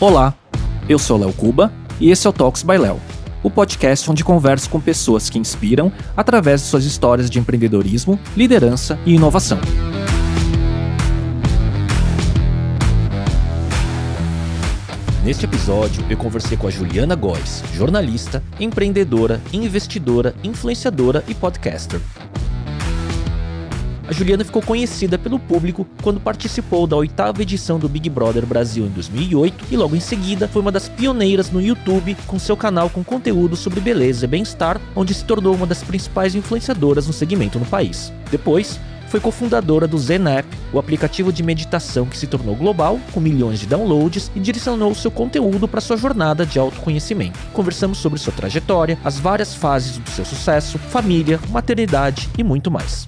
Olá, eu sou Léo Cuba e esse é o Talks by Léo, o podcast onde converso com pessoas que inspiram através de suas histórias de empreendedorismo, liderança e inovação. Neste episódio, eu conversei com a Juliana Góes, jornalista, empreendedora, investidora, influenciadora e podcaster. A Juliana ficou conhecida pelo público quando participou da oitava edição do Big Brother Brasil em 2008 e logo em seguida foi uma das pioneiras no YouTube com seu canal com conteúdo sobre beleza e bem-estar, onde se tornou uma das principais influenciadoras no segmento no país. Depois, foi cofundadora do Zenap, o aplicativo de meditação que se tornou global, com milhões de downloads e direcionou seu conteúdo para sua jornada de autoconhecimento. Conversamos sobre sua trajetória, as várias fases do seu sucesso, família, maternidade e muito mais.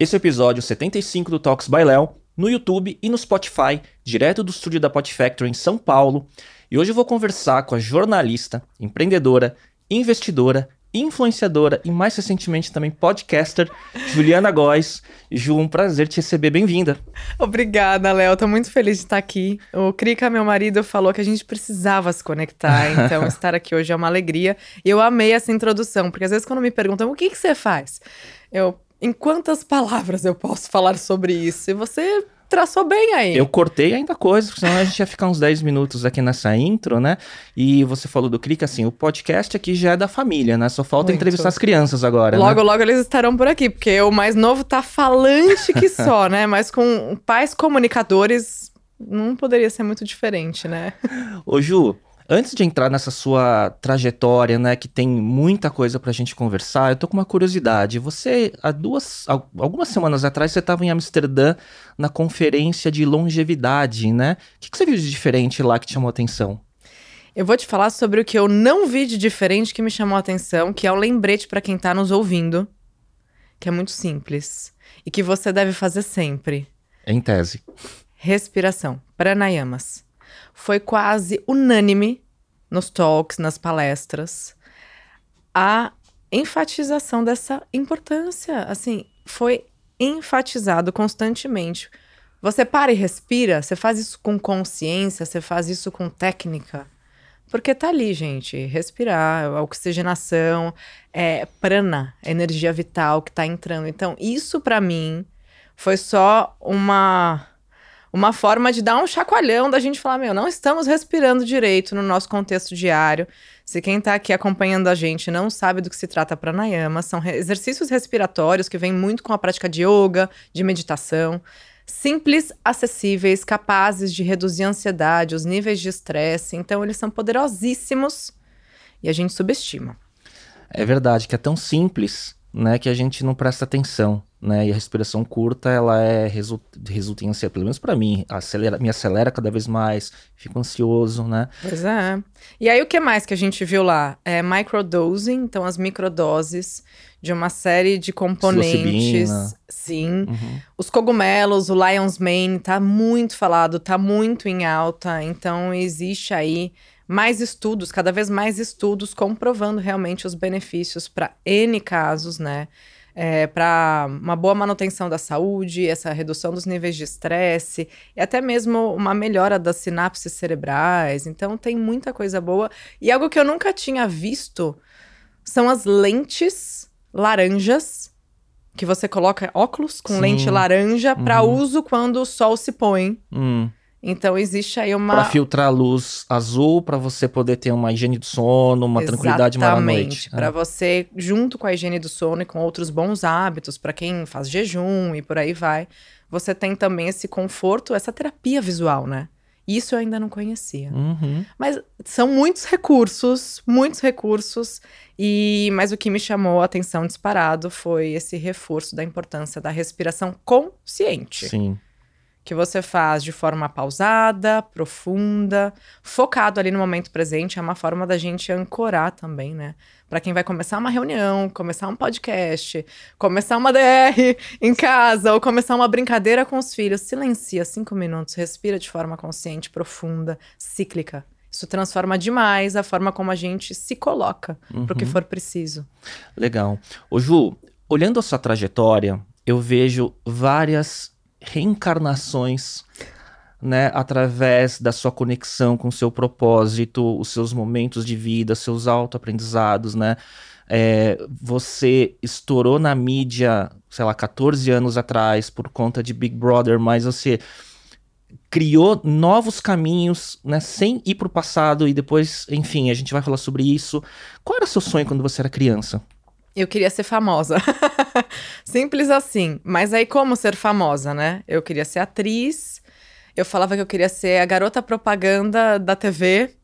Esse é episódio 75 do Talks by Léo, no YouTube e no Spotify, direto do estúdio da Pod Factory em São Paulo. E hoje eu vou conversar com a jornalista, empreendedora, investidora, influenciadora e mais recentemente também podcaster, Juliana Góes. Ju, um prazer te receber, bem-vinda. Obrigada, Léo. Tô muito feliz de estar aqui. O Krika, meu marido, falou que a gente precisava se conectar, então estar aqui hoje é uma alegria. E eu amei essa introdução, porque às vezes quando me perguntam o que, que você faz, eu em quantas palavras eu posso falar sobre isso? E você traçou bem aí. Eu cortei ainda coisa, senão a gente ia ficar uns 10 minutos aqui nessa intro, né? E você falou do Clique, assim, o podcast aqui já é da família, né? Só falta Muito. entrevistar as crianças agora, Logo, né? logo eles estarão por aqui, porque o mais novo tá falante que só, né? Mas com pais comunicadores não poderia ser muito diferente, né? Ô Ju, Antes de entrar nessa sua trajetória, né, que tem muita coisa pra gente conversar, eu tô com uma curiosidade. Você, há duas, algumas semanas atrás, você estava em Amsterdã na conferência de longevidade, né? O que, que você viu de diferente lá que te chamou a atenção? Eu vou te falar sobre o que eu não vi de diferente que me chamou a atenção, que é um lembrete para quem tá nos ouvindo, que é muito simples e que você deve fazer sempre. Em tese. Respiração, pranayamas foi quase unânime nos talks, nas palestras, a enfatização dessa importância. Assim, foi enfatizado constantemente. Você para e respira, você faz isso com consciência, você faz isso com técnica. Porque tá ali, gente. Respirar, oxigenação, é prana, energia vital que tá entrando. Então, isso para mim foi só uma uma forma de dar um chacoalhão da gente falar, meu, não estamos respirando direito no nosso contexto diário. Se quem está aqui acompanhando a gente não sabe do que se trata pranayama, são exercícios respiratórios que vêm muito com a prática de yoga, de meditação, simples, acessíveis, capazes de reduzir a ansiedade, os níveis de estresse. Então, eles são poderosíssimos e a gente subestima. É verdade que é tão simples, né, que a gente não presta atenção né? E a respiração curta, ela é resulta, resulta em ansiedade, pelo menos para mim, acelera, me acelera cada vez mais, fico ansioso, né? Pois é. E aí o que mais que a gente viu lá? É microdosing, então as microdoses de uma série de componentes. Sim. Uhum. Os cogumelos, o Lion's Mane, tá muito falado, tá muito em alta, então existe aí mais estudos, cada vez mais estudos comprovando realmente os benefícios para N casos, né? é, para uma boa manutenção da saúde, essa redução dos níveis de estresse e até mesmo uma melhora das sinapses cerebrais. Então tem muita coisa boa. E algo que eu nunca tinha visto são as lentes laranjas que você coloca óculos com Sim. lente laranja para uhum. uso quando o sol se põe. Hum. Então existe aí uma. Para filtrar a luz azul, para você poder ter uma higiene do sono, uma Exatamente, tranquilidade maior à noite. Para é. você, junto com a higiene do sono e com outros bons hábitos, para quem faz jejum e por aí vai, você tem também esse conforto, essa terapia visual, né? Isso eu ainda não conhecia. Uhum. Mas são muitos recursos, muitos recursos. E mas o que me chamou a atenção disparado foi esse reforço da importância da respiração consciente. Sim que você faz de forma pausada, profunda, focado ali no momento presente, é uma forma da gente ancorar também, né? Para quem vai começar uma reunião, começar um podcast, começar uma DR em casa ou começar uma brincadeira com os filhos, silencia cinco minutos, respira de forma consciente, profunda, cíclica. Isso transforma demais a forma como a gente se coloca uhum. para o que for preciso. Legal. Ô Ju, olhando a sua trajetória, eu vejo várias reencarnações né, através da sua conexão com o seu propósito, os seus momentos de vida, seus autoaprendizados, né? É, você estourou na mídia, sei lá, 14 anos atrás por conta de Big Brother, mas você criou novos caminhos, né, sem ir para o passado e depois, enfim, a gente vai falar sobre isso. Qual era seu sonho quando você era criança? Eu queria ser famosa. Simples assim. Mas aí, como ser famosa, né? Eu queria ser atriz. Eu falava que eu queria ser a garota propaganda da TV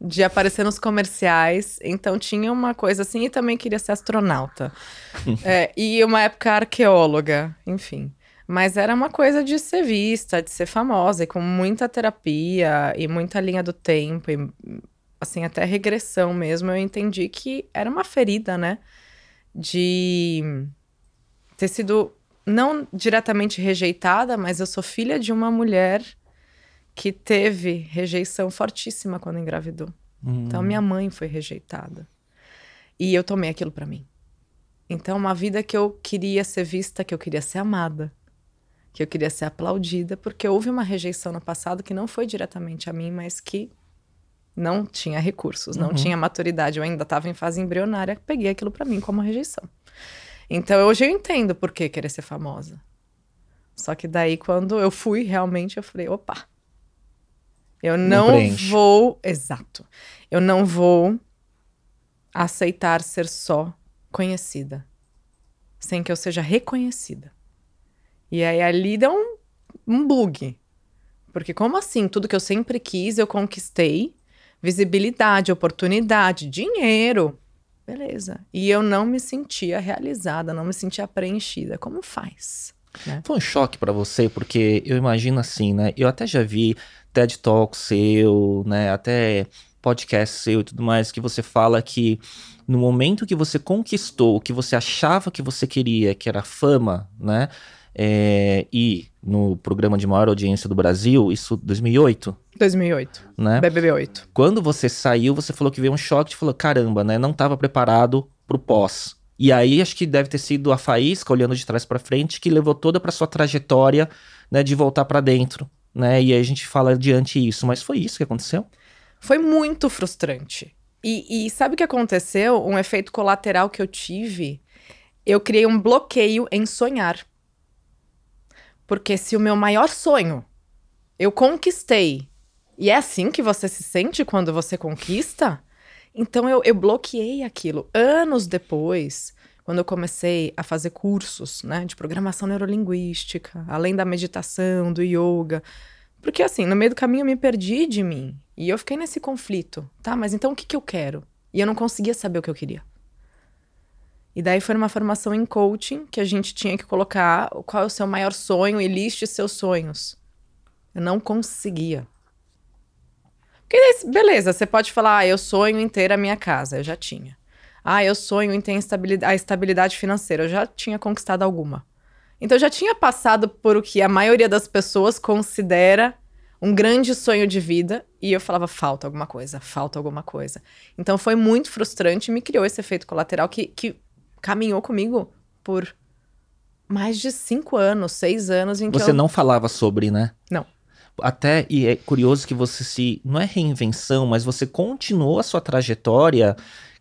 de aparecer nos comerciais. Então tinha uma coisa assim e também queria ser astronauta. é, e uma época arqueóloga, enfim. Mas era uma coisa de ser vista, de ser famosa, e com muita terapia e muita linha do tempo, e assim, até regressão mesmo, eu entendi que era uma ferida, né? De ter sido não diretamente rejeitada, mas eu sou filha de uma mulher que teve rejeição fortíssima quando engravidou. Uhum. Então, minha mãe foi rejeitada. E eu tomei aquilo para mim. Então, uma vida que eu queria ser vista, que eu queria ser amada, que eu queria ser aplaudida, porque houve uma rejeição no passado que não foi diretamente a mim, mas que não tinha recursos, não uhum. tinha maturidade. Eu ainda estava em fase embrionária, peguei aquilo para mim como rejeição. Então, hoje eu entendo por que querer ser famosa. Só que daí, quando eu fui realmente, eu falei: opa, eu não, não vou. Exato. Eu não vou aceitar ser só conhecida. Sem que eu seja reconhecida. E aí ali deu um, um bug. Porque, como assim? Tudo que eu sempre quis, eu conquistei. Visibilidade, oportunidade, dinheiro. Beleza. E eu não me sentia realizada, não me sentia preenchida. Como faz? Né? Foi um choque para você, porque eu imagino assim, né? Eu até já vi TED Talk seu, né? Até podcast seu e tudo mais, que você fala que no momento que você conquistou o que você achava que você queria, que era fama, né? É, e no programa de maior audiência do Brasil, isso 2008? 2008, né? BBB 8. Quando você saiu, você falou que veio um choque, falou, caramba, né? Não estava preparado pro pós. E aí acho que deve ter sido a faísca olhando de trás para frente que levou toda para sua trajetória, né, de voltar para dentro, né? E aí a gente fala adiante isso, mas foi isso que aconteceu? Foi muito frustrante. E, e sabe o que aconteceu? Um efeito colateral que eu tive, eu criei um bloqueio em sonhar. Porque se o meu maior sonho eu conquistei, e é assim que você se sente quando você conquista, então eu, eu bloqueei aquilo. Anos depois, quando eu comecei a fazer cursos né, de programação neurolinguística, além da meditação, do yoga. Porque assim, no meio do caminho eu me perdi de mim. E eu fiquei nesse conflito. Tá, mas então o que, que eu quero? E eu não conseguia saber o que eu queria. E daí foi uma formação em coaching que a gente tinha que colocar qual é o seu maior sonho e liste seus sonhos. Eu não conseguia. Porque beleza, você pode falar, ah, eu sonho em ter a minha casa, eu já tinha. Ah, eu sonho em ter a estabilidade financeira. Eu já tinha conquistado alguma. Então eu já tinha passado por o que a maioria das pessoas considera um grande sonho de vida e eu falava falta alguma coisa, falta alguma coisa. Então foi muito frustrante e me criou esse efeito colateral que, que caminhou comigo por mais de cinco anos, seis anos em que você eu... não falava sobre, né? Não. Até e é curioso que você se não é reinvenção, mas você continuou a sua trajetória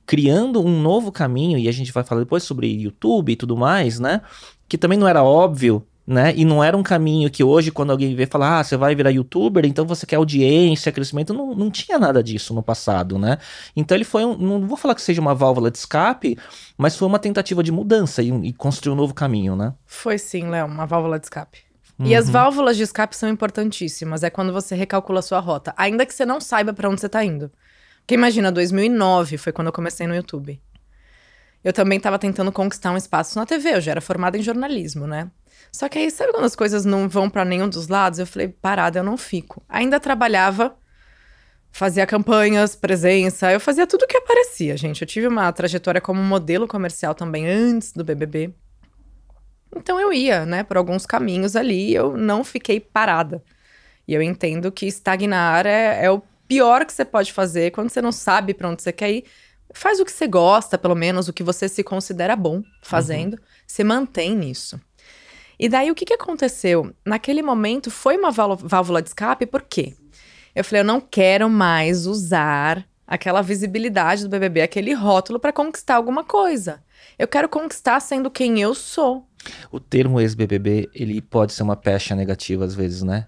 criando um novo caminho, e a gente vai falar depois sobre YouTube e tudo mais, né? Que também não era óbvio, né? E não era um caminho que hoje, quando alguém vê falar, ah, você vai virar youtuber, então você quer audiência, crescimento. Não, não tinha nada disso no passado, né? Então ele foi um. Não vou falar que seja uma válvula de escape, mas foi uma tentativa de mudança e, e construir um novo caminho, né? Foi sim, Léo, uma válvula de escape. Uhum. E as uhum. válvulas de escape são importantíssimas. É quando você recalcula a sua rota, ainda que você não saiba para onde você tá indo. Porque imagina, 2009 foi quando eu comecei no YouTube. Eu também estava tentando conquistar um espaço na TV, eu já era formada em jornalismo, né? Só que aí, sabe quando as coisas não vão para nenhum dos lados? Eu falei, parada, eu não fico. Ainda trabalhava, fazia campanhas, presença, eu fazia tudo que aparecia, gente. Eu tive uma trajetória como modelo comercial também antes do BBB. Então eu ia, né, por alguns caminhos ali, eu não fiquei parada. E eu entendo que estagnar é, é o pior que você pode fazer quando você não sabe para onde você quer ir. Faz o que você gosta, pelo menos, o que você se considera bom fazendo. Uhum. Você mantém nisso. E daí o que, que aconteceu? Naquele momento foi uma válvula de escape, por quê? Eu falei, eu não quero mais usar aquela visibilidade do BBB, aquele rótulo para conquistar alguma coisa. Eu quero conquistar sendo quem eu sou. O termo ex-BBB, ele pode ser uma pecha negativa às vezes, né?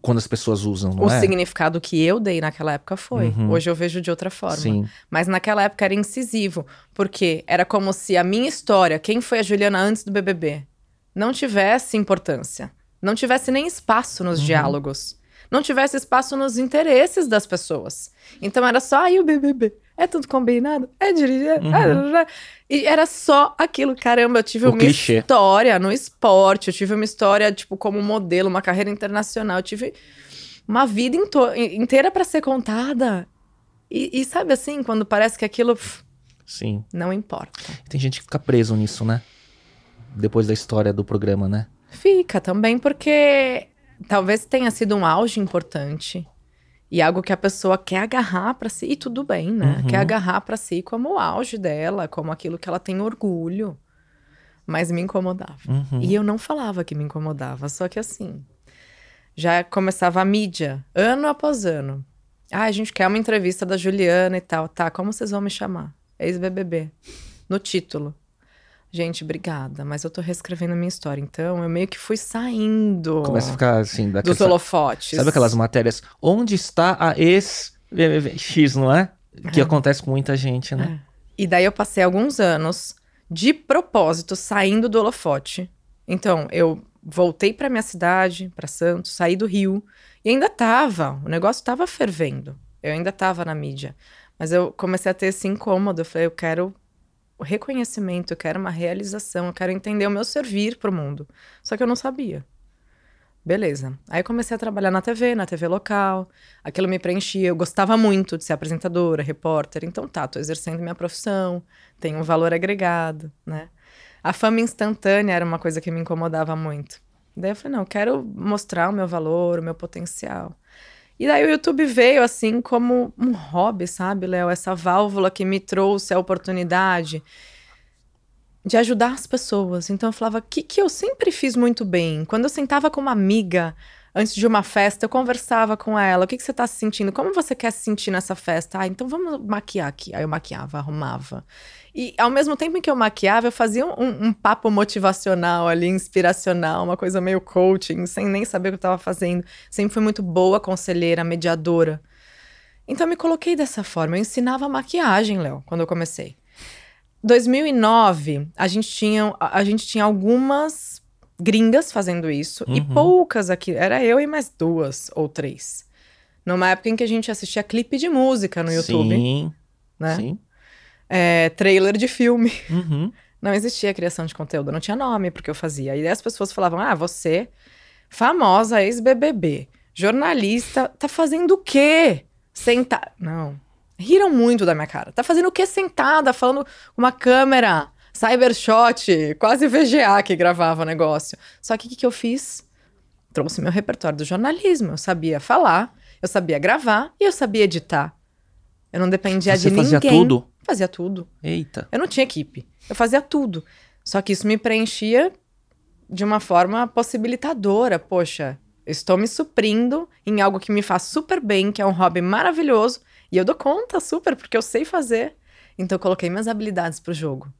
Quando as pessoas usam, não o é? O significado que eu dei naquela época foi. Uhum. Hoje eu vejo de outra forma. Sim. Mas naquela época era incisivo, porque era como se a minha história, quem foi a Juliana antes do BBB, não tivesse importância. Não tivesse nem espaço nos uhum. diálogos. Não tivesse espaço nos interesses das pessoas. Então era só aí o BBB. É tudo combinado? É dirigir? Uhum. É... E era só aquilo. Caramba, eu tive o uma clichê. história no esporte, eu tive uma história, tipo, como modelo, uma carreira internacional. Eu tive uma vida inteira para ser contada. E, e, sabe assim, quando parece que aquilo. Pff, Sim. Não importa. Tem gente que fica preso nisso, né? Depois da história do programa, né? Fica também, porque talvez tenha sido um auge importante. E algo que a pessoa quer agarrar para si, e tudo bem, né? Uhum. Quer agarrar para si como o auge dela, como aquilo que ela tem orgulho. Mas me incomodava. Uhum. E eu não falava que me incomodava, só que assim, já começava a mídia, ano após ano. Ah, a gente quer uma entrevista da Juliana e tal. Tá, como vocês vão me chamar? Ex-BBB. No título. Gente, obrigada, mas eu tô reescrevendo a minha história. Então, eu meio que fui saindo. Começa a ficar assim, daquela, dos holofotes. Sabe aquelas matérias? Onde está a ex-X, não é? Que é. acontece com muita gente, né? É. E daí eu passei alguns anos de propósito saindo do holofote. Então, eu voltei para minha cidade, para Santos, saí do Rio e ainda tava, o negócio tava fervendo. Eu ainda tava na mídia. Mas eu comecei a ter esse incômodo. Eu falei, eu quero o reconhecimento, eu quero uma realização, eu quero entender o meu servir para o mundo. Só que eu não sabia. Beleza. Aí comecei a trabalhar na TV, na TV local. Aquilo me preenchia. Eu gostava muito de ser apresentadora, repórter. Então tá, tô exercendo minha profissão, tenho um valor agregado, né? A fama instantânea era uma coisa que me incomodava muito. Daí eu falei, não, eu quero mostrar o meu valor, o meu potencial. E daí o YouTube veio assim como um hobby, sabe, Léo? Essa válvula que me trouxe a oportunidade de ajudar as pessoas. Então eu falava, que que eu sempre fiz muito bem. Quando eu sentava com uma amiga antes de uma festa, eu conversava com ela, o que, que você está se sentindo? Como você quer se sentir nessa festa? Ah, então vamos maquiar aqui. Aí eu maquiava, arrumava. E ao mesmo tempo em que eu maquiava, eu fazia um, um, papo motivacional ali, inspiracional, uma coisa meio coaching, sem nem saber o que eu estava fazendo. Sempre fui muito boa conselheira, mediadora. Então eu me coloquei dessa forma. Eu ensinava maquiagem, Léo, quando eu comecei. 2009, a gente tinha, a gente tinha algumas gringas fazendo isso uhum. e poucas aqui. Era eu e mais duas ou três. Numa época em que a gente assistia clipe de música no YouTube. Sim. Né? Sim é, trailer de filme. Uhum. Não existia criação de conteúdo, não tinha nome porque eu fazia. E aí as pessoas falavam: ah, você, famosa ex-BBB, jornalista, tá fazendo o quê? Sentar. Não. Riram muito da minha cara. Tá fazendo o quê sentada, falando com uma câmera, cybershot, quase VGA que gravava o negócio. Só que o que, que eu fiz? Trouxe meu repertório do jornalismo. Eu sabia falar, eu sabia gravar e eu sabia editar. Eu não dependia Você de fazia ninguém. tudo? Fazia tudo. Eita. Eu não tinha equipe. Eu fazia tudo. Só que isso me preenchia de uma forma possibilitadora. Poxa, estou me suprindo em algo que me faz super bem, que é um hobby maravilhoso, e eu dou conta super, porque eu sei fazer. Então eu coloquei minhas habilidades pro jogo.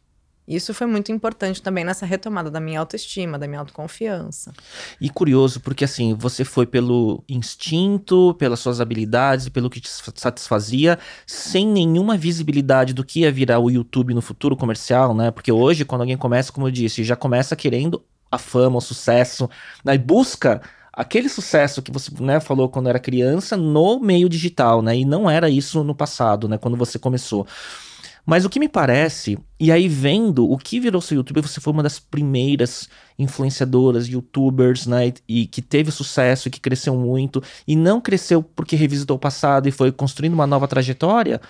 Isso foi muito importante também nessa retomada da minha autoestima, da minha autoconfiança. E curioso, porque assim, você foi pelo instinto, pelas suas habilidades, pelo que te satisfazia, sem nenhuma visibilidade do que ia virar o YouTube no futuro comercial, né? Porque hoje, quando alguém começa, como eu disse, já começa querendo a fama, o sucesso, né? E busca aquele sucesso que você né, falou quando era criança no meio digital, né? E não era isso no passado, né? Quando você começou. Mas o que me parece, e aí vendo o que virou seu YouTube, você foi uma das primeiras influenciadoras, youtubers, né? E que teve sucesso e que cresceu muito. E não cresceu porque revisitou o passado e foi construindo uma nova trajetória.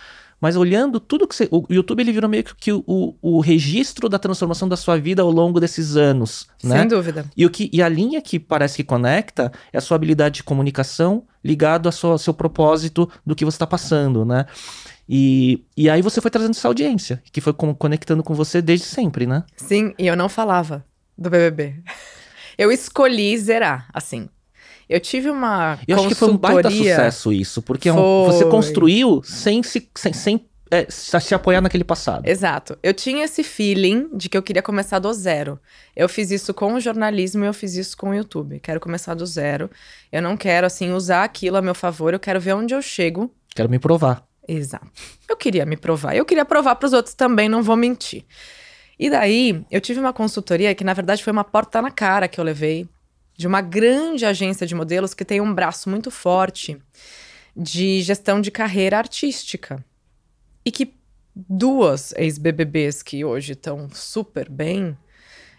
Mas olhando tudo que você. O YouTube ele virou meio que o, o, o registro da transformação da sua vida ao longo desses anos. Né? Sem dúvida. E, o que, e a linha que parece que conecta é a sua habilidade de comunicação ligado ao seu propósito do que você está passando, né? E, e aí você foi trazendo essa audiência, que foi conectando com você desde sempre, né? Sim, e eu não falava do BBB. Eu escolhi zerar, assim. Eu tive uma Eu acho que foi um baita sucesso isso, porque é um- você construiu sem se, sem, sem, é, se apoiar naquele passado. Exato. Eu tinha esse feeling de que eu queria começar do zero. Eu fiz isso com o jornalismo e eu fiz isso com o YouTube. Quero começar do zero. Eu não quero, assim, usar aquilo a meu favor. Eu quero ver onde eu chego. Quero me provar. Exato. Eu queria me provar. Eu queria provar para os outros também, não vou mentir. E daí, eu tive uma consultoria que, na verdade, foi uma porta na cara que eu levei de uma grande agência de modelos que tem um braço muito forte de gestão de carreira artística. E que duas ex-BBBs que hoje estão super bem,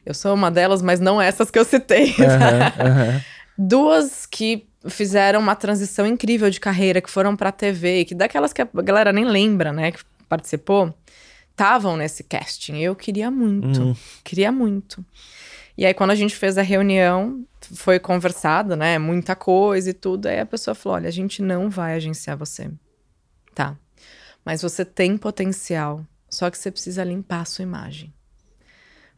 eu sou uma delas, mas não essas que eu citei. Aham, aham. Duas que fizeram uma transição incrível de carreira, que foram pra TV, que daquelas que a galera nem lembra, né, que participou, estavam nesse casting. Eu queria muito, Hum. queria muito. E aí, quando a gente fez a reunião, foi conversado, né, muita coisa e tudo, aí a pessoa falou, olha, a gente não vai agenciar você. Tá, mas você tem potencial, só que você precisa limpar a sua imagem.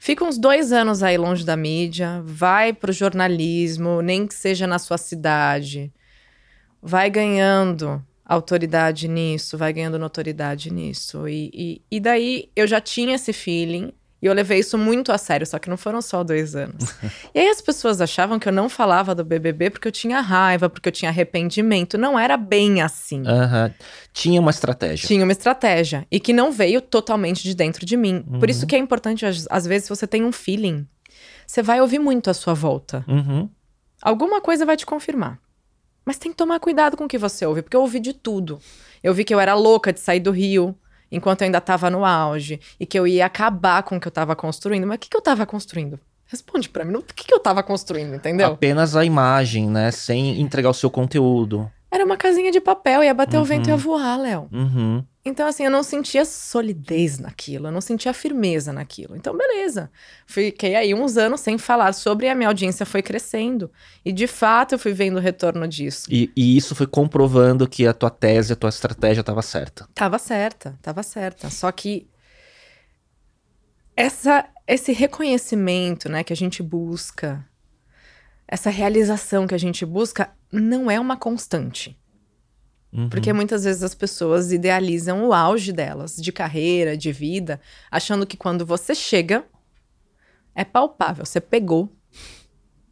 Fica uns dois anos aí longe da mídia, vai pro jornalismo, nem que seja na sua cidade. Vai ganhando autoridade nisso, vai ganhando notoriedade nisso. E, e, e daí eu já tinha esse feeling e eu levei isso muito a sério, só que não foram só dois anos. e aí as pessoas achavam que eu não falava do BBB porque eu tinha raiva, porque eu tinha arrependimento. Não era bem assim. Aham. Tinha uma estratégia. Tinha uma estratégia. E que não veio totalmente de dentro de mim. Por Uhum. isso que é importante, às, vezes, você tem um feeling, você vai ouvir muito à sua volta. Uhum. Alguma coisa vai te confirmar. Mas tem que tomar cuidado com o que você ouve, porque eu ouvi de tudo. Eu vi que eu era louca de sair do Rio enquanto eu ainda tava no auge e que eu ia acabar com o que eu tava construindo. Mas o que, que eu tava construindo? Responde pra mim, o que, que eu tava construindo, entendeu? Apenas a imagem, né? Sem entregar o seu conteúdo. Era uma casinha de papel, ia bater o vento e ia Uhum. voar, Léo. Uhum. Então, assim, eu não sentia solidez naquilo, eu não sentia firmeza naquilo. Então, beleza. Fiquei aí uns anos sem falar sobre e a minha audiência foi crescendo. E, de fato, eu fui vendo o retorno disso. E, e isso foi comprovando que a tua tese, a tua estratégia estava certa. Tava certa, tava certa. Só que essa, esse reconhecimento, né, que a gente busca, essa realização que a gente busca, não é uma constante. Uhum. Porque muitas vezes as pessoas idealizam o auge delas, de carreira, de vida, achando que quando você chega, é palpável. Você pegou,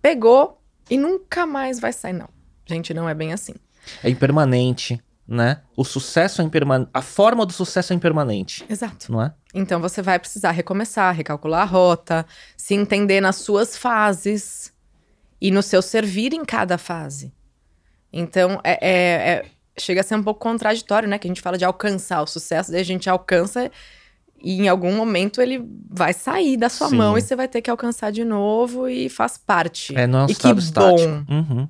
pegou e nunca mais vai sair. Não. Gente, não é bem assim. É impermanente, né? O sucesso é impermanente. A forma do sucesso é impermanente, Exato. não é? Então você vai precisar recomeçar, recalcular a rota, se entender nas suas fases e no seu servir em cada fase. Então é, é- é- chega a ser um pouco contraditório, né? Que a gente fala de alcançar o sucesso, daí a gente alcança e em algum momento ele vai sair da sua Sim. mão e você vai ter que alcançar de novo e faz parte. É não é um e que estático. bom, Uhum.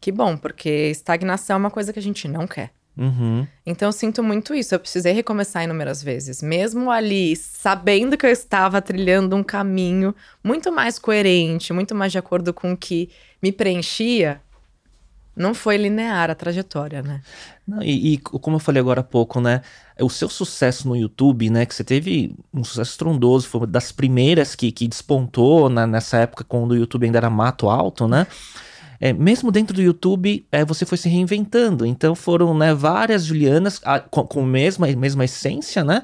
que bom, porque estagnação é uma coisa que a gente não quer. Uhum. Então eu sinto muito isso. Eu precisei recomeçar inúmeras vezes, mesmo ali sabendo que eu estava trilhando um caminho muito mais coerente, muito mais de acordo com o que me preenchia. Não foi linear a trajetória, né? Não, e, e como eu falei agora há pouco, né? O seu sucesso no YouTube, né? Que você teve um sucesso estrondoso, foi uma das primeiras que, que despontou na- nessa época quando o YouTube ainda era mato alto, né? É, mesmo dentro do YouTube, é, você foi se reinventando. Então foram né, várias Julianas ah, com, com a mesma, mesma essência, né?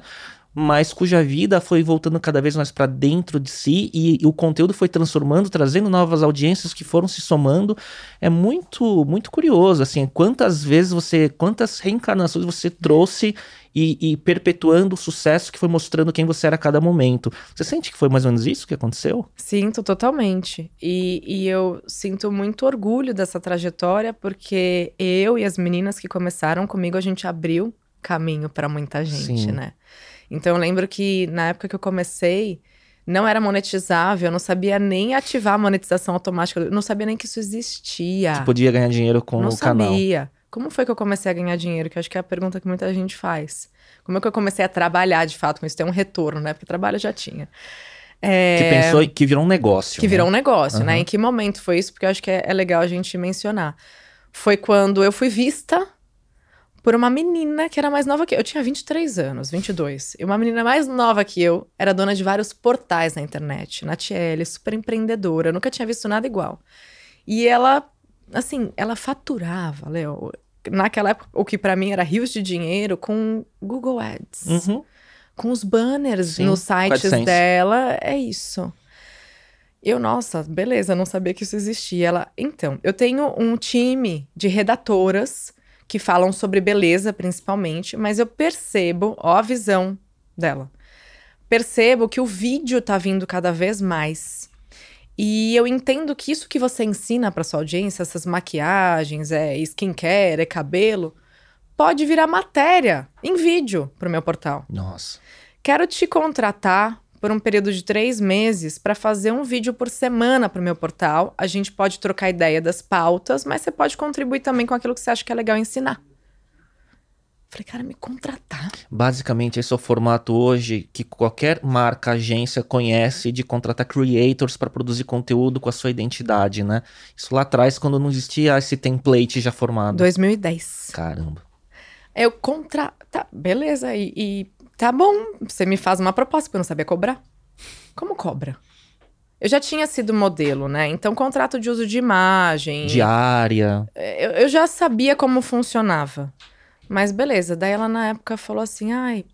Mas cuja vida foi voltando cada vez mais para dentro de si e, e o conteúdo foi transformando, trazendo novas audiências que foram se somando. É muito, muito curioso, assim, quantas vezes você, quantas reencarnações você trouxe e, e perpetuando o sucesso que foi mostrando quem você era a cada momento. Você sente que foi mais ou menos isso que aconteceu? Sinto totalmente. E, e eu sinto muito orgulho dessa trajetória, porque eu e as meninas que começaram comigo, a gente abriu caminho para muita gente, Sim. né? Então eu lembro que na época que eu comecei, não era monetizável, eu não sabia nem ativar a monetização automática, eu não sabia nem que isso existia. Que podia ganhar dinheiro com não o canal. sabia. Como foi que eu comecei a ganhar dinheiro? Que eu acho que é a pergunta que muita gente faz. Como é que eu comecei a trabalhar de fato com isso? Ter um retorno, né? Porque trabalho eu já tinha. É, Que pensou que virou um negócio. que né? virou um negócio, né? Aham. Em que momento foi isso? Porque eu acho que é, é legal a gente mencionar. Foi quando eu fui vista por uma menina que era mais nova que eu. Eu tinha 23 anos, 22. E uma menina mais nova que eu era dona de vários portais na internet, na TL, super empreendedora. Nunca tinha visto nada igual. E ela, assim, ela faturava, Léo, naquela época, o que para mim era rios de dinheiro com Google Ads. Uhum. Com os banners Sim, nos sites dela. É isso. Eu, nossa, beleza, não sabia que isso existia. Ela, então, eu tenho um time de redatoras que falam sobre beleza, principalmente, mas eu percebo, ó, a visão dela. Percebo que o vídeo tá vindo cada vez mais. E eu entendo que isso que você ensina para sua audiência, essas maquiagens, é skincare, é cabelo, pode virar matéria em vídeo pro meu portal. Nossa. Quero te contratar por um período de três meses para fazer um vídeo por semana para o meu portal. A gente pode trocar ideia das pautas, mas você pode contribuir também com aquilo que você acha que é legal ensinar. Falei, cara, me contratar. Basicamente, esse é o formato hoje que qualquer marca, agência conhece de contratar creators para produzir conteúdo com a sua identidade, né? Isso lá atrás, quando não existia esse template já formado. 2010. Caramba. Eu contra... Tá, beleza. E, e tá bom, você me faz uma proposta, porque eu não sabia cobrar. Como cobra? Eu já tinha sido modelo, né? Então, contrato de uso de imagem. Diária. eu, eu já sabia como funcionava. Mas beleza, daí ela na época falou assim: ai,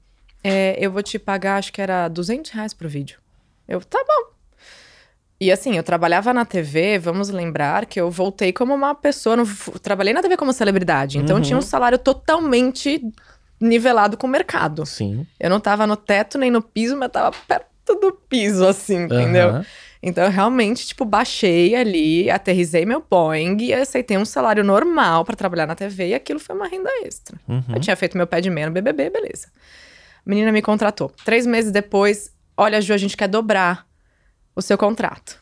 é, eu vou te pagar, acho que era 200 reais pro vídeo. Eu, tá bom. E assim, eu trabalhava na TV, vamos lembrar que eu voltei como uma pessoa, não trabalhei na TV como celebridade, então eu tinha um Uhum. salário totalmente nivelado com o mercado. Sim. Eu não tava no teto nem no piso, mas tava perto do piso, assim, entendeu? Aham. Então, eu realmente, tipo, baixei ali, aterrisei meu Boeing e aceitei um salário normal pra trabalhar na TV e aquilo foi uma renda extra. Uhum. Eu tinha feito meu pé de meia no BBB, beleza. A menina me contratou. Três meses depois, olha, Ju, a gente quer dobrar o seu contrato.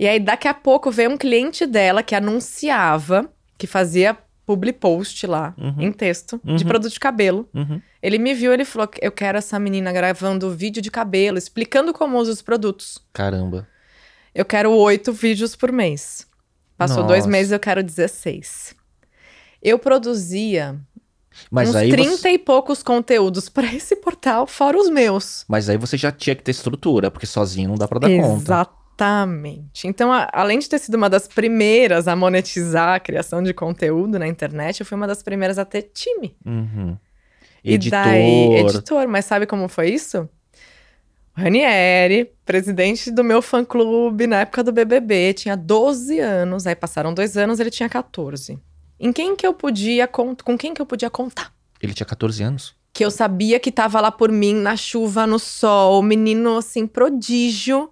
E aí, daqui a pouco, veio um cliente dela que anunciava, que fazia public post lá, Uhum. em texto, de Uhum. produto de cabelo. Uhum. Ele me viu, ele falou: Eu quero essa menina gravando vídeo de cabelo, explicando como usa os produtos. Caramba. Eu quero oito vídeos por mês. Passou dois Nossa. meses, eu quero 16. Eu produzia Mas uns aí, 30 você... e poucos conteúdos para esse portal, fora os meus. Mas aí você já tinha que ter estrutura, porque sozinho não dá pra dar conta. Exatamente. Então, a- além de ter sido uma das primeiras a monetizar a criação de conteúdo na internet, eu fui uma das primeiras a ter time. Uhum. E Editor. daí, editor, mas sabe como foi isso? O Ranieri, presidente do meu fã-clube na época do BBB, tinha 12 anos, aí passaram dois anos, ele tinha 14. Em quem que eu podia, com quem que eu podia contar? Ele tinha 14 anos. Que eu sabia que tava lá por mim, na chuva, no sol, menino, assim, prodígio.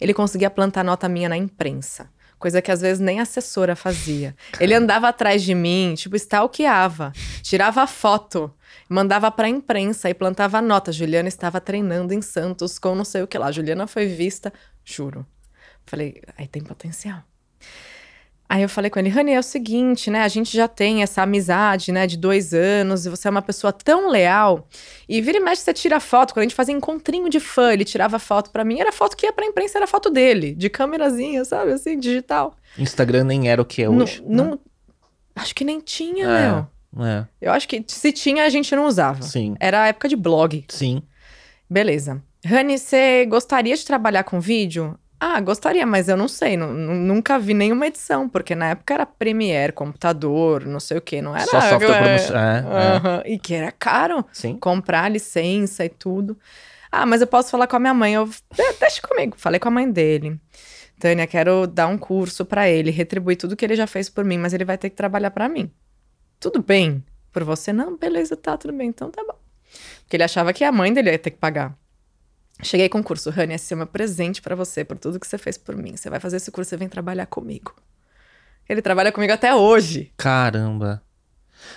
Ele conseguia plantar nota minha na imprensa. Coisa que às vezes nem a assessora fazia. Ele andava atrás de mim, tipo, stalkeava, tirava foto, mandava pra imprensa e plantava nota. Juliana estava treinando em Santos com não sei o que lá. Juliana foi vista, juro. Falei, aí tem potencial. Aí eu falei com ele, Rani, é o seguinte, né? A gente já tem essa amizade, né, de dois anos, e você é uma pessoa tão leal. E vira e mexe, você tira foto. Quando a gente fazia encontrinho de fã, ele tirava foto pra mim, era foto que ia pra imprensa, era foto dele, de câmerazinha, sabe, assim, digital. Instagram nem era o que é Não- hoje. né? não, acho que nem tinha, É. meu. É, Eu acho que se tinha, a gente não usava. sim, Era a época de blog. sim. Beleza. Rani, você gostaria de trabalhar com vídeo? Ah, gostaria, mas eu não sei. nu- nu- nunca vi nenhuma edição, porque na época era Premiere, computador, não sei o que. Não era. Só software é, promoção. É, é. aham, E que era caro Sim. comprar licença e tudo. Ah, mas eu posso falar com a minha mãe. Eu, "De- deixa comigo. Falei com a mãe dele. Tânia, quero dar um curso pra ele, retribuir tudo que ele já fez por mim, mas ele vai ter que trabalhar pra mim. Tudo bem por você? Não, beleza, tá, tudo bem, então tá bom. Porque ele achava que a mãe dele ia ter que pagar. Cheguei com o curso, Rani, esse é meu presente pra você, por tudo que você fez por mim. Você vai fazer esse curso, você vem trabalhar comigo. Ele trabalha comigo até hoje. Caramba.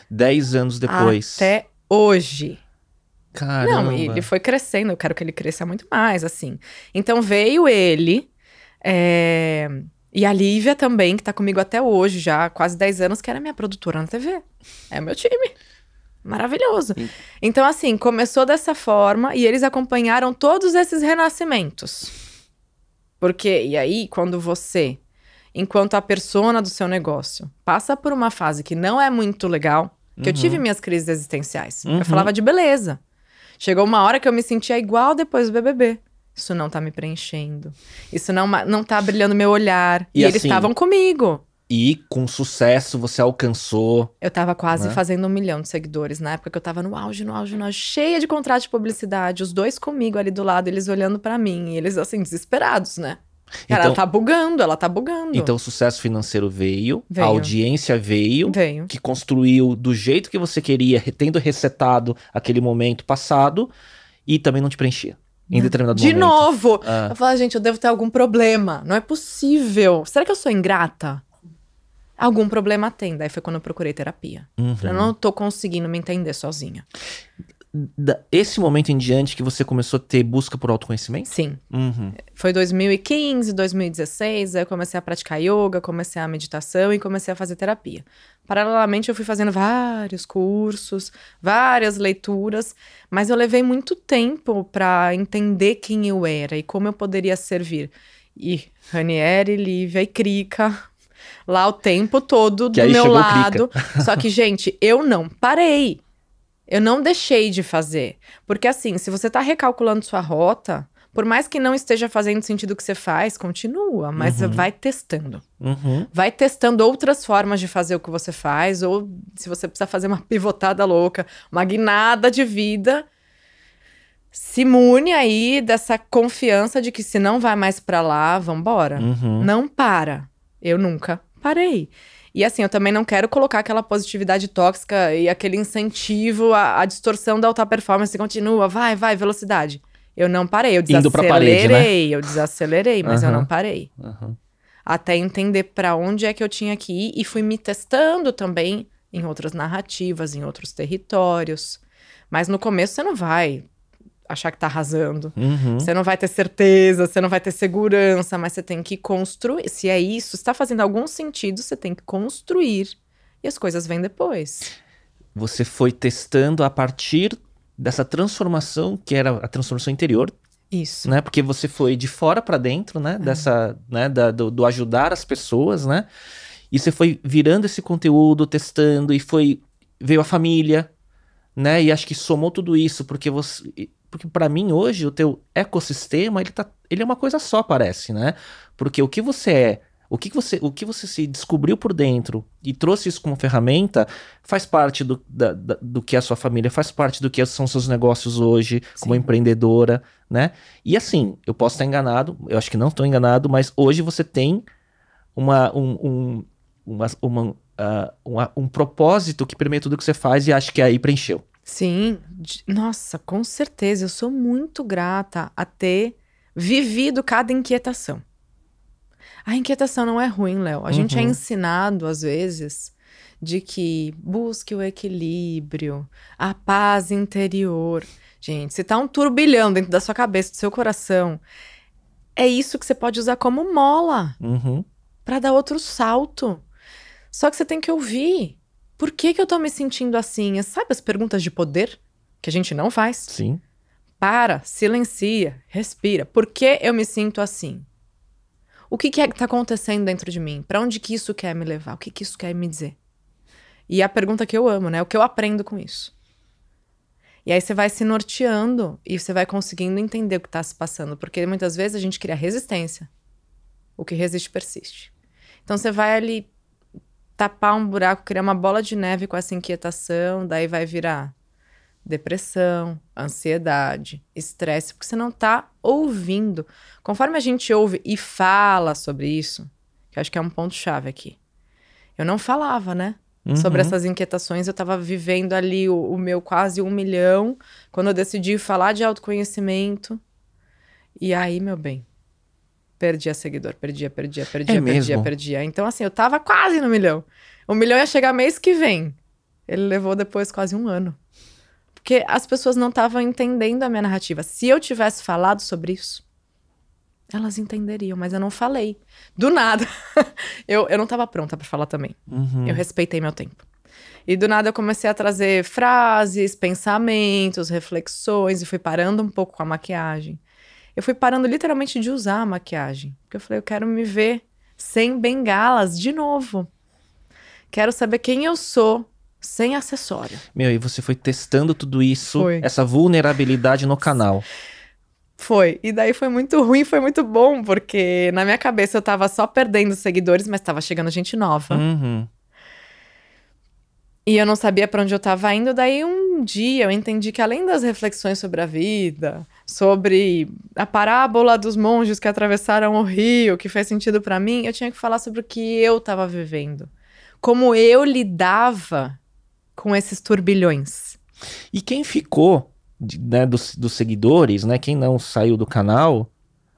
Dez anos depois. Até hoje. Caramba. Não, ele foi crescendo, eu quero que ele cresça muito mais, assim. Então veio ele, é, e a Lívia também, que tá comigo até hoje, já há quase 10 anos, que era minha produtora na TV. É meu time. Maravilhoso. Sim. Então, assim, começou dessa forma e eles acompanharam todos esses renascimentos. Porque, e aí, quando você, enquanto a persona do seu negócio, passa por uma fase que não é muito legal, Porque eu tive minhas crises existenciais. Eu falava de beleza. Chegou uma hora que eu me sentia igual depois do BBB. Isso não tá me preenchendo. Isso não, não tá brilhando meu olhar. E E, eles assim- estavam comigo. E com sucesso você alcançou. Eu tava quase Né? fazendo um milhão de seguidores na época que eu tava no auge, no auge, no auge, cheia de contrato de publicidade, os dois comigo ali do lado, eles olhando pra mim, e eles assim, desesperados, né? Cara, Então- ela tá bugando, ela tá bugando. Então o sucesso financeiro veio, Veio. a audiência veio, Veio. que construiu do jeito que você queria, tendo resetado aquele momento passado e também não te preenchia. Em determinado De momento. novo! Ah, Eu falo, gente, eu devo ter algum problema. Não é possível. Será que eu sou ingrata? Algum problema tem. Daí foi quando eu procurei terapia. uhum. Eu não tô conseguindo me entender sozinha. Esse momento em diante que você começou a ter busca por autoconhecimento? Sim. Uhum. Foi 2015, 2016, aí eu comecei a praticar yoga, comecei a meditação e comecei a fazer terapia. Paralelamente, eu fui fazendo vários cursos, várias leituras, mas eu levei muito tempo para entender quem eu era e como eu poderia servir. E Ranieri, Lívia e Krika, lá o tempo todo do meu lado. Só que, gente, eu não parei. Eu não deixei de fazer. Porque assim, se você tá recalculando sua rota, por mais que não esteja fazendo sentido o que você faz, continua, mas Uhum. vai testando. Uhum. Vai testando outras formas de fazer o que você faz, ou se você precisa fazer uma pivotada louca, uma guinada de vida, se imune aí dessa confiança de que se não vai mais pra lá, vambora. Uhum. Não para. Eu nunca parei. E assim, eu também não quero colocar aquela positividade tóxica e aquele incentivo à, à distorção da alta performance. Continua, vai, vai, velocidade. Eu não parei, eu Indo pra desacelerei, parede, né? eu desacelerei, mas eu Aham. não parei. Uhum. Até entender pra onde é que eu tinha que ir e fui me testando também em outras narrativas, em outros territórios. Mas no começo você não vai achar que tá arrasando. Uhum. Você não vai ter certeza, você não vai ter segurança, mas você tem que construir. Se é isso, se está fazendo algum sentido, você tem que construir. E as coisas vêm depois. Você foi testando a partir dessa transformação que era a transformação interior, Isso. né? Porque você foi de fora pra dentro, né? Dessa, né? Da- do, do ajudar as pessoas, né? E você foi virando esse conteúdo, testando e foi veio a família, né? E acho que somou tudo isso porque você, porque para mim hoje o teu ecossistema ele tá, ele é uma coisa só parece, né? Porque o que você é o que, você, o que você se descobriu por dentro e trouxe isso como ferramenta faz parte do, da- da- do que é a sua família, faz parte do que são seus negócios hoje, como Sim. empreendedora, né? E assim, eu posso estar enganado, eu acho que não estou enganado, mas hoje você tem uma, um, um, uma, uma, ah, uma- um propósito que permeia tudo que você faz e acho que aí preencheu. Sim. Nossa, com certeza. Eu sou muito grata a ter vivido cada inquietação. A inquietação não é ruim, Léo. A gente é Uhum. ensinado, às vezes, de que busque o equilíbrio, a paz interior. Gente, se tá um turbilhão dentro da sua cabeça, do seu coração, é isso que você pode usar como mola Uhum. para dar outro salto. Só que você tem que ouvir. Por que, que eu tô me sentindo assim? Sabe as perguntas de poder que a gente não faz? Sim. Para, silencia, respira. Por que eu me sinto assim? O que, que é que tá acontecendo dentro de mim? Para onde que isso quer me levar? O que, que isso quer me dizer? E a pergunta que eu amo, né? O que eu aprendo com isso? E aí você vai se norteando e você vai conseguindo entender o que tá se passando. Porque muitas vezes a gente cria resistência. O que resiste persiste. Então você vai ali tapar um buraco, criar uma bola de neve com essa inquietação, daí vai virar depressão, ansiedade, estresse, porque você não tá ouvindo. Conforme a gente ouve e fala sobre isso, que eu acho que é um ponto chave aqui. Eu não falava, né? Sobre Uhum. essas inquietações, eu tava vivendo ali o, o meu quase um milhão, quando eu decidi falar de autoconhecimento. E aí, meu bem, perdia seguidor, perdia, perdia, perdia, É perdia, mesmo? perdia. Então, assim, eu tava quase no milhão. O milhão ia chegar mês que vem. Ele levou depois quase um ano. Porque as pessoas não estavam entendendo a minha narrativa. Se eu tivesse falado sobre isso, elas entenderiam, mas eu não falei. Do nada. eu, eu não estava pronta para falar também. Uhum. Eu respeitei meu tempo. E do nada eu comecei a trazer frases, pensamentos, reflexões e fui parando um pouco com a maquiagem. Eu fui parando literalmente de usar a maquiagem. Porque eu falei, eu quero me ver sem bengalas de novo. Quero saber quem eu sou sem acessório. Meu, e você foi testando tudo isso, Foi. essa vulnerabilidade no canal. Foi. E daí foi muito ruim, foi muito bom, porque na minha cabeça eu tava só perdendo seguidores, mas tava chegando gente nova. Uhum. E eu não sabia pra onde eu tava indo. Daí um dia eu entendi que além das reflexões sobre a vida, sobre a parábola dos monges que atravessaram o rio, que fez sentido pra mim, eu tinha que falar sobre o que eu tava vivendo. Como eu lidava com esses turbilhões. E quem ficou, né, dos, dos seguidores, né? Quem não saiu do canal,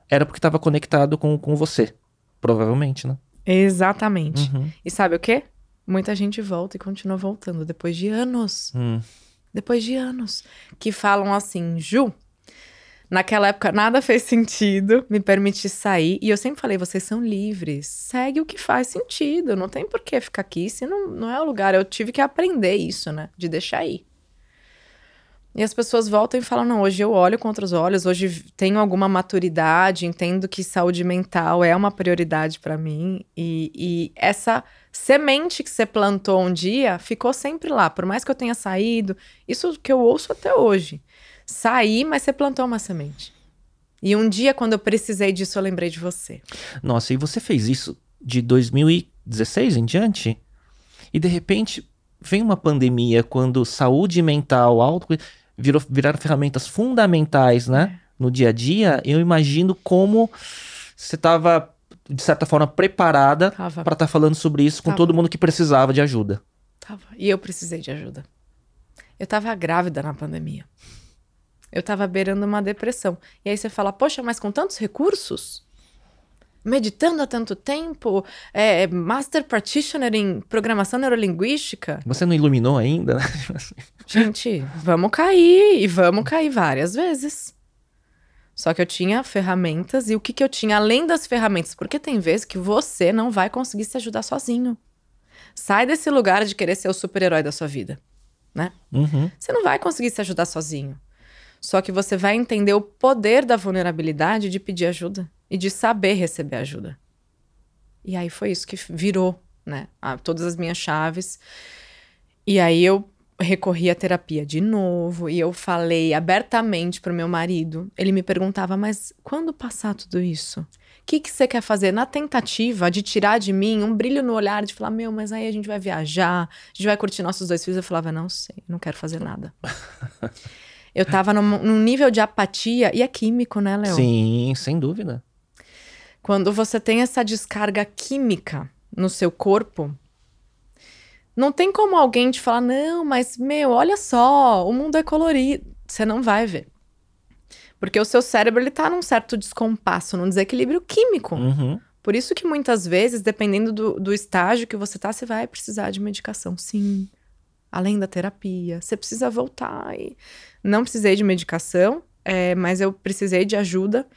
era porque estava conectado com, com você. Provavelmente, né? Exatamente. Uhum. E sabe o quê? Muita gente volta e continua voltando depois de anos. Hum. depois de anos, que falam assim, Ju, naquela época nada fez sentido me permitir sair, e eu sempre falei, vocês são livres, segue o que faz sentido, não tem por que ficar aqui, se não, não é o lugar, eu tive que aprender isso, né, de deixar ir. E as pessoas voltam e falam, não, hoje eu olho com outros olhos, hoje tenho alguma maturidade, entendo que saúde mental é uma prioridade pra mim, e, e essa semente que você plantou um dia ficou sempre lá, por mais que eu tenha saído, isso que eu ouço até hoje. Saí, mas você plantou uma semente. E um dia, quando eu precisei disso, eu lembrei de você. Nossa, e você fez isso de 2016 em diante? E de repente vem uma pandemia quando saúde mental, auto virou, viraram ferramentas fundamentais, né? No dia a dia, eu imagino como você estava, de certa forma, preparada para estar falando sobre isso com Tava. todo mundo que precisava de ajuda. tava. E eu precisei de ajuda. Eu tava grávida na pandemia. Eu tava beirando uma depressão. E aí você fala, poxa, mas com tantos recursos? Meditando há tanto tempo? É, Master Practitioner em Programação Neurolinguística? Você não iluminou ainda, né? Gente, vamos cair e vamos cair várias vezes. Só que eu tinha ferramentas e o que, que eu tinha além das ferramentas? Porque tem vezes que você não vai conseguir se ajudar sozinho. Sai desse lugar de querer ser o super-herói da sua vida, né? Uhum. Você não vai conseguir se ajudar sozinho. Só que você vai entender o poder da vulnerabilidade de pedir ajuda e de saber receber ajuda. E aí foi isso que virou, né? todas as minhas chaves. E aí eu recorri à terapia de novo e eu falei abertamente pro meu marido. Ele me perguntava, mas quando passar tudo isso? O que, que você quer fazer? Na tentativa de tirar de mim um brilho no olhar, de falar, meu, mas aí a gente vai viajar, a gente vai curtir nossos dois filhos. Eu falava, não sei, não quero fazer nada. eu tava num, num nível de apatia, e é químico, né, Léo? Sim, sem dúvida. Quando você tem essa descarga química no seu corpo, não tem como alguém te falar, não, mas meu, olha só, o mundo é colorido. Você não vai ver. Porque o seu cérebro ele tá num certo descompasso, num desequilíbrio químico. Uhum. Por isso que muitas vezes, dependendo do, do estágio que você tá, você vai precisar de medicação. Sim. Além da terapia. Você precisa voltar. E... Não precisei de medicação, é, mas eu precisei de ajuda.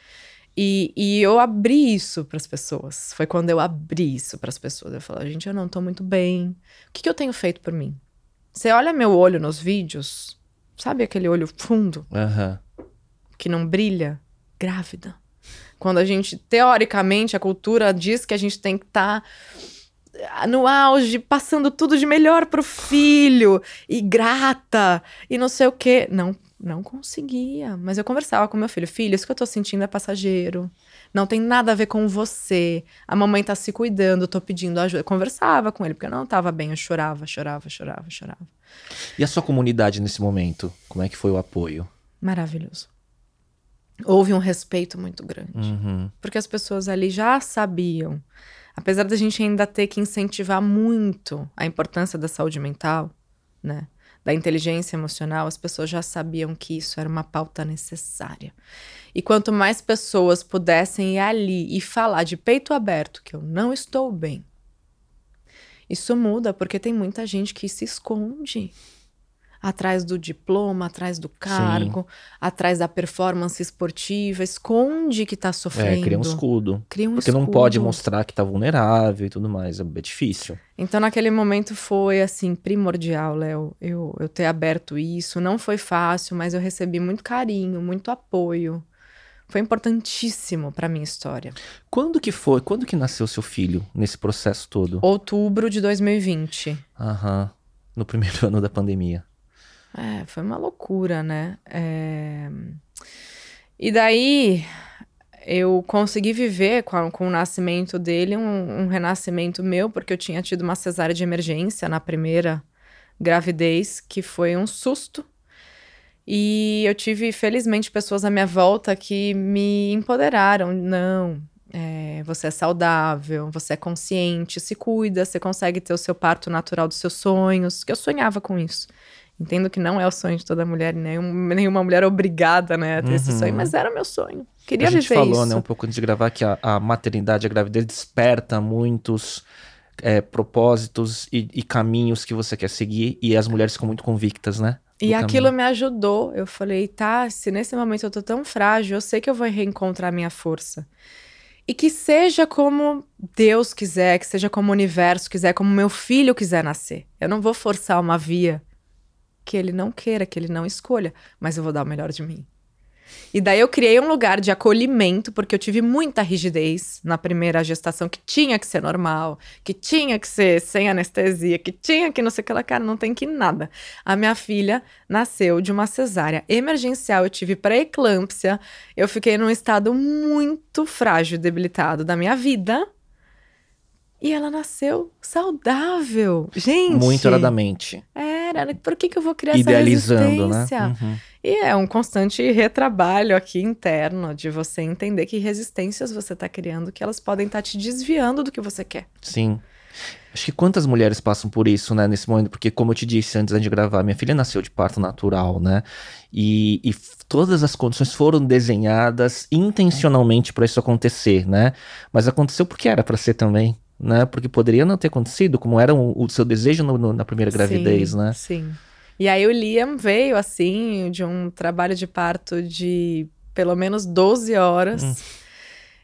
E, e eu abri isso para as pessoas. Foi quando eu abri isso para as pessoas. Eu falei, gente, eu não tô muito bem. O que, que eu tenho feito por mim? Você olha meu olho nos vídeos, sabe aquele olho fundo? Aham. que não brilha, grávida. Quando a gente, teoricamente, a cultura diz que a gente tem que estar no auge, passando tudo de melhor pro filho, e grata, e não sei o quê. Não, não conseguia. Mas eu conversava com meu filho, filho, isso que eu tô sentindo é passageiro. Não tem nada a ver com você. A mamãe tá se cuidando, tô pedindo ajuda. Eu conversava com ele, porque eu não tava bem. Eu chorava, chorava, chorava, chorava. E a sua comunidade nesse momento? Como é que foi o apoio? Maravilhoso. Houve um respeito muito grande. Uhum. porque as pessoas ali já sabiam. Apesar da gente ainda ter que incentivar muito a importância da saúde mental, né? Da inteligência emocional, as pessoas já sabiam que isso era uma pauta necessária. E quanto mais pessoas pudessem ir ali e falar de peito aberto que eu não estou bem, isso muda porque tem muita gente que se esconde atrás do diploma, atrás do cargo, atrás da performance esportiva, esconde que tá sofrendo. É, cria um escudo. Cria um Porque não pode escudo. mostrar que tá vulnerável e tudo mais. É difícil. Então, naquele momento foi, assim, primordial, Léo, eu, eu ter aberto isso. Não foi fácil, mas eu recebi muito carinho, muito apoio. Foi importantíssimo pra minha história. Quando que foi? Quando que nasceu seu filho nesse processo todo? Outubro de 2020. Aham. no primeiro ano da pandemia. É, foi uma loucura, né? É... E daí eu consegui viver com, com o nascimento dele um, um, renascimento meu, porque eu tinha tido uma cesárea de emergência na primeira gravidez, que foi um susto. E eu tive, felizmente, pessoas à minha volta que me empoderaram. Não, é, você é saudável, você é consciente, se cuida, você consegue ter o seu parto natural dos seus sonhos. Que eu sonhava com isso. Entendo que não é o sonho de toda mulher, nenhum, nenhuma mulher é obrigada né, a ter uhum. esse sonho, mas era meu sonho. Queria viver isso. A gente falou, né, um pouco antes de gravar, que a, a maternidade, a gravidez desperta muitos é, propósitos e, e, caminhos que você quer seguir, e as mulheres ficam muito convictas, né? E aquilo me ajudou. Eu falei, tá, se nesse momento eu tô tão frágil, eu sei que eu vou reencontrar minha força. E que seja como Deus quiser, que seja como o universo quiser, como meu filho quiser nascer. Eu não vou forçar uma via que ele não queira, que ele não escolha, mas eu vou dar o melhor de mim. E daí eu criei um lugar de acolhimento, porque eu tive muita rigidez na primeira gestação, que tinha que ser normal, que tinha que ser sem anestesia, que tinha que não sei o que lá, cara, não tem que nada. A minha filha nasceu de uma cesárea emergencial, eu tive pré-eclâmpsia, eu fiquei num estado muito frágil, debilitado da minha vida. E ela nasceu saudável. Gente. Muito oradamente. Era. Por que, que eu vou criar Idealizando, essa resistência? né? Uhum. E é um constante retrabalho aqui interno de você entender que resistências você está criando, que elas podem estar tá te desviando do que você quer. Sim. Acho que quantas mulheres passam por isso, né, nesse momento? Porque, como eu te disse antes de gravar, minha filha nasceu de parto natural, né? E, e todas as condições foram desenhadas intencionalmente para isso acontecer, né? Mas aconteceu porque era para ser também né? Porque poderia não ter acontecido, como era o, o seu desejo no, no, na primeira gravidez, sim, né? Sim. E aí o Liam veio, assim, de um trabalho de parto de pelo menos 12 horas. Hum.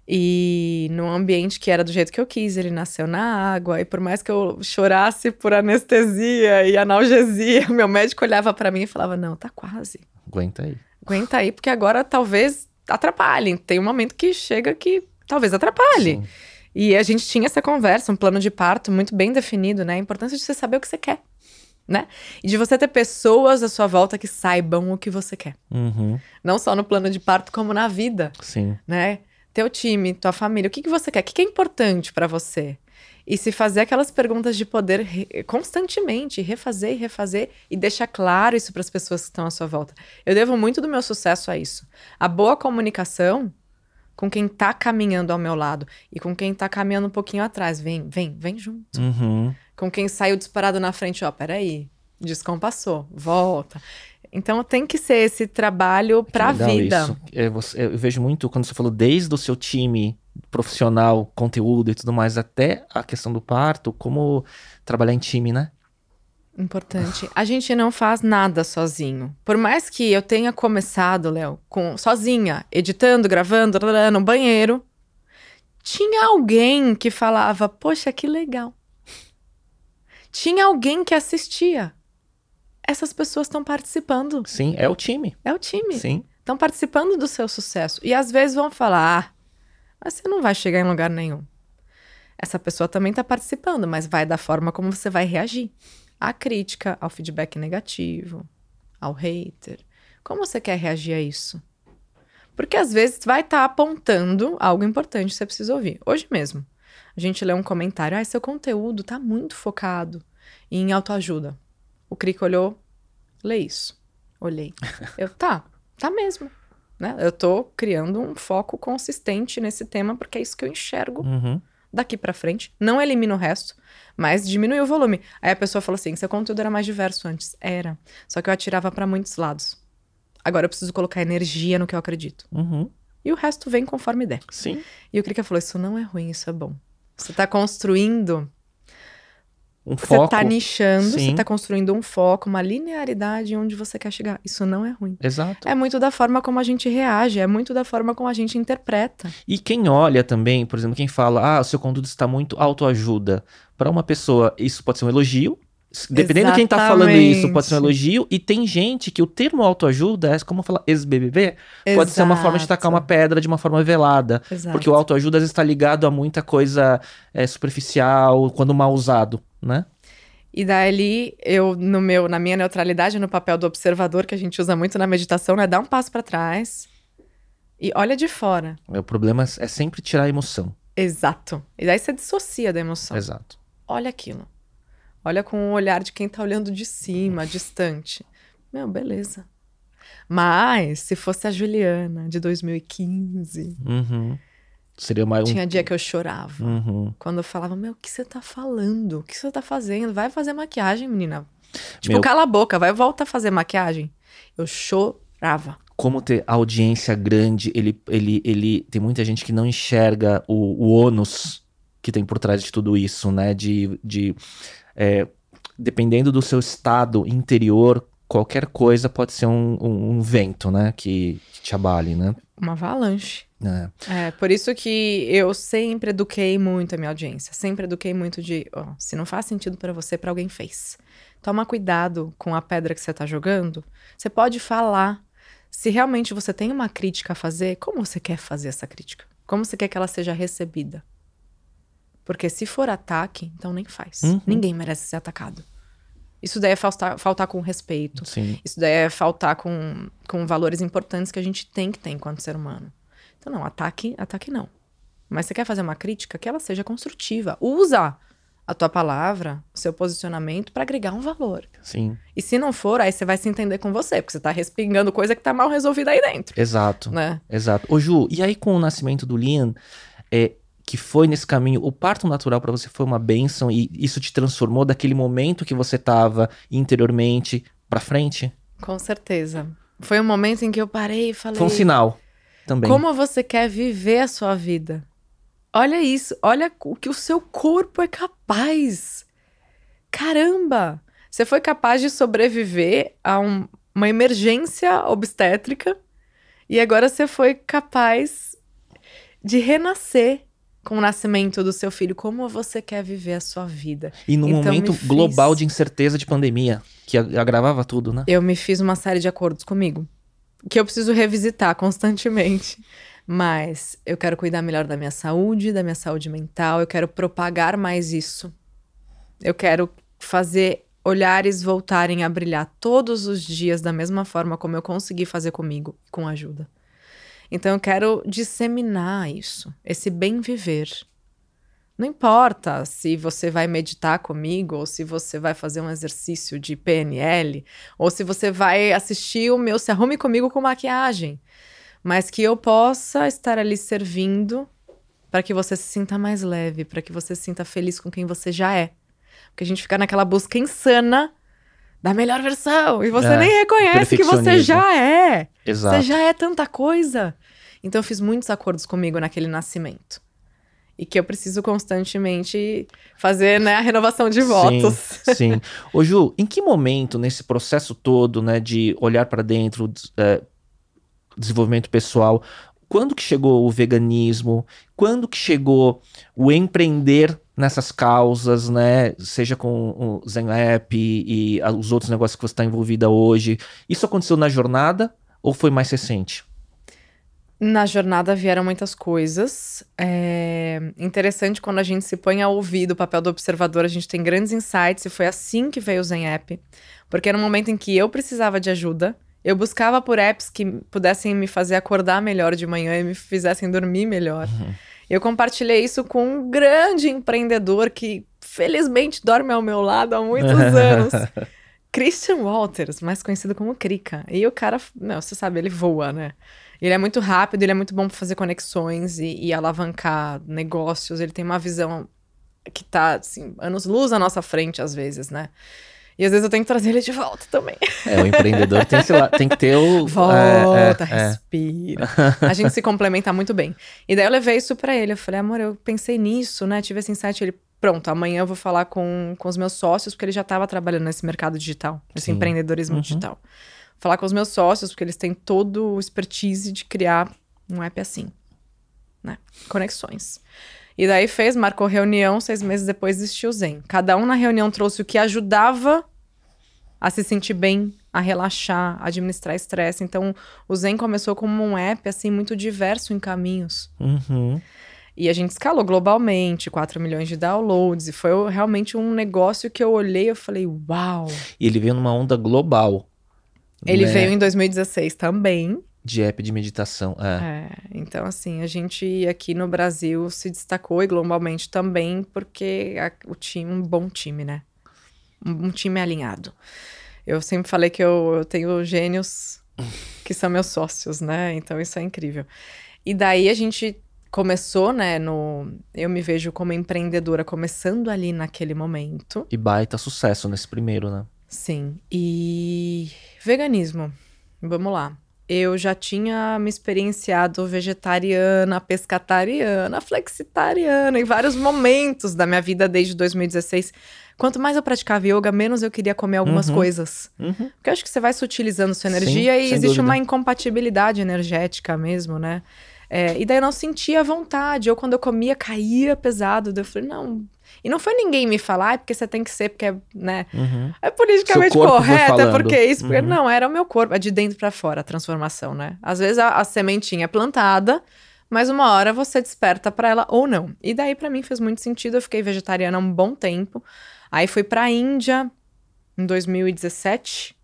E num ambiente que era do jeito que eu quis, ele nasceu na água. E por mais que eu chorasse por anestesia e analgesia, meu médico olhava para mim e falava: Não, tá quase. Aguenta aí. Aguenta aí, porque agora talvez atrapalhe. Tem um momento que chega que talvez atrapalhe. Sim. E a gente tinha essa conversa, um plano de parto muito bem definido, né? A importância de você saber o que você quer, né? E de você ter pessoas à sua volta que saibam o que você quer. Uhum. Não só no plano de parto, como na vida. Sim. Né? Teu time, tua família, o que, que você quer? O que, que é importante para você? E se fazer aquelas perguntas de poder constantemente, refazer e refazer e deixar claro isso para as pessoas que estão à sua volta. Eu devo muito do meu sucesso a isso. A boa comunicação com quem tá caminhando ao meu lado e com quem tá caminhando um pouquinho atrás. Vem, vem, vem junto. Uhum. Com quem saiu disparado na frente, ó, peraí, descompassou, volta. Então tem que ser esse trabalho para a vida. É, você, eu vejo muito quando você falou desde o seu time profissional, conteúdo e tudo mais, até a questão do parto, como trabalhar em time, né? Importante. A gente não faz nada sozinho. Por mais que eu tenha começado, Léo, com sozinha, editando, gravando, no banheiro, tinha alguém que falava: "Poxa, que legal". Tinha alguém que assistia. Essas pessoas estão participando. Sim, é o time. É o time. Sim. Estão participando do seu sucesso. E às vezes vão falar: "Ah, mas você não vai chegar em lugar nenhum". Essa pessoa também está participando, mas vai da forma como você vai reagir à crítica, ao feedback negativo, ao hater. Como você quer reagir a isso? Porque às vezes vai estar tá apontando algo importante que você precisa ouvir. Hoje mesmo, a gente lê um comentário: ah, seu conteúdo tá muito focado em autoajuda. O Crick olhou, lê isso. Olhei. Eu, tá, tá mesmo. Né? Eu tô criando um foco consistente nesse tema porque é isso que eu enxergo uhum. Daqui para frente. Não elimino o resto mas diminuiu o volume. Aí a pessoa falou assim: seu conteúdo era mais diverso antes. Era. Só que eu atirava para muitos lados. Agora eu preciso colocar energia no que eu acredito. Uhum. E o resto vem conforme der. Sim. E o Krika falou: isso não é ruim, isso é bom. Você tá construindo um foco. Você tá nichando, Sim. você tá construindo um foco, uma linearidade onde você quer chegar. Isso não é ruim. Exato. É muito da forma como a gente reage, é muito da forma como a gente interpreta. E quem olha também, por exemplo, quem fala, ah, o seu conteúdo está muito autoajuda. Para uma pessoa, isso pode ser um elogio, Dependendo Exatamente. de quem tá falando isso, pode ser um elogio. E tem gente que o termo autoajuda, é como falar ex-BBB, pode ser uma forma de tacar uma pedra de uma forma velada. Exato. Porque o autoajuda às vezes está ligado a muita coisa é, superficial, quando mal usado, né? E daí eu no meu na minha neutralidade, no papel do observador que a gente usa muito na meditação, né, dá um passo para trás e olha de fora. O problema é sempre tirar a emoção. Exato. E daí você dissocia da emoção. Exato. Olha aquilo. Olha com o olhar de quem tá olhando de cima, distante. Meu, beleza. Mas, se fosse a Juliana de 2015. Uhum. Seria mais um... Tinha dia que eu chorava. Uhum. Quando eu falava, meu, o que você tá falando? O que você tá fazendo? Vai fazer maquiagem, menina. Tipo, Meu- cala a boca, vai voltar a fazer maquiagem. Eu chorava. Como ter audiência grande, ele, ele, ele tem muita gente que não enxerga o, o ônus que tem por trás de tudo isso, né? De, de é, dependendo do seu estado interior, qualquer coisa pode ser um, um- um vento, né? Que, que te abale, né? Uma avalanche. É. É, por isso que eu sempre eduquei muito a minha audiência. Sempre eduquei muito de, ó, se não faz sentido pra você, pra alguém fez. Toma cuidado com a pedra que você tá jogando. Você pode falar. Se realmente você tem uma crítica a fazer, como você quer fazer essa crítica? Como você quer que ela seja recebida? Porque se for ataque, então nem faz. Uhum. Ninguém merece ser atacado. Isso daí é faltar, faltar com respeito. Sim. Isso daí é faltar com, com valores importantes que a gente tem que ter enquanto ser humano. Então, não, ataque, ataque não. Mas você quer fazer uma crítica, que ela seja construtiva. Usa a tua palavra, o seu posicionamento para agregar um valor. Sim. E se não for, aí você vai se entender com você, porque você tá respingando coisa que tá mal resolvida aí dentro, Exato. né? Exato. Ô Ju, e aí com o nascimento do Liam, é, que foi nesse caminho, o parto natural pra você foi uma benção e isso te transformou daquele momento que você tava interiormente pra frente? Com certeza. Foi um momento em que eu parei e falei: Foi um sinal também. Como você quer viver a sua vida? Olha isso, olha o que o seu corpo é capaz. Caramba! Você foi capaz de sobreviver a um- uma emergência obstétrica e agora você foi capaz de renascer com o nascimento do seu filho. Como você quer viver a sua vida? E num Então, momento me fiz- global de incerteza de pandemia, que ag- agravava tudo, né? Eu me fiz uma série de acordos comigo que eu preciso revisitar constantemente. Mas eu quero cuidar melhor da minha saúde, da minha saúde mental, eu quero propagar mais isso. Eu quero fazer olhares voltarem a brilhar todos os dias da mesma forma como eu consegui fazer comigo, com ajuda. Então eu quero disseminar isso, esse bem viver. Não importa se você vai meditar comigo, ou se você vai fazer um exercício de PNL, ou se você vai assistir o meu Se Arrume Comigo com Maquiagem. Mas que eu possa estar ali servindo para que você se sinta mais leve, para que você se sinta feliz com quem você já é. Porque a gente fica naquela busca insana da melhor versão e você É, nem reconhece que você já é. Exato. Você já é tanta coisa. Então eu fiz muitos acordos comigo naquele nascimento. E que eu preciso constantemente fazer né, a renovação de votos. Sim, sim. Ô Ju, em que momento nesse processo todo, né, de olhar pra dentro, é, desenvolvimento pessoal, quando que chegou o veganismo? Quando que chegou o empreender nessas causas, né? Seja com o Zen App e, e os outros negócios que você está envolvida hoje. Isso aconteceu na jornada ou foi mais recente? Na jornada vieram muitas coisas. É interessante quando a gente se põe a ouvir do papel do observador, a gente tem grandes insights, e foi assim que veio o Zen App. Porque era um momento em que eu precisava de ajuda, eu buscava por apps que pudessem me fazer acordar melhor de manhã e me fizessem dormir melhor. Eu compartilhei isso com um grande empreendedor que felizmente dorme ao meu lado há muitos anos. Christian Walters, mais conhecido como Krika. E o cara, não, você sabe, ele voa, né? Ele é muito rápido, ele é muito bom para fazer conexões e, e alavancar negócios. Ele tem uma visão que tá, assim, anos-luz à nossa frente, às vezes, né? E às vezes eu tenho que trazer ele de volta também. É, o empreendedor tem, sei lá, tem que ter o. Volta, é, é, é. respira. A gente se complementa muito bem. E daí eu levei isso pra ele. Eu falei, amor, eu pensei nisso, né? Tive esse insight. Ele, pronto, amanhã eu vou falar com, com os meus sócios, porque ele já tava trabalhando nesse mercado digital, nesse Sim. empreendedorismo Uhum. digital. Falar com os meus sócios, porque eles têm todo o expertise de criar um app assim, né? Conexões. E daí fez, marcou reunião, seis meses depois existiu o Zen. Cada um na reunião trouxe o que ajudava a se sentir bem, a relaxar, a administrar estresse. Então, o Zen começou como um app, assim, muito diverso em caminhos. Uhum. E a gente escalou globalmente, 4 milhões de downloads. E foi realmente um negócio que eu olhei e falei, uau! E ele veio numa onda global. Ele né? veio em 2016 também. De app de meditação. É. É, então, assim, a gente aqui no Brasil se destacou e globalmente também, porque a- o time, um bom time, né? Um, um time alinhado. Eu sempre falei que eu, eu tenho gênios que são meus sócios, né? Então, isso é incrível. E daí a gente começou, né? No, eu me vejo como empreendedora começando ali naquele momento. E baita sucesso nesse primeiro, né? Sim. E veganismo. Vamos lá. Eu já tinha me experienciado vegetariana, pescatariana, flexitariana em vários momentos da minha vida desde 2016. Quanto mais eu praticava yoga, menos eu queria comer algumas Uhum. coisas. Uhum. Porque eu acho que você vai sutilizando sua Sim, energia e sem existe dúvida. uma incompatibilidade energética mesmo, né? É, e daí eu não sentia vontade. Ou quando eu comia, caía pesado. Daí eu falei, não. E não foi ninguém me falar, ah, é porque você tem que ser, porque é, né? Uhum. É politicamente correto, é porque isso. Porque, Uhum. Não, era o meu corpo, é de dentro pra fora a transformação, né? Às vezes a, a sementinha é plantada, mas uma hora você desperta pra ela ou não. E daí pra mim fez muito sentido, eu fiquei vegetariana um bom tempo. Aí fui pra Índia em 2017,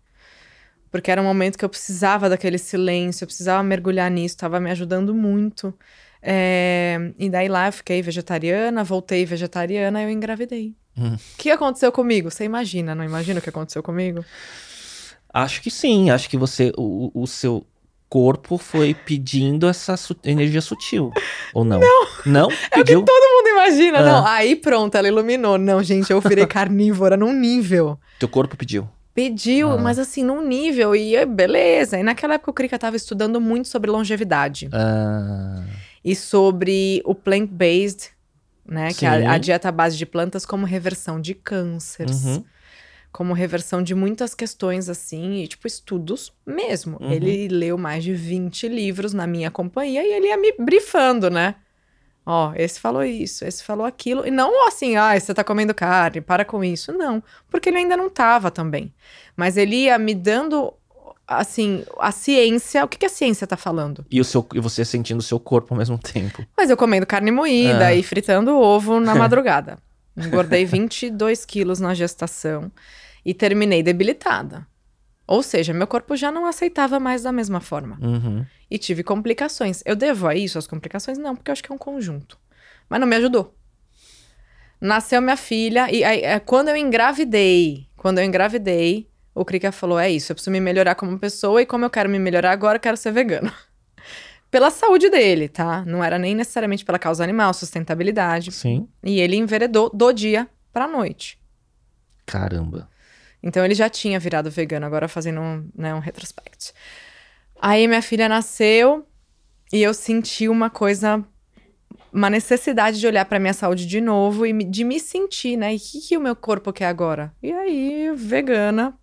porque era um momento que eu precisava daquele silêncio, eu precisava mergulhar nisso, tava me ajudando muito. É, E daí lá eu fiquei vegetariana, voltei vegetariana e eu engravidei. Hum. O que aconteceu comigo? Você imagina, não imagina o que aconteceu comigo? Acho que sim. Acho que você. O, o seu corpo foi pedindo essa su- energia sutil. Ou não? Não. Não? Pediu? Todo mundo imagina, Ah. não. Aí pronto, ela iluminou. Não, gente, eu virei carnívora num nível. Teu corpo pediu. Pediu, Ah. mas assim, num nível, e beleza. E naquela época o Krika tava estudando muito sobre longevidade Ah, e sobre o plant-based, né? Que é Sim. a, a dieta à base de plantas como reversão de cânceres. uhum. como reversão de muitas questões assim, e tipo estudos mesmo. Uhum. Ele leu mais de 20 livros na minha companhia e ele ia me brifando, né? Ó, esse falou isso, esse falou aquilo. E não assim, ah, você tá comendo carne, para com isso. Não, porque ele ainda não tava também. Mas ele ia me dando, assim, a ciência. O que, que a ciência tá falando? E, o seu, e você sentindo o seu corpo ao mesmo tempo. Mas eu comendo carne moída Ah. e fritando ovo na madrugada. Engordei 22 quilos na gestação e terminei debilitada. Ou seja, meu corpo já não aceitava mais da mesma forma. Uhum. E tive complicações. Eu devo a isso as complicações? Não, porque eu acho que é um conjunto. Mas não me ajudou. Nasceu minha filha e aí, é, quando eu engravidei, quando eu engravidei, o Krika falou: é isso, eu preciso me melhorar como pessoa e como eu quero me melhorar agora, eu quero ser vegano. Pela saúde dele, tá? Não era nem necessariamente pela causa animal, sustentabilidade. Sim. E ele enveredou do dia pra noite. Caramba. Então ele já tinha virado vegano, agora fazendo um, né, um retrospect. Aí minha filha nasceu e eu senti uma coisa, uma necessidade de olhar pra minha saúde de novo e de me sentir, né? E o que, que o meu corpo quer agora? E aí, vegana.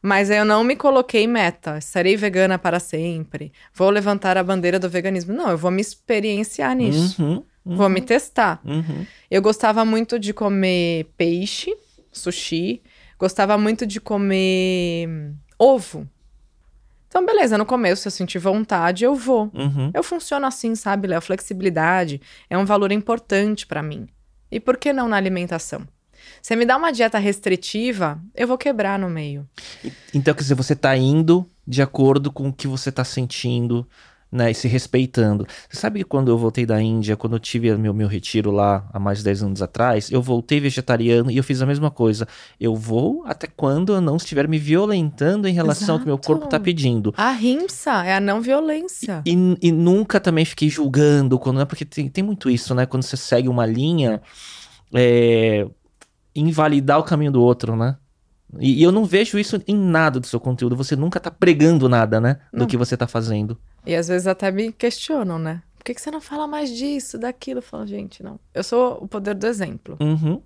Mas eu não me coloquei meta, serei vegana para sempre, vou levantar a bandeira do veganismo. Não, eu vou me experienciar nisso, Uhum. vou me testar. Uhum. Eu gostava muito de comer peixe, sushi. Gostava muito de comer hum, ovo. Então, beleza, no começo, se eu sentir vontade, eu vou. Uhum. Eu funciono assim, sabe, Léo? Flexibilidade é um valor importante pra mim. E por que não na alimentação? Você me dá uma dieta restritiva, eu vou quebrar no meio. Então, quer dizer, você tá indo de acordo com o que você tá sentindo, né? E se respeitando. Você sabe que quando eu voltei da Índia, quando eu tive meu, meu retiro lá há mais de 10 anos atrás, eu voltei vegetariano e eu fiz a mesma coisa. Eu vou até quando eu não estiver me violentando em relação ao que meu Exato. corpo tá pedindo. A rimsa é a não violência. E, e nunca também fiquei julgando, quando, né? Porque tem, tem muito isso, né? Quando você segue uma linha, é, invalidar o caminho do outro, né? E, e eu não vejo isso em nada do seu conteúdo. Você nunca tá pregando nada, né? Do Não. que você tá fazendo. E às vezes até me questionam, né? Por que, que você não fala mais disso, daquilo? Eu falo, gente, não. Eu sou o poder do exemplo. Uhum.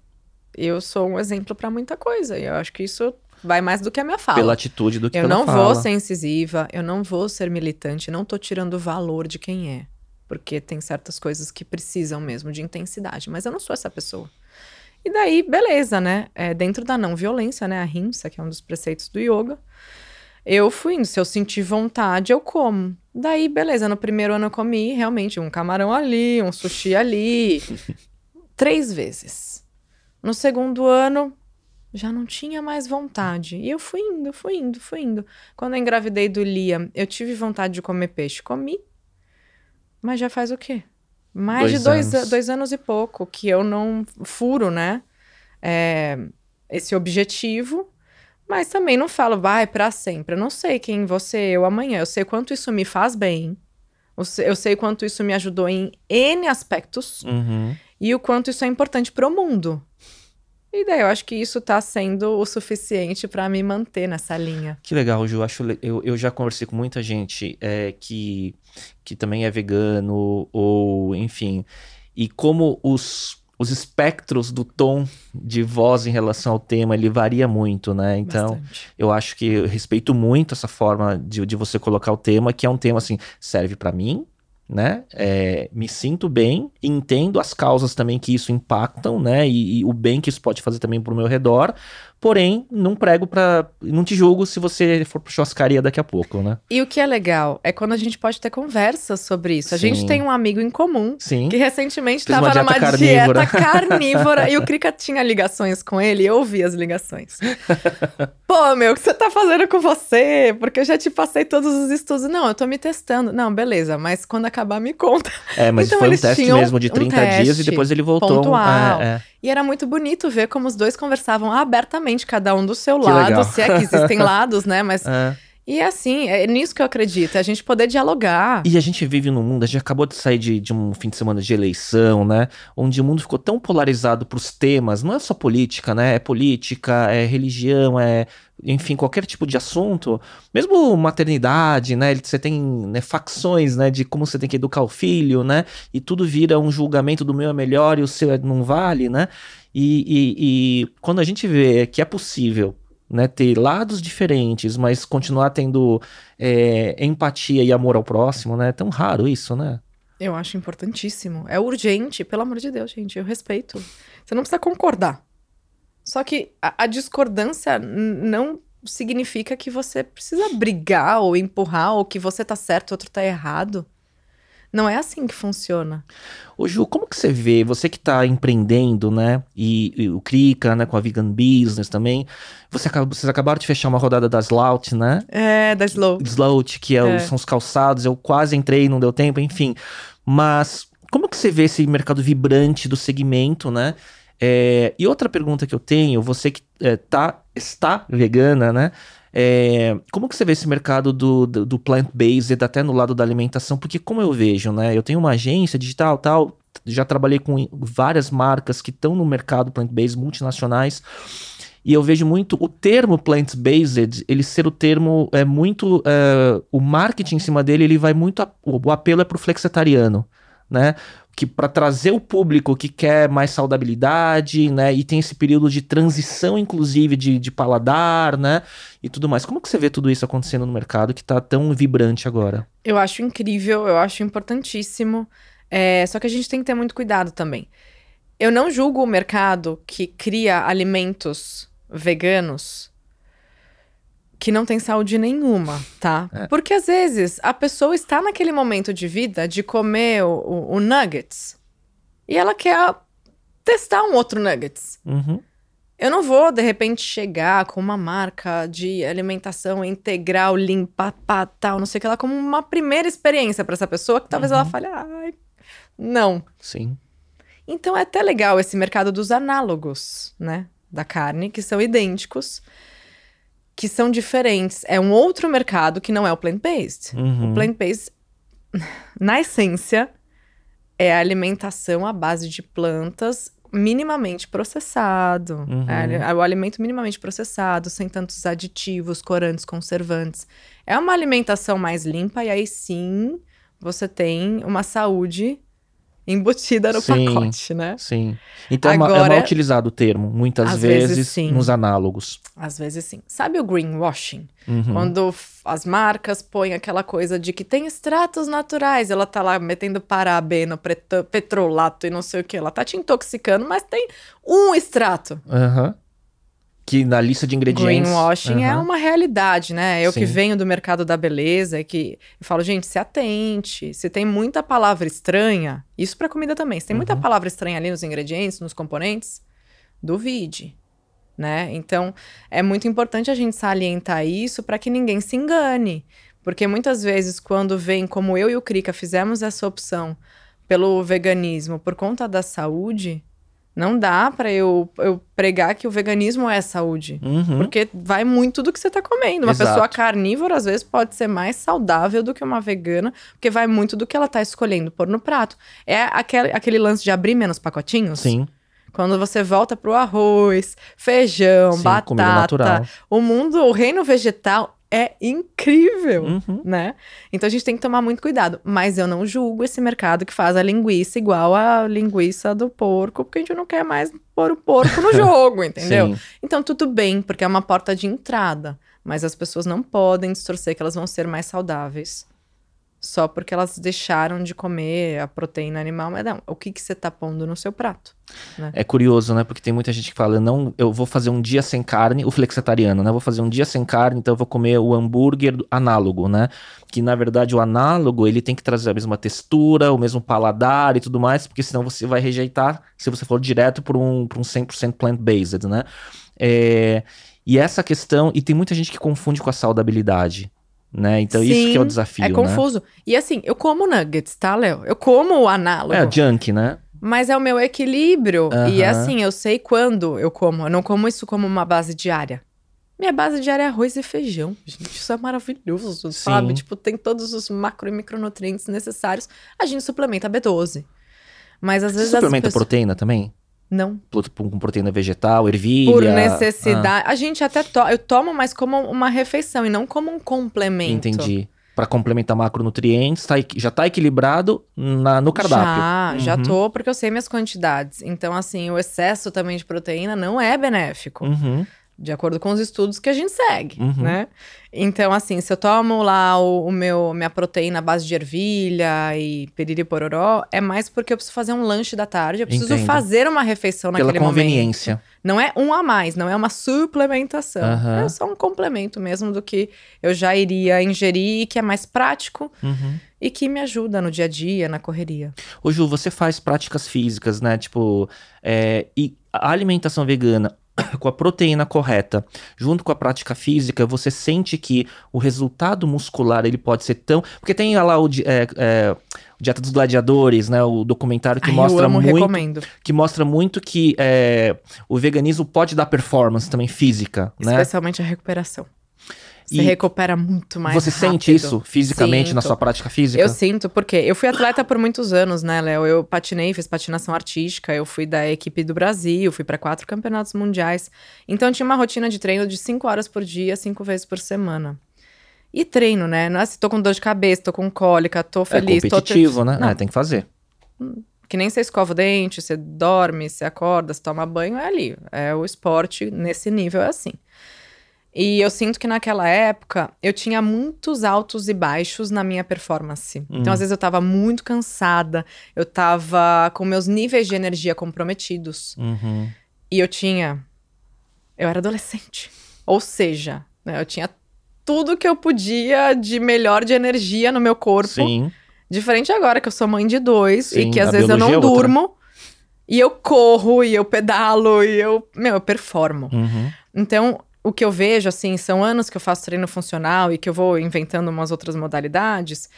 Eu sou um exemplo pra muita coisa. E eu acho que isso vai mais do que a minha fala. Pela atitude do que eu não fala. vou ser incisiva, eu não vou ser militante, não tô tirando o valor de quem é. Porque tem certas coisas que precisam mesmo de intensidade. Mas eu não sou essa pessoa. E daí, beleza, né? É, dentro da não violência, né? A rimsa, que é um dos preceitos do yoga. Eu fui indo. Se eu sentir vontade, eu como. Daí, beleza, no primeiro ano eu comi realmente um camarão ali, um sushi ali, três vezes. No segundo ano, já não tinha mais vontade. E eu fui indo, fui indo, fui indo. Quando eu engravidei do Liam, eu tive vontade de comer peixe. Comi. Mas já faz o quê? Mais Dois de dois, anos. dois anos e pouco que eu não furo, né? É, esse objetivo. Mas também não falo, vai pra sempre. Eu não sei quem você eu amanhã. Eu sei quanto isso me faz bem. Eu sei, eu sei quanto isso me ajudou em N aspectos Uhum. e o quanto isso é importante pro mundo. E daí eu acho que isso tá sendo o suficiente pra me manter nessa linha. Que legal, Ju. Acho, eu, eu já conversei com muita gente é, que, que também é vegano, ou enfim. E como os, os espectros do tom de voz em relação ao tema, ele varia muito, né? Então, Bastante. eu acho que eu respeito muito essa forma de, de você colocar o tema, que é um tema assim, serve pra mim, né? É, me sinto bem, entendo as causas também que isso impactam, né? E, e o bem que isso pode fazer também pro meu redor. Porém, não prego pra. Não te julgo se você for pra churrascaria daqui a pouco, né? E o que é legal é quando a gente pode ter conversas sobre isso. A Sim. gente tem um amigo em comum Sim. que recentemente Fez estava numa dieta dieta carnívora. carnívora e o Krika tinha ligações com ele e eu ouvi as ligações. Pô, meu, o que você tá fazendo com você? Porque eu já te passei todos os estudos. Não, eu tô me testando. Não, beleza, mas quando acabar, me conta. É, mas Então, foi um teste mesmo de um 30 dias e teste depois ele voltou. pontual. É, é. E era muito bonito ver como os dois conversavam abertamente, cada um do seu Que lado, legal. se é que existem lados, né? Mas. É. E é assim, é nisso que eu acredito, é a gente poder dialogar. E a gente vive num mundo, a gente acabou de sair de, de um fim de semana de eleição, né? Onde o mundo ficou tão polarizado pros temas, não é só política, né? É política, é religião, é. Enfim, qualquer tipo de assunto, mesmo maternidade, né? Você tem né, facções, né? De como você tem que educar o filho, né? E tudo vira um julgamento do meu é melhor e o seu é- não vale, né? E, e- e quando a gente vê que é possível né, ter lados diferentes, mas continuar tendo é, empatia e amor ao próximo, né? É tão raro isso, né? Eu acho importantíssimo. É urgente, pelo amor de Deus, gente. Eu respeito. Você não precisa concordar. Só que a, a discordância não significa que você precisa brigar ou empurrar, ou que você tá certo e outro tá errado. Não é assim que funciona. Ô Ju, como que você vê, você que tá empreendendo, né, e, e o Krika, né, com a Vegan Business também, você acaba- vocês acabaram de fechar uma rodada das Lout, né? É, da Slow. Slout, que é o- É. são os calçados, eu quase entrei, não deu tempo, enfim. Mas como que você vê esse mercado vibrante do segmento, né? É, e outra pergunta que eu tenho, você que é, tá, está vegana, né? É, como que você vê esse mercado do, do, do plant-based até no lado da alimentação? Porque como eu vejo, né? Eu tenho uma agência digital tal, já trabalhei com várias marcas que estão no mercado plant-based multinacionais. E eu vejo muito o termo plant-based, ele ser o termo é muito. é, o marketing em cima dele, ele vai muito. a- o, o apelo é pro flexitariano, né? Que para trazer o público que quer mais saudabilidade, né? E tem esse período de transição, inclusive, de, de paladar, né? E tudo mais. Como que você vê tudo isso acontecendo no mercado que tá tão vibrante agora? Eu acho incrível, eu acho importantíssimo. É, só que a gente tem que ter muito cuidado também. Eu não julgo o mercado que cria alimentos veganos que não tem saúde nenhuma, tá? É. Porque às vezes a pessoa está naquele momento de vida de comer o, o- o nuggets e ela quer testar um outro nuggets. Uhum. Eu não vou, de repente, chegar com uma marca de alimentação integral, limpa, pá, tal, não sei o que lá, como uma primeira experiência para essa pessoa, que talvez ela fale, ai, não. Sim. Então é até legal esse mercado dos análogos, né, da carne, que são idênticos, que são diferentes. É um outro mercado que não é o plant-based. Uhum. O plant-based, na essência, é a alimentação à base de plantas minimamente processado. Uhum. É, o alimento minimamente processado, sem tantos aditivos, corantes, conservantes. É uma alimentação mais limpa e aí sim você tem uma saúde embutida no Sim. pacote, né? Sim. Então é, é Agora- mal utilizado o termo, muitas vezes, vezes, sim. nos análogos. Às vezes sim. Sabe o greenwashing? Uhum. Quando as marcas põem aquela coisa de que tem extratos naturais, ela tá lá metendo parabeno, preto- petrolato e não sei o que, ela tá te intoxicando, mas tem um extrato. Aham. Que na lista de ingredientes. Greenwashing é Aham. uma realidade, né? Eu que Sim. venho do mercado da beleza, é que eu falo, gente, se atente. Se tem muita palavra estranha, isso pra comida também. Se tem muita Uhum. palavra estranha ali nos ingredientes, nos componentes, duvide, né? Então, é muito importante a gente salientar isso para que ninguém se engane. Porque muitas vezes, quando vem, como eu e o Krika fizemos essa opção pelo veganismo por conta da saúde, não dá para eu, eu pregar que o veganismo é saúde. Uhum. Porque vai muito do que você tá comendo. Uma Exato. pessoa carnívora, às vezes, pode ser mais saudável do que uma vegana, porque vai muito do que ela tá escolhendo pôr no prato. É aquele, aquele lance de abrir menos pacotinhos? Sim, Quando você volta pro arroz, feijão, sim, batata. natural. O mundo, o reino vegetal é incrível Uhum. né? Então a gente tem que tomar muito cuidado. Mas eu não julgo esse mercado que faz a linguiça igual a linguiça do porco, porque a gente não quer mais pôr o porco no jogo, entendeu? Sim. Então tudo bem, porque é uma porta de entrada. Mas as pessoas não podem distorcer que elas vão ser mais saudáveis. Só porque elas deixaram de comer a proteína animal. Mas não, o que, que você tá pondo no seu prato? É curioso, né? Porque tem muita gente que fala, não, eu vou fazer um dia sem carne, o flexitariano, né? Vou fazer um dia sem carne, então eu vou comer o hambúrguer análogo, né? Que na verdade o análogo, ele tem que trazer a mesma textura, o mesmo paladar e tudo mais, porque senão você vai rejeitar se você for direto por um, por um 100% plant-based, né? É, e essa questão, e tem muita gente que confunde com a saudabilidade, né? Então isso que é o Sim, desafio, É né? confuso. E assim, eu como nuggets, tá, Léo? Eu como o análogo. É, junk, né? Mas é o meu equilíbrio. E Aham. assim, eu sei quando eu como. Eu não como isso como uma base diária. Minha base diária é arroz e feijão. Gente, isso é maravilhoso, sabe? Sim. Tipo, tem todos os macro e micronutrientes necessários. A gente suplementa B12. Mas às Você vezes suplementa as pessoas... proteína também? Não. Com proteína vegetal, ervilha? Por Ah, necessidade. A gente até to... Eu tomo, mas como uma refeição e não como um complemento. Entendi. Pra complementar macronutrientes, tá, já tá equilibrado na, no cardápio. Já, já Uhum. tô, porque eu sei minhas quantidades. Então, assim, o excesso também de proteína não é benéfico. Uhum. De acordo com os estudos que a gente segue, Uhum. né? Então, assim, se eu tomo lá o, o meu, minha proteína à base de ervilha e piriri pororó, é mais porque eu preciso fazer um lanche da tarde, eu preciso Entendo. fazer uma refeição Pela naquele conveniência. momento. Não é um a mais, não é uma suplementação. Aham. É só um complemento mesmo do que eu já iria ingerir, que é mais prático Uhum. e que me ajuda no dia a dia, na correria. Ô Ju, você faz práticas físicas, né? Tipo, é, e a alimentação vegana com a proteína correta, junto com a prática física, você sente que o resultado muscular ele pode ser tão. Porque tem lá o, é, é, Dieta dos Gladiadores, né? O documentário que Ai, mostra amo, muito. recomendo. Que mostra muito que é, o veganismo pode dar performance também física, né? Especialmente a recuperação. Você E recupera muito mais Você sente rápido. isso fisicamente na Sinto. sua prática física? Eu sinto, porque eu fui atleta por muitos anos, né, Léo? Eu patinei, fiz patinação artística, eu fui da equipe do Brasil, fui para quatro campeonatos mundiais. Então eu tinha uma rotina de treino de cinco horas por dia, cinco vezes por semana. E treino, né? Não é se tô com dor de cabeça, tô com cólica, tô É feliz, tô competitivo, né? Não, É, tem que fazer. que nem você escova o dente, você dorme, você acorda, você toma banho, é ali. É o esporte nesse nível, é assim. E eu sinto que naquela época eu tinha muitos altos e baixos na minha performance. Hum. Então, às vezes, eu tava muito cansada, eu tava com meus níveis de energia comprometidos. Uhum. E eu tinha. Eu era adolescente. Ou seja, né, eu tinha tudo que eu podia de melhor de energia no meu corpo. Sim. Diferente agora que eu sou mãe de dois Sim, e que às vezes eu não é durmo. E eu corro, e eu pedalo, e eu. Meu, eu performo. Uhum. Então, o que eu vejo, assim, são anos que eu faço treino funcional e que eu vou inventando umas outras modalidades.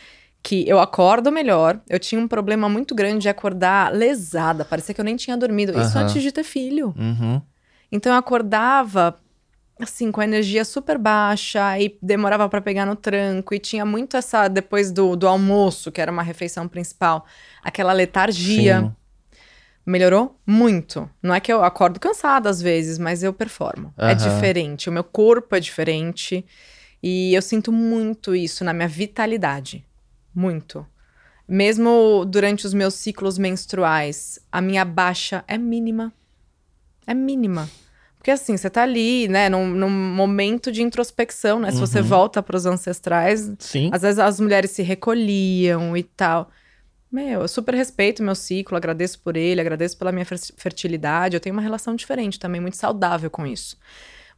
Que eu acordo melhor. Eu tinha um problema muito grande de acordar lesada. Parecia que eu nem tinha dormido. Isso Aham. antes de ter filho. Uhum. Então eu acordava assim com a energia super baixa e demorava pra pegar no tranco e tinha muito essa depois do, do almoço, que era uma refeição principal, aquela letargia. Sim. Melhorou muito. Não é que eu acordo cansada às vezes, mas eu performo. É Aham. diferente, o meu corpo é diferente e eu sinto muito isso na minha vitalidade. Muito. Mesmo durante os meus ciclos menstruais, a minha baixa é mínima. É mínima. Porque assim, você tá ali, né, num, num momento de introspecção, né? Se você Uhum. volta pros ancestrais, Sim. às vezes as mulheres se recolhiam e tal. Meu, eu super respeito meu ciclo, agradeço por ele, agradeço pela minha fertilidade. Eu tenho uma relação diferente também, muito saudável com isso.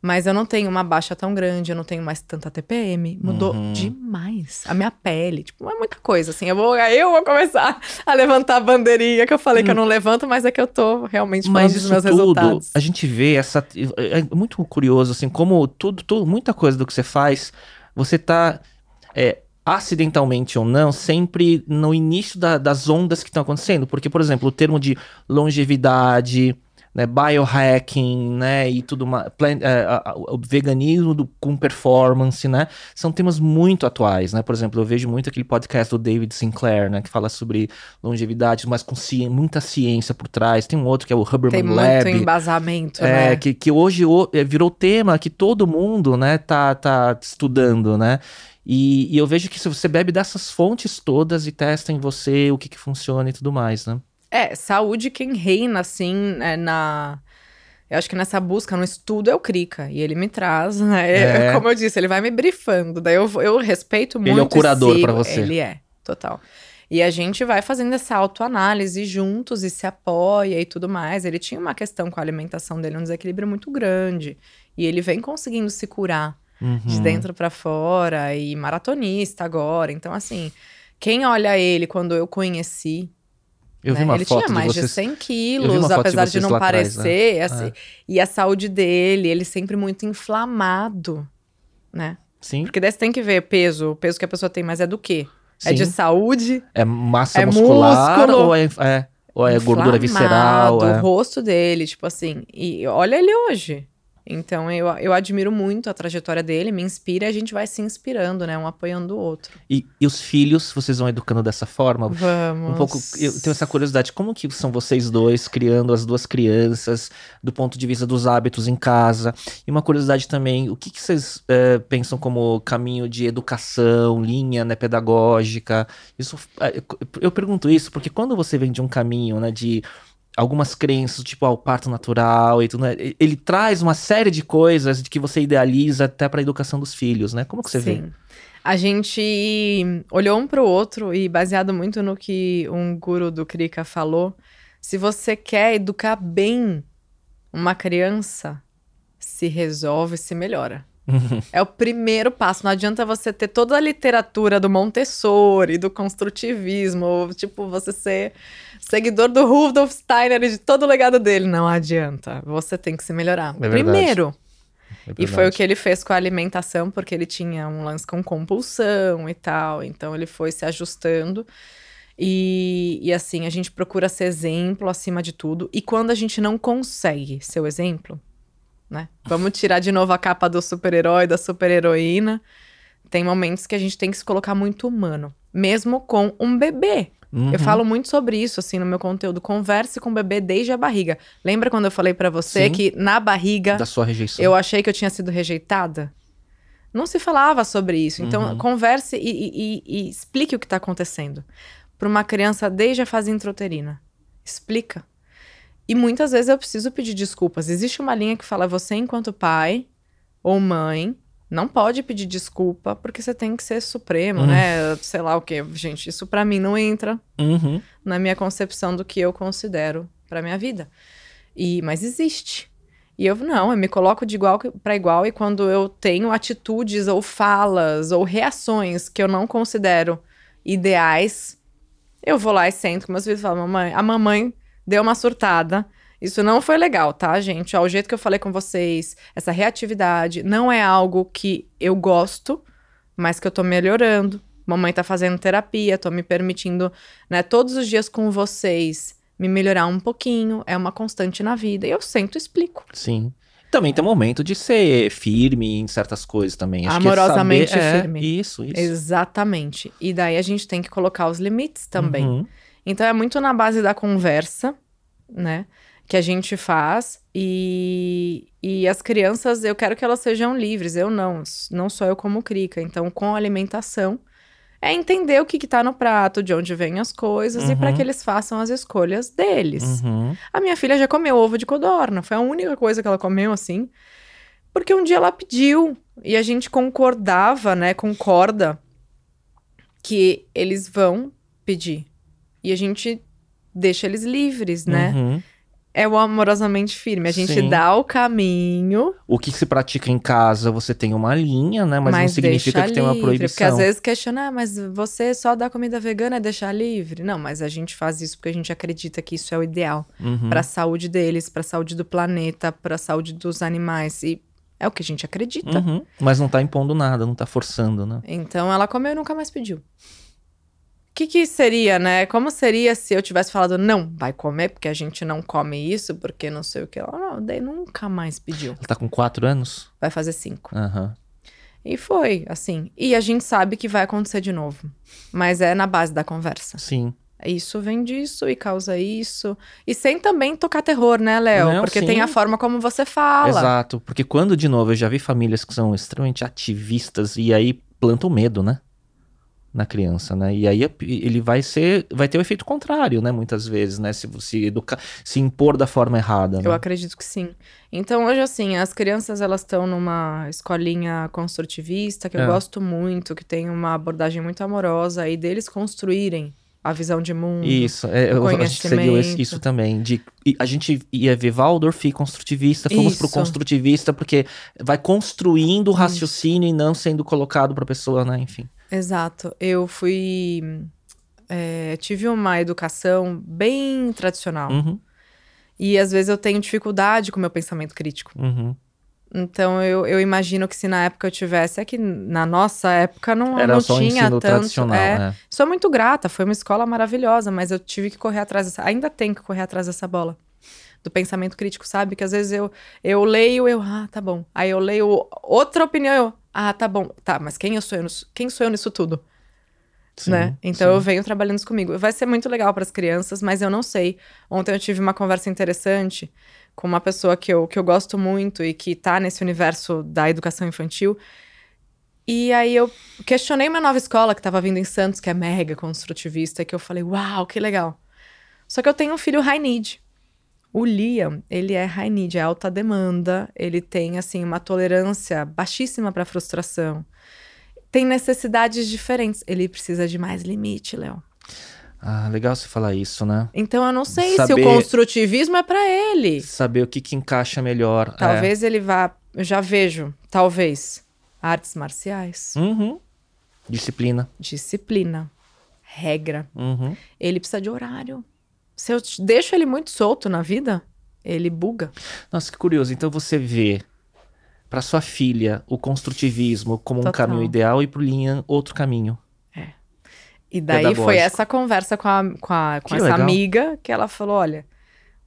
Mas eu não tenho uma baixa tão grande, eu não tenho mais tanta TPM. Mudou uhum. demais. A minha pele, tipo, é muita coisa, assim. Eu vou, eu vou começar a levantar a bandeirinha que eu falei hum. que eu hum. não levanto, mas é que eu tô realmente falando dos meus tudo, resultados. A gente vê essa. É muito curioso, assim, como tudo, tudo, muita coisa do que você faz, você tá. É, acidentalmente ou não, sempre no início da, das ondas que estão acontecendo. Porque, por exemplo, o termo de longevidade, né, biohacking, né, e tudo mais, é, o veganismo do, com performance, né, são temas muito atuais, né, por exemplo, eu vejo muito aquele podcast do David Sinclair, né, que fala sobre longevidade, mas com ci muita ciência por trás, tem um outro que é o Huberman tem Lab. Tem muito embasamento, é, né. Que, que hoje é, virou tema que todo mundo, né, tá, tá estudando, né, e, e eu vejo que se você bebe dessas fontes todas e testa em você o que que funciona e tudo mais, né. É, saúde quem reina, assim, é, na. Eu acho que nessa busca, no estudo, é o Krika. E ele me traz, né? É. Como eu disse, ele vai me brifando. Daí eu, eu respeito muito. Ele é o curador para você. Ele é, total. E a gente vai fazendo essa autoanálise juntos e se apoia e tudo mais. Ele tinha uma questão com a alimentação dele, um desequilíbrio muito grande. E ele vem conseguindo se curar uhum. de dentro para fora e maratonista agora. Então, assim, quem olha ele quando eu conheci, eu vi né? uma ele foto tinha mais de, vocês... de 100 quilos, apesar de, de não parecer. Atrás, né? assim, é. E a saúde dele, ele sempre muito inflamado, né? Sim. Porque daí você tem que ver peso, o peso que a pessoa tem, mas é do quê? Sim. É de saúde? É massa é muscular músculo, ou é, é, ou é gordura visceral? É. O rosto dele, tipo assim. E olha ele hoje. Então eu, eu admiro muito a trajetória dele, me inspira e a gente vai se inspirando, né? Um apoiando o outro. E, e os filhos, vocês vão educando dessa forma? Vamos. Um pouco, eu tenho essa curiosidade, como que são vocês dois criando as duas crianças, do ponto de vista dos hábitos em casa? E uma curiosidade também, o que, que vocês é, pensam como caminho de educação, linha né, pedagógica? Isso, é, eu pergunto isso porque quando você vem de um caminho né, de algumas crenças, tipo, ao parto natural e tudo, né? Ele traz uma série de coisas de que você idealiza até para a educação dos filhos, né? Como que você Sim. vê? A gente olhou um para o outro e baseado muito no que um guru do Krika falou, se você quer educar bem uma criança, se resolve, se melhora. é o primeiro passo. Não adianta você ter toda a literatura do Montessori, do construtivismo, tipo, você ser seguidor do Rudolf Steiner e de todo o legado dele. Não adianta. Você tem que se melhorar. É Primeiro. É e foi o que ele fez com a alimentação, porque ele tinha um lance com compulsão e tal. Então ele foi se ajustando. E, e assim, a gente procura ser exemplo acima de tudo. E quando a gente não consegue ser o exemplo, né? Vamos tirar de novo a capa do super-herói, da super-heroína. Tem momentos que a gente tem que se colocar muito humano, mesmo com um bebê. Uhum. Eu falo muito sobre isso, assim, no meu conteúdo. Converse com o bebê desde a barriga. Lembra quando eu falei para você Sim. que na barriga. Da sua rejeição. Eu achei que eu tinha sido rejeitada? Não se falava sobre isso. Então, uhum. converse e, e, e, explique o que está acontecendo. Para uma criança desde a fase intrauterina. Explica. E muitas vezes eu preciso pedir desculpas. Existe uma linha que fala: você, enquanto pai ou mãe, não pode pedir desculpa porque você tem que ser supremo, uhum. né? Sei lá o que, gente. Isso para mim não entra uhum. na minha concepção do que eu considero para minha vida. E mas existe. E eu não, eu me coloco de igual para igual e quando eu tenho atitudes ou falas ou reações que eu não considero ideais, eu vou lá e sento com meus filhos e falo: "Mamãe, a mamãe deu uma surtada isso não foi legal, tá, gente? Ó, o jeito que eu falei com vocês, essa reatividade, não é algo que eu gosto, mas que eu tô melhorando. Mamãe tá fazendo terapia, tô me permitindo, né, todos os dias com vocês, me melhorar um pouquinho. É uma constante na vida. E eu sempre explico. Sim. Também tem um momento de ser firme em certas coisas também. Acho Amorosamente que é saber, firme. É, isso, isso. Exatamente. E daí a gente tem que colocar os limites também. Uhum. Então é muito na base da conversa, né? Que a gente faz e, e as crianças, eu quero que elas sejam livres, eu não, não sou eu como crica. Então, com alimentação, é entender o que está no prato, de onde vêm as coisas uhum. e para que eles façam as escolhas deles. Uhum. A minha filha já comeu ovo de codorna, foi a única coisa que ela comeu assim, porque um dia ela pediu e a gente concordava, né, concorda que eles vão pedir. e a gente deixa eles livres, né? Uhum. É o amorosamente firme. A gente Sim. dá o caminho, O que se pratica em casa, você tem uma linha, né? Mas, não significa que tem uma livre, proibição. Porque às vezes questiona, ah, mas você só dá comida vegana é deixar livre? Não, mas a gente faz isso porque a gente acredita que isso é o ideal Uhum. para a saúde deles, para a saúde do planeta, para a saúde dos animais. E é o que a gente acredita. Uhum. Mas não tá impondo nada, não tá forçando, né? Então ela comeu e nunca mais pediu. O que, que seria, né? Como seria se eu tivesse falado, não, vai comer, porque a gente não come isso, porque não sei o que. Ela, não, daí nunca mais pediu. Ela tá com quatro anos? Vai fazer cinco. Aham. E foi, assim. E a gente sabe que vai acontecer de novo. Mas é na base da conversa. Sim. Isso vem disso e causa isso. E sem também tocar terror, né, Léo? Porque sim. tem a forma como você fala. Exato. Porque quando, de novo, eu já vi famílias que são extremamente ativistas e aí plantam medo, né? Na criança, né? E aí ele vai ser, vai ter o efeito contrário, né? Muitas vezes, né? Se se educar, se impor da forma errada, né? Eu acredito que sim. Então, hoje, assim, as crianças, elas estão numa escolinha construtivista, que eu É. gosto muito, que tem uma abordagem muito amorosa, e deles construírem a visão de mundo. Isso, é, eu, a gente seguiu esse- conhecimento. isso também. De, a gente ia ver Waldorf e construtivista, fomos pro Isso. construtivista, porque vai construindo o raciocínio e não sendo colocado pra pessoa, né? Enfim. Exato. Eu fui. é, tive uma educação bem tradicional. Uhum, E às vezes eu tenho dificuldade com o meu pensamento crítico. uhum. Então eu, eu imagino que se na época eu tivesse, é que na nossa época não, Era não só tinha ensino tanto. tradicional, é. né? Sou muito grata, foi uma escola maravilhosa, mas eu tive que correr atrás dessa. Ainda tenho que correr atrás dessa bola. Do pensamento crítico, sabe? Que às vezes eu, eu leio, eu, ah, tá bom. Aí eu leio outra opinião, eu, ah, tá bom. Tá, mas quem eu sou eu, nisso- quem sou eu nisso tudo? Sim, né? Então sim. eu venho trabalhando isso comigo. Vai ser muito legal para as crianças, mas eu não sei. Ontem eu tive uma conversa interessante com uma pessoa que eu, que eu gosto muito e que tá nesse universo da educação infantil. E aí eu questionei uma nova escola que estava vindo em Santos, que é mega construtivista, que eu falei, uau, que legal. Só que eu tenho um filho high need. O Liam, ele é high need, é alta demanda, ele tem, assim, uma tolerância baixíssima para frustração. Tem necessidades diferentes. Ele precisa de mais limite, Léo. Ah, legal você falar isso, né? Então eu não sei se Saber- o construtivismo é para ele. Saber o que, que encaixa melhor. é. Talvez ele vá. Eu já vejo, talvez, artes marciais, Uhum. Disciplina. disciplina, regra. Uhum. Ele precisa de horário. Se eu deixo ele muito solto na vida, ele buga. Nossa, que curioso. Então você vê pra sua filha o construtivismo como um Total. caminho ideal e pro Liam outro caminho. E daí Pedagógico. foi essa conversa com, a, com, a- com essa legal. amiga que ela falou: olha,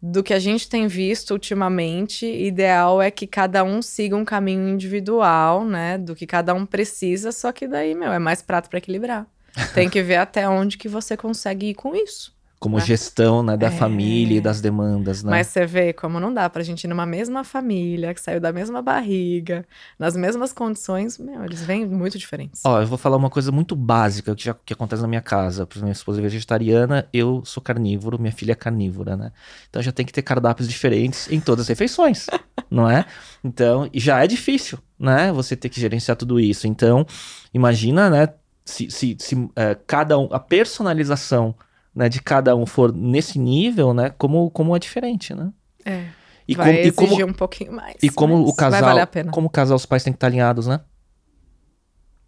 do que a gente tem visto ultimamente, ideal é que cada um siga um caminho individual, né? Do que cada um precisa, só que daí, meu, é mais prato para equilibrar. Tem que ver até onde que você consegue ir com isso. Como Né? gestão, né, da É. família e das demandas, né? Mas você vê como não dá pra gente ir numa mesma família, que saiu da mesma barriga, nas mesmas condições, meu, eles vêm muito diferentes. Ó, eu vou falar uma coisa muito básica que já que acontece na minha casa. Por exemplo, minha esposa é vegetariana, eu sou carnívoro, minha filha é carnívora, né? Então já tem que ter cardápios diferentes em todas as refeições, não é? Então, já é difícil, né? Você ter que gerenciar tudo isso. Então, imagina, né? Se, se, se é, cada um, a personalização né, de cada um for nesse nível, né? Como, como é diferente, né? É. E vai como, e como, exigir um pouquinho mais. e como o casal, Vai valer a pena. como o casal, os pais têm que estar alinhados, né?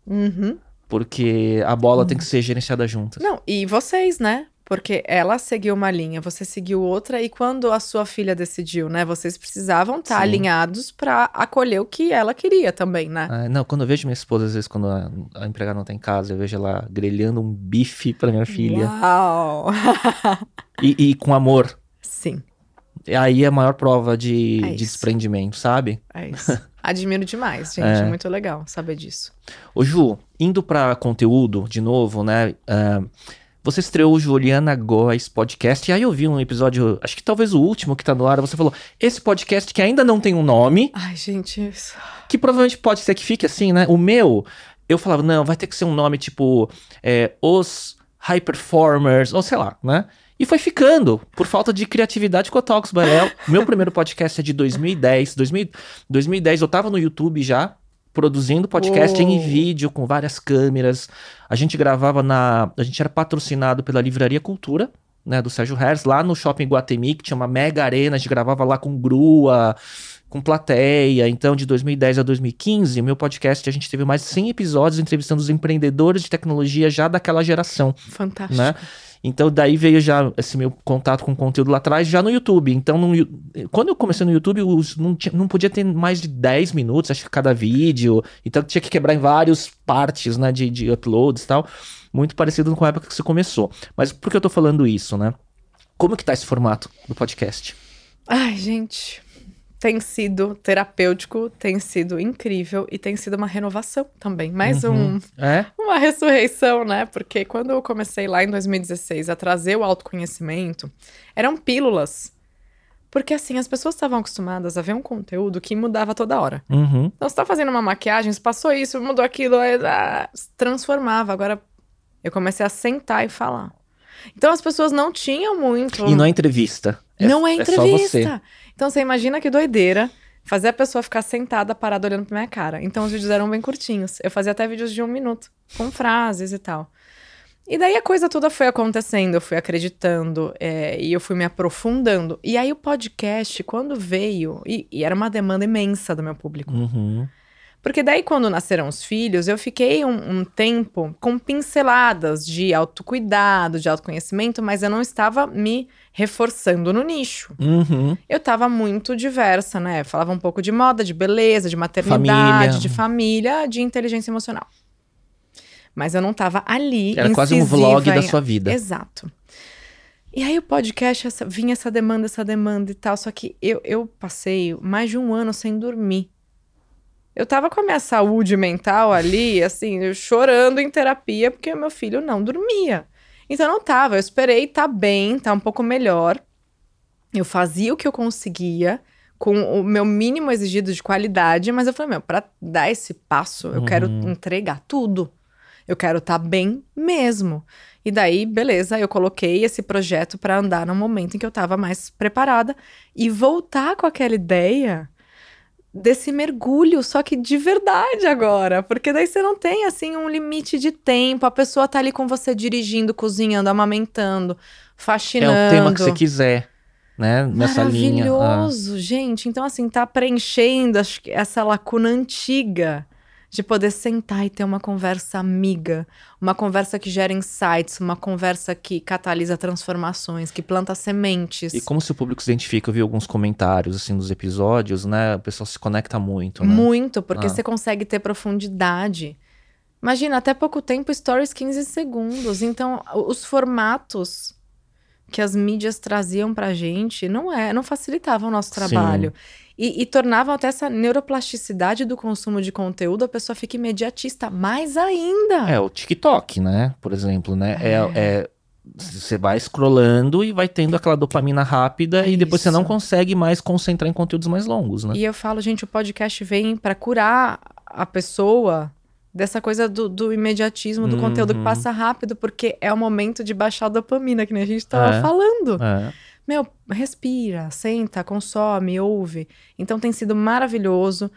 Uhum. Porque a bola tem que ser gerenciada juntas. Não, e vocês, né? Porque ela seguiu uma linha, você seguiu outra, e quando a sua filha decidiu, né? Vocês precisavam estar Sim. alinhados pra acolher o que ela queria também, né? Ah, não, quando eu vejo minha esposa, às vezes, quando a, a empregada não tá em casa, eu vejo ela grelhando um bife pra minha filha. Uau! E, e com amor. Sim, Aí é a maior prova de, É de desprendimento, sabe? é isso. Admiro demais, gente. É. Muito legal saber disso. Ô Ju, indo pra conteúdo de novo, né? ah, você estreou o Juliana Góes podcast, e aí eu vi um episódio, acho que talvez o último que tá no ar, você falou, esse podcast que ainda não tem um nome, Ai, gente, isso- que provavelmente pode ser que fique assim, né? O meu, eu falava, não, vai ter que ser um nome tipo é, Os High Performers, ou sei lá, né? E foi ficando, por falta de criatividade com a Talks Léo. Meu primeiro podcast é de 2010. 2000, 2010 eu tava no YouTube já, produzindo podcast Uou. em vídeo com várias câmeras. A gente gravava na, a gente era patrocinado pela Livraria Cultura, né, do Sérgio Herz, lá no Shopping Guatemi, que tinha uma mega arena, a gente gravava lá com grua, com plateia. Então, de 2010 a 2015, o meu podcast, a gente teve mais de 100 episódios entrevistando os empreendedores de tecnologia já daquela geração, Fantástico. né? Então, daí veio já esse meu contato com conteúdo lá atrás, já no YouTube. Então, no quando eu comecei no YouTube, os- não, tinha- não podia ter mais de 10 minutos, acho que cada vídeo. Então, tinha que quebrar em várias partes, né, de, de uploads e tal. Muito parecido com a época que você começou. Mas por que eu tô falando isso, né? Como que tá esse formato do podcast? Ai, gente, tem sido terapêutico, tem sido incrível e tem sido uma renovação também. Mais Uhum. um, É? uma ressurreição, né? Porque quando eu comecei lá em 2016 a trazer o autoconhecimento, eram pílulas. Porque assim, as pessoas estavam acostumadas a ver um conteúdo que mudava toda hora. Uhum. Então, você tá fazendo uma maquiagem, você passou isso, mudou aquilo, aí, ah, transformava. Agora, eu comecei a sentar e falar. Então, as pessoas não tinham muito. E não é entrevista. É- não é É só entrevista. você. Então, você imagina que doideira fazer a pessoa ficar sentada, parada, olhando pra minha cara. Então, os vídeos eram bem curtinhos. Eu fazia até vídeos de um minuto, com frases e tal. E daí a coisa toda foi acontecendo, eu fui acreditando é, e eu fui me aprofundando. E aí o podcast, quando veio, e, e era uma demanda imensa do meu público. Uhum. Porque daí, quando nasceram os filhos, eu fiquei um, um tempo com pinceladas de autocuidado, de autoconhecimento, mas eu não estava me reforçando no nicho. Uhum. Eu estava muito diversa, né? Falava um pouco de moda, de beleza, de maternidade, Família. de família, de inteligência emocional. Mas eu não estava ali. Era quase um vlog da em- sua vida. Exato. E aí o podcast, essa- vinha essa demanda, essa demanda e tal. Só que eu, eu passei mais de um ano sem dormir. Eu tava com a minha saúde mental ali, assim, chorando em terapia, porque o meu filho não dormia. Então não tava, eu esperei tá bem, tá um pouco melhor. Eu fazia o que eu conseguia, com o meu mínimo exigido de qualidade, mas eu falei, meu, pra dar esse passo, eu quero Uhum. entregar tudo. Eu quero estar bem mesmo. E daí, beleza, eu coloquei esse projeto pra andar no momento em que eu tava mais preparada e voltar com aquela ideia desse mergulho, só que de verdade agora, porque daí você não tem assim um limite de tempo, a pessoa tá ali com você dirigindo, cozinhando, amamentando, É faxinando. o tema que você quiser, né? Nessa linha. Ah. Maravilhoso, gente. Então, assim, tá preenchendo acho que essa lacuna antiga de poder sentar e ter uma conversa amiga, uma conversa que gera insights, uma conversa que catalisa transformações, que planta sementes. E como se o público se identifica, eu vi alguns comentários, assim, dos episódios, né? O pessoal se conecta muito, né? Muito, porque Ah. você consegue ter profundidade. Imagina, até pouco tempo, stories 15 segundos. Então, os formatos que as mídias traziam pra gente não é, não facilitavam o nosso trabalho. E, e tornavam até essa neuroplasticidade do consumo de conteúdo, a pessoa fica imediatista, mais ainda. É, o TikTok, né? Por exemplo, né? É. é- você vai scrollando e vai tendo aquela dopamina rápida É e depois você não isso. consegue mais concentrar em conteúdos mais longos, né? E eu falo, gente, o podcast vem pra curar a pessoa dessa coisa do, do imediatismo, do conteúdo que Uhum. passa rápido, porque é o momento de baixar a dopamina, que nem a gente tava É. falando. É. Meu, respira, senta, consome, ouve. Então tem sido maravilhoso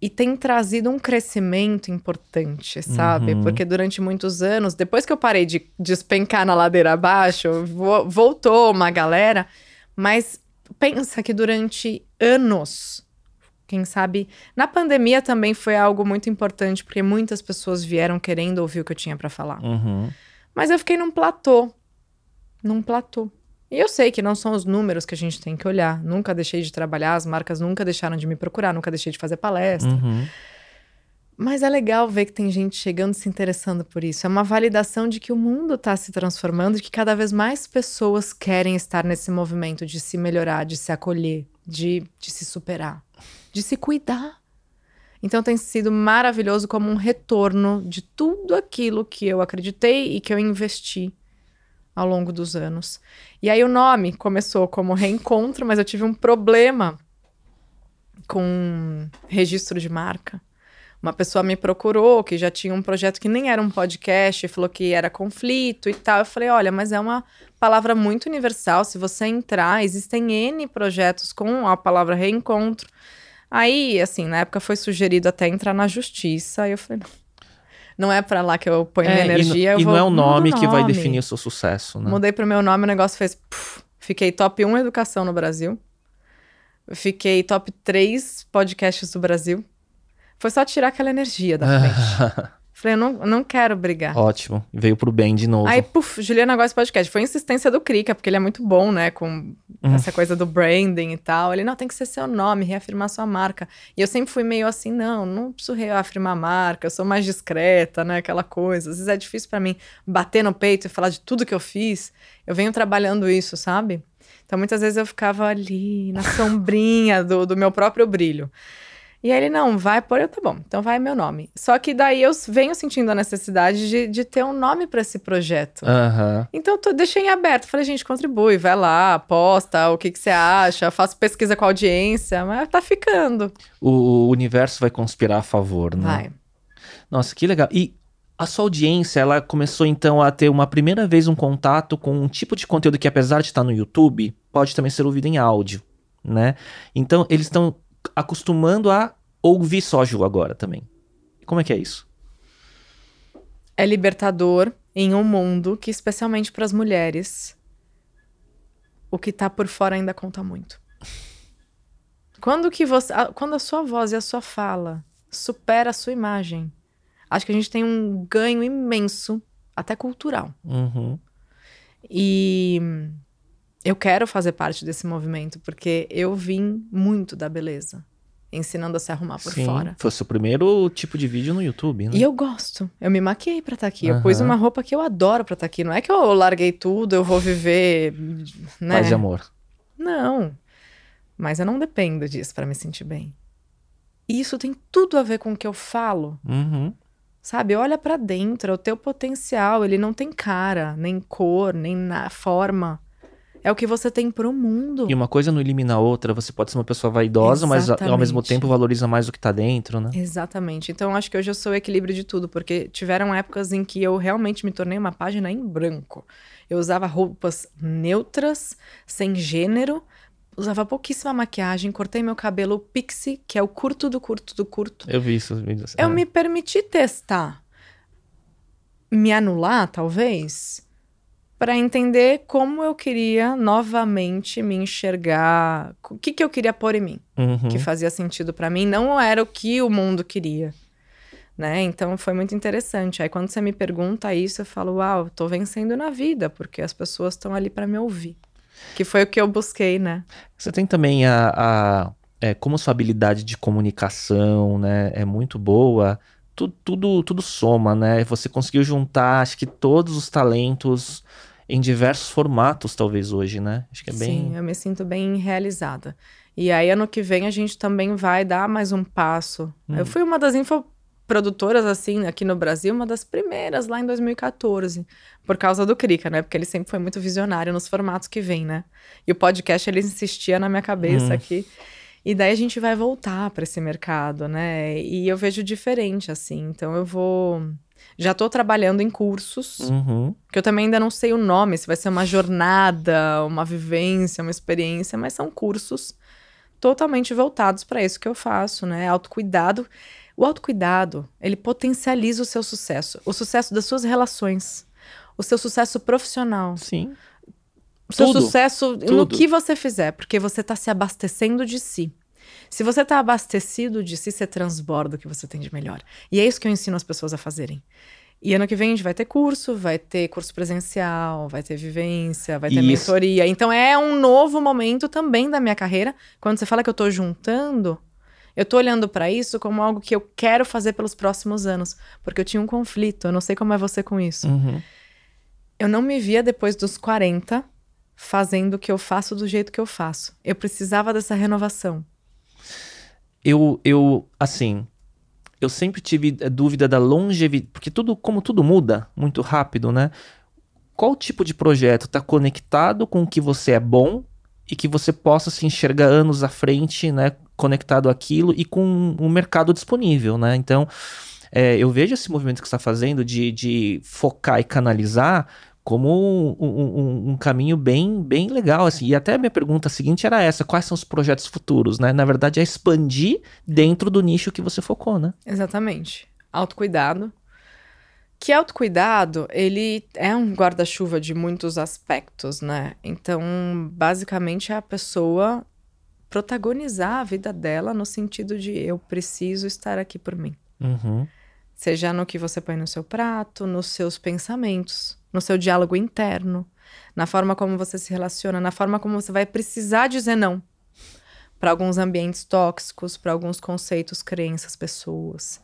e tem trazido um crescimento importante, sabe? Uhum. Porque durante muitos anos, depois que eu parei de despencar na ladeira abaixo, vo- voltou uma galera, mas pensa que durante anos, quem sabe, na pandemia também foi algo muito importante, porque muitas pessoas vieram querendo ouvir o que eu tinha pra falar. Uhum. Mas eu fiquei num platô. Num platô. E eu sei que não são os números que a gente tem que olhar. Nunca deixei de trabalhar, as marcas nunca deixaram de me procurar, nunca deixei de fazer palestra. Uhum. Mas é legal ver que tem gente chegando e se interessando por isso. É uma validação de que o mundo está se transformando, de que cada vez mais pessoas querem estar nesse movimento de se melhorar, de se acolher, de, de se superar, de se cuidar. Então tem sido maravilhoso como um retorno de tudo aquilo que eu acreditei e que eu investi ao longo dos anos. E aí o nome começou como reencontro, mas eu tive um problema com registro de marca. Uma pessoa me procurou que já tinha um projeto que nem era um podcast, falou que era conflito e tal. Eu falei: olha, mas é uma palavra muito universal. Se você entrar, existem N projetos com a palavra reencontro. Aí, assim, na época foi sugerido até entrar na justiça. Aí eu falei, não. Não é pra lá que eu ponho minha É, e energia. n- eu e, vou, não é o muda nome que vai nome. definir o seu sucesso, né? Mudei pro meu nome, o negócio fez. puf, fiquei top 1 educação no Brasil. Fiquei top 3 podcasts do Brasil. Foi só tirar aquela energia da frente. Falei, eu não, não quero brigar. Ótimo. Veio pro bem de novo. Aí, puf, Juliana gosta de podcast. Foi insistência do Krika, porque ele é muito bom, né? Com Uhum. essa coisa do branding e tal. Ele, não, tem que ser seu nome, reafirmar sua marca. E eu sempre fui meio assim, não, não preciso reafirmar a marca, eu sou mais discreta, né? Aquela coisa. Às vezes é difícil pra mim bater no peito e falar de tudo que eu fiz. Eu venho trabalhando isso, sabe? Então, muitas vezes eu ficava ali, na sombrinha do, do meu próprio brilho. E aí ele, não, vai por eu, tá bom, então vai meu nome. Só que daí eu venho sentindo a necessidade de, de ter um nome para esse projeto. Aham. Então eu deixei em aberto. Falei, gente, contribui, vai lá, posta o que, que você acha, faço pesquisa com a audiência, mas tá ficando. O, o universo vai conspirar a favor, né? Vai. Nossa, que legal. E a sua audiência, ela começou então a ter uma primeira vez um contato com um tipo de conteúdo que, apesar de estar no YouTube, pode também ser ouvido em áudio, né? Então, eles estão acostumando a ouvir só Ju agora também. Como é que é isso? É libertador em um mundo que, especialmente para as mulheres, o que tá por fora ainda conta muito. Quando que você, a- quando a sua voz e a sua fala supera a sua imagem, acho que a gente tem um ganho imenso, até cultural. Uhum. E eu quero fazer parte desse movimento porque eu vim muito da beleza, ensinando a se arrumar por Sim, fora. foi o seu primeiro tipo de vídeo no YouTube, né? E eu gosto. Eu me maquiei pra estar aqui. Eu pus uma roupa que eu adoro pra estar aqui. Não é que eu larguei tudo, eu vou viver, né? Paz de amor. Não. Mas eu não dependo disso pra me sentir bem. E isso tem tudo a ver com o que eu falo. Uhum. Sabe, olha pra dentro, é o teu potencial, ele não tem cara, nem cor, nem na forma. É o que você tem pro mundo. E uma coisa não elimina a outra, você pode ser uma pessoa vaidosa, mas a- ao mesmo Exatamente. tempo valoriza mais o que tá dentro, né? Exatamente. Então, acho que hoje eu sou o equilíbrio de tudo, porque tiveram épocas em que eu realmente me tornei uma página em branco. Eu usava roupas neutras, sem gênero, usava pouquíssima maquiagem, cortei meu cabelo pixie, que é o curto do curto do curto. Eu vi isso. eu vi isso. Eu É. me permiti testar, me anular, talvez, para entender como eu queria novamente me enxergar, o que, que eu queria pôr em mim Uhum. que fazia sentido pra mim, não era o que o mundo queria. Né? Então foi muito interessante. Aí quando você me pergunta isso, eu falo, uau, tô vencendo na vida, porque as pessoas estão ali pra me ouvir. Que foi o que eu busquei, né? Você tem também a, a- é, como sua habilidade de comunicação, né, é muito boa. Tudo, tudo, tudo soma, né? Você conseguiu juntar, acho que todos os talentos em diversos formatos, talvez hoje, né? Acho que é bem. Sim, eu me sinto bem realizada. E aí ano que vem a gente também vai dar mais um passo. Hum. Eu fui uma das infoprodutoras, assim, aqui no Brasil, uma das primeiras lá em 2014. Por causa do Krika, né? Porque ele sempre foi muito visionário nos formatos que vem, né? E o podcast, ele insistia na minha cabeça Hum. aqui. E daí a gente vai voltar para esse mercado, né? E eu vejo diferente, assim. Então eu vou. Já tô trabalhando em cursos, Uhum. que eu também ainda não sei o nome, se vai ser uma jornada, uma vivência, uma experiência, mas são cursos totalmente voltados para isso que eu faço, né? Autocuidado. O autocuidado, ele potencializa o seu sucesso, o sucesso das suas relações, o seu sucesso profissional, Sim. o seu Tudo, sucesso no tudo. que você fizer, porque você está se abastecendo de si. Se você está abastecido de si, você transborda o que você tem de melhor. E é isso que eu ensino as pessoas a fazerem. E ano que vem a gente vai ter curso, vai ter curso presencial, vai ter vivência, vai ter isso- mentoria. Então é um novo momento também da minha carreira. Quando você fala que eu tô juntando, eu tô olhando para isso como algo que eu quero fazer pelos próximos anos, porque eu tinha um conflito, eu não sei como é você com isso. Uhum. Eu não me via depois dos 40 fazendo o que eu faço do jeito que eu faço. Eu precisava dessa renovação. Eu, eu, assim, eu sempre tive dúvida da longevidade, porque tudo, como tudo muda muito rápido, né? Qual tipo de projeto está conectado com o que você é bom e que você possa se enxergar anos à frente, né? Conectado àquilo e com o mercado disponível, né? Então, é, eu vejo esse movimento que está fazendo de, de focar e canalizar como um, um, um, caminho bem, bem legal, assim. E até a minha pergunta seguinte era essa: quais são os projetos futuros, né? Na verdade, é expandir dentro do nicho que você focou, né? Exatamente. Autocuidado. Que autocuidado, ele é um guarda-chuva de muitos aspectos, né? Então, basicamente, é a pessoa protagonizar a vida dela no sentido de eu preciso estar aqui por mim. Uhum. Seja no que você põe no seu prato, nos seus pensamentos, no seu diálogo interno, na forma como você se relaciona, na forma como você vai precisar dizer não para alguns ambientes tóxicos, para alguns conceitos, crenças, pessoas.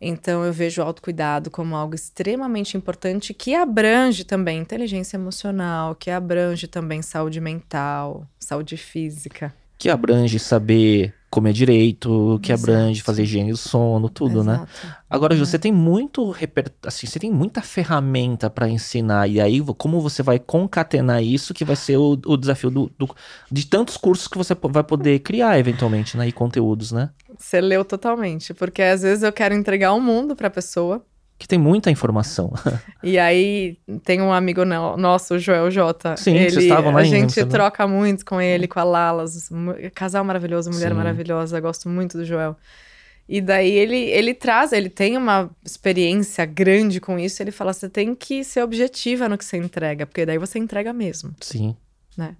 Então eu vejo o autocuidado como algo extremamente importante que abrange também inteligência emocional, que abrange também saúde mental, saúde física. Que abrange saber comer direito, que Exato. abrange fazer higiene do sono, tudo, né? Exato. né? Agora, Ju, é. você tem muito assim, você tem muita ferramenta para ensinar e aí como você vai concatenar isso que vai ser o, o desafio do, do, de tantos cursos que você vai poder criar eventualmente, né? E conteúdos, né? Você leu totalmente, porque às vezes eu quero entregar o um mundo para a pessoa que tem muita informação. E aí tem um amigo nosso, o Joel J. Sim, ele, vocês estavam lá A gente troca muito com ele, com a Lalas. Casal maravilhoso, mulher Sim. maravilhosa. Gosto muito do Joel. E daí ele, ele traz, ele tem uma experiência grande com isso. Ele fala: você tem que ser objetiva no que você entrega, porque daí você entrega mesmo. Sim. Né?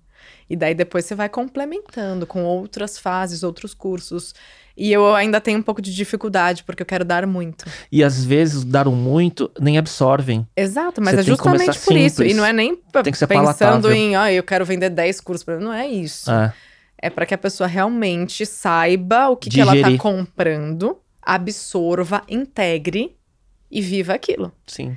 E daí depois você vai complementando com outras fases, outros cursos. E eu ainda tenho um pouco de dificuldade, porque eu quero dar muito. E às vezes dar um muito nem absorvem. Exato, mas Você é justamente por simples. isso. E não é nem tem que ser pensando palatável. em, ah, eu quero vender 10 cursos para Não é isso. É, é para que a pessoa realmente saiba o que, que ela tá comprando, absorva, integre e viva aquilo. Sim.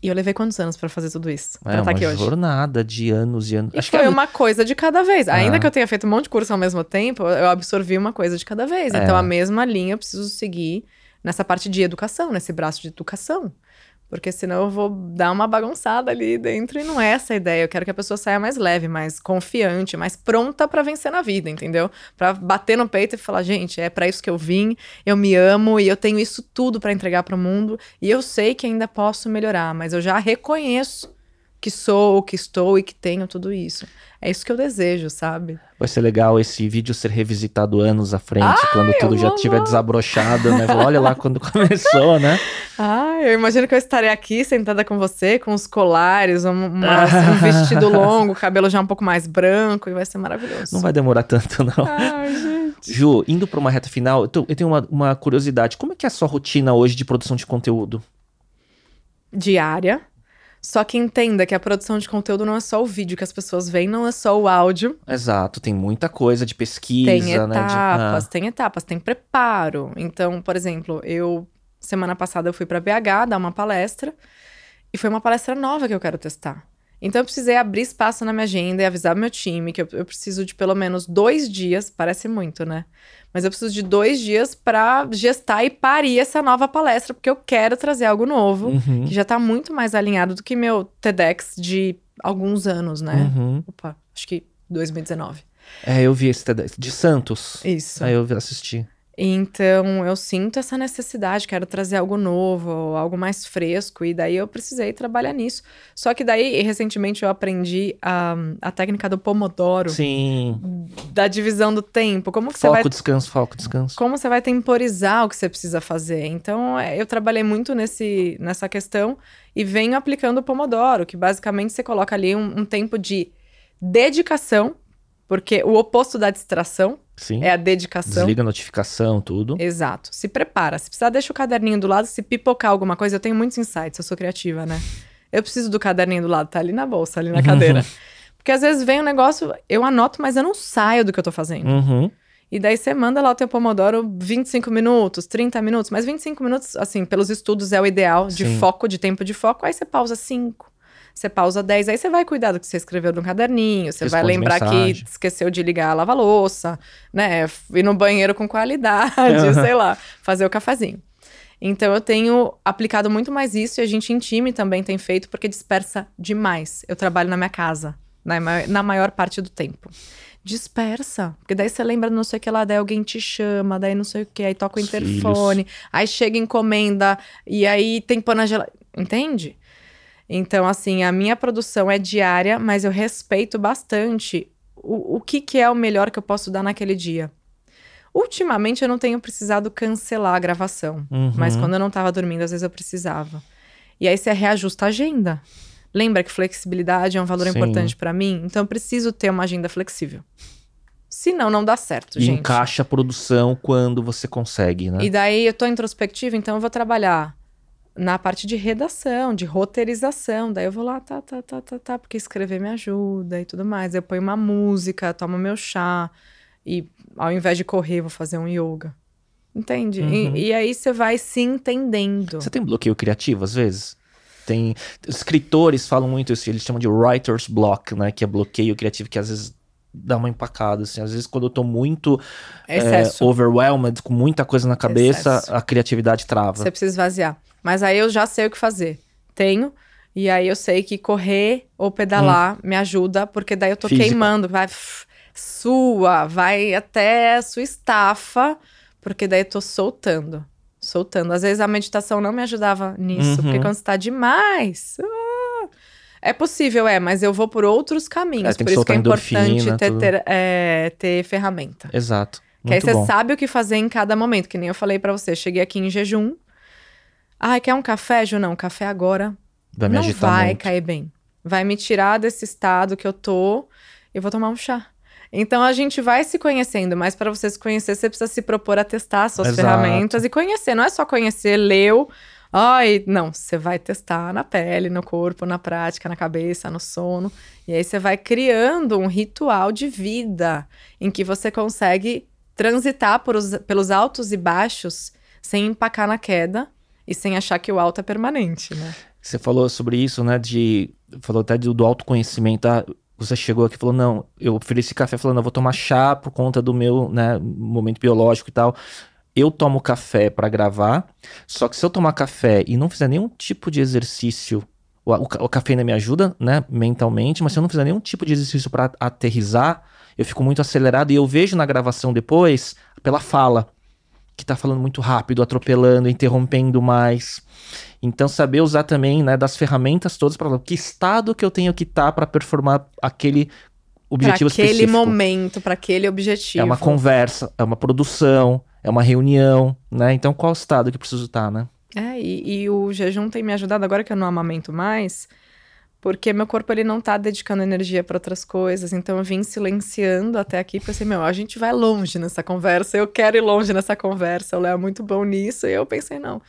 E eu levei quantos anos para fazer tudo isso? É, pra estar tá aqui hoje? jornada de anos e anos. E Acho foi que é... uma coisa de cada vez. Ah. Ainda que eu tenha feito um monte de curso ao mesmo tempo, eu absorvi uma coisa de cada vez. É. Então, a mesma linha eu preciso seguir nessa parte de educação, nesse braço de educação. Porque senão eu vou dar uma bagunçada ali dentro e não é essa a ideia. Eu quero que a pessoa saia mais leve, mais confiante, mais pronta para vencer na vida, entendeu? Para bater no peito e falar, gente, é para isso que eu vim, eu me amo e eu tenho isso tudo para entregar para o mundo e eu sei que ainda posso melhorar, mas eu já reconheço que sou, que estou e que tenho tudo isso. É isso que eu desejo, sabe? Vai ser legal esse vídeo ser revisitado anos à frente, Ai, quando tudo já estiver desabrochado, né? Olha lá quando começou, né? Ai, eu imagino que eu estarei aqui sentada com você, com os colares, um, uma, um vestido longo, cabelo já um pouco mais branco, e vai ser maravilhoso. Não vai demorar tanto, não. Ai, gente. Ju, indo para uma reta final, eu tenho uma, uma curiosidade. Como é que é a sua rotina hoje de produção de conteúdo? Diária. Só que entenda que a produção de conteúdo não é só o vídeo que as pessoas veem, não é só o áudio. Exato, tem muita coisa de pesquisa, tem etapas, né? De... Ah. Tem etapas, tem preparo. Então, por exemplo, eu semana passada eu fui para BH dar uma palestra e foi uma palestra nova que eu quero testar. Então eu precisei abrir espaço na minha agenda e avisar meu time que eu, eu preciso de pelo menos dois dias, parece muito, né? Mas eu preciso de dois dias para gestar e parir essa nova palestra, porque eu quero trazer algo novo, uhum. que já tá muito mais alinhado do que meu TEDx de alguns anos, né? Uhum. Opa, acho que 2019. É, eu vi esse TEDx de Santos. Isso. Aí eu assisti. Então eu sinto essa necessidade, quero trazer algo novo, algo mais fresco, e daí eu precisei trabalhar nisso. Só que daí, recentemente, eu aprendi a, a técnica do Pomodoro. Sim. Da divisão do tempo. Como foco, você vai. descanso, foco, descanso. Como você vai temporizar o que você precisa fazer. Então, é, eu trabalhei muito nesse, nessa questão e venho aplicando o Pomodoro, que basicamente você coloca ali um, um tempo de dedicação, porque o oposto da distração Sim. É a dedicação. Desliga a notificação, tudo. Exato. Se prepara. Se precisar, deixa o caderninho do lado. Se pipocar alguma coisa, eu tenho muitos insights, eu sou criativa, né? Eu preciso do caderninho do lado, tá ali na bolsa, ali na cadeira. Porque às vezes vem um negócio, eu anoto, mas eu não saio do que eu tô fazendo. Uhum. E daí você manda lá o teu Pomodoro 25 minutos, 30 minutos, mas 25 minutos, assim, pelos estudos é o ideal de Sim. foco, de tempo de foco. Aí você pausa 5, você pausa 10, aí você vai cuidar do que você escreveu no caderninho, você vai lembrar mensagem. que esqueceu de ligar a lava-louça, né? Ir no banheiro com qualidade, sei lá, fazer o cafezinho. Então eu tenho aplicado muito mais isso e a gente em time também tem feito porque dispersa demais. Eu trabalho na minha casa, na, na maior parte do tempo. Dispersa. Porque daí você lembra não sei o que lá, daí alguém te chama, daí não sei o que, aí toca o Os interfone, filhos. aí chega encomenda, e aí tem pano na geladeira. Entende? Então, assim, a minha produção é diária, mas eu respeito bastante o, o que, que é o melhor que eu posso dar naquele dia. Ultimamente eu não tenho precisado cancelar a gravação, Uhum. mas quando eu não tava dormindo, às vezes eu precisava. E aí você reajusta a agenda. Lembra que flexibilidade é um valor Sim. importante pra mim? Então eu preciso ter uma agenda flexível. Senão não dá certo, E gente. encaixa a produção quando você consegue, né? E daí eu tô introspectiva, então eu vou trabalhar na parte de redação, de roteirização. Daí eu vou lá, tá, tá, tá, tá, tá, porque escrever me ajuda e tudo mais. Eu ponho uma música, tomo meu chá e ao invés de correr, vou fazer um yoga. Entende? Uhum. E, e aí você vai se entendendo. Você tem bloqueio criativo às vezes? Tem escritores falam muito isso, eles chamam de writer's block, né, que é bloqueio criativo que às vezes dá uma empacada, assim, às vezes quando eu tô muito é, overwhelmed, com muita coisa na cabeça, Excesso. a criatividade trava. Você precisa esvaziar. Mas aí eu já sei o que fazer. Tenho. E aí eu sei que correr ou pedalar me ajuda, porque daí eu tô Hum. Física. queimando. Vai f- sua, vai até sua estafa, porque daí eu tô soltando. Soltando. Às vezes a meditação não me ajudava nisso, Uhum. porque quando você tá demais. ah, é possível, é, mas eu vou por outros caminhos. É, por isso que é importante ter, ter, é, ter ferramenta. Exato. Que aí você bom. sabe o que fazer em cada momento, que nem eu falei pra você. Cheguei aqui em jejum. Ai, quer um café, Ju? Não, café agora Vai me não agitar vai muito. cair bem. Vai me tirar desse estado que eu tô e vou tomar um chá. Então a gente vai se conhecendo, mas para você se conhecer, você precisa se propor a testar as suas Exato. ferramentas e conhecer. Não é só conhecer, leu. Ai, não, você vai testar na pele, no corpo, na prática, na cabeça, no sono. E aí você vai criando um ritual de vida em que você consegue transitar os- pelos altos e baixos sem empacar na queda e sem achar que o alto é permanente, né? Você falou sobre isso, né? De. Falou até do, autoconhecimento. Ah, você chegou aqui e falou: não, eu ofereci café falando, eu vou tomar chá por conta do meu né, momento biológico e tal. Eu tomo café pra gravar, só que se eu tomar café e não fizer nenhum tipo de exercício, o, o, o me ajuda, né, mentalmente, mas se eu não fizer nenhum tipo de exercício pra aterrizar, eu fico muito acelerado e eu vejo na gravação depois, pela fala, que tá falando muito rápido, atropelando, interrompendo mais. Então, saber usar também, né, das ferramentas todas para que estado que eu tenho que estar para performar aquele objetivo Para aquele específico. momento, para aquele objetivo. É uma conversa, é uma produção, é uma reunião, né? Então, qual estado que eu preciso estar, né? É, e, e o jejum tem me ajudado agora que eu não amamento mais, porque meu corpo ele não tá dedicando energia para outras coisas. Então eu vim silenciando até aqui, pensei, meu, a gente vai longe nessa conversa, eu quero ir longe nessa conversa, o Léo é muito bom nisso. E eu pensei, não,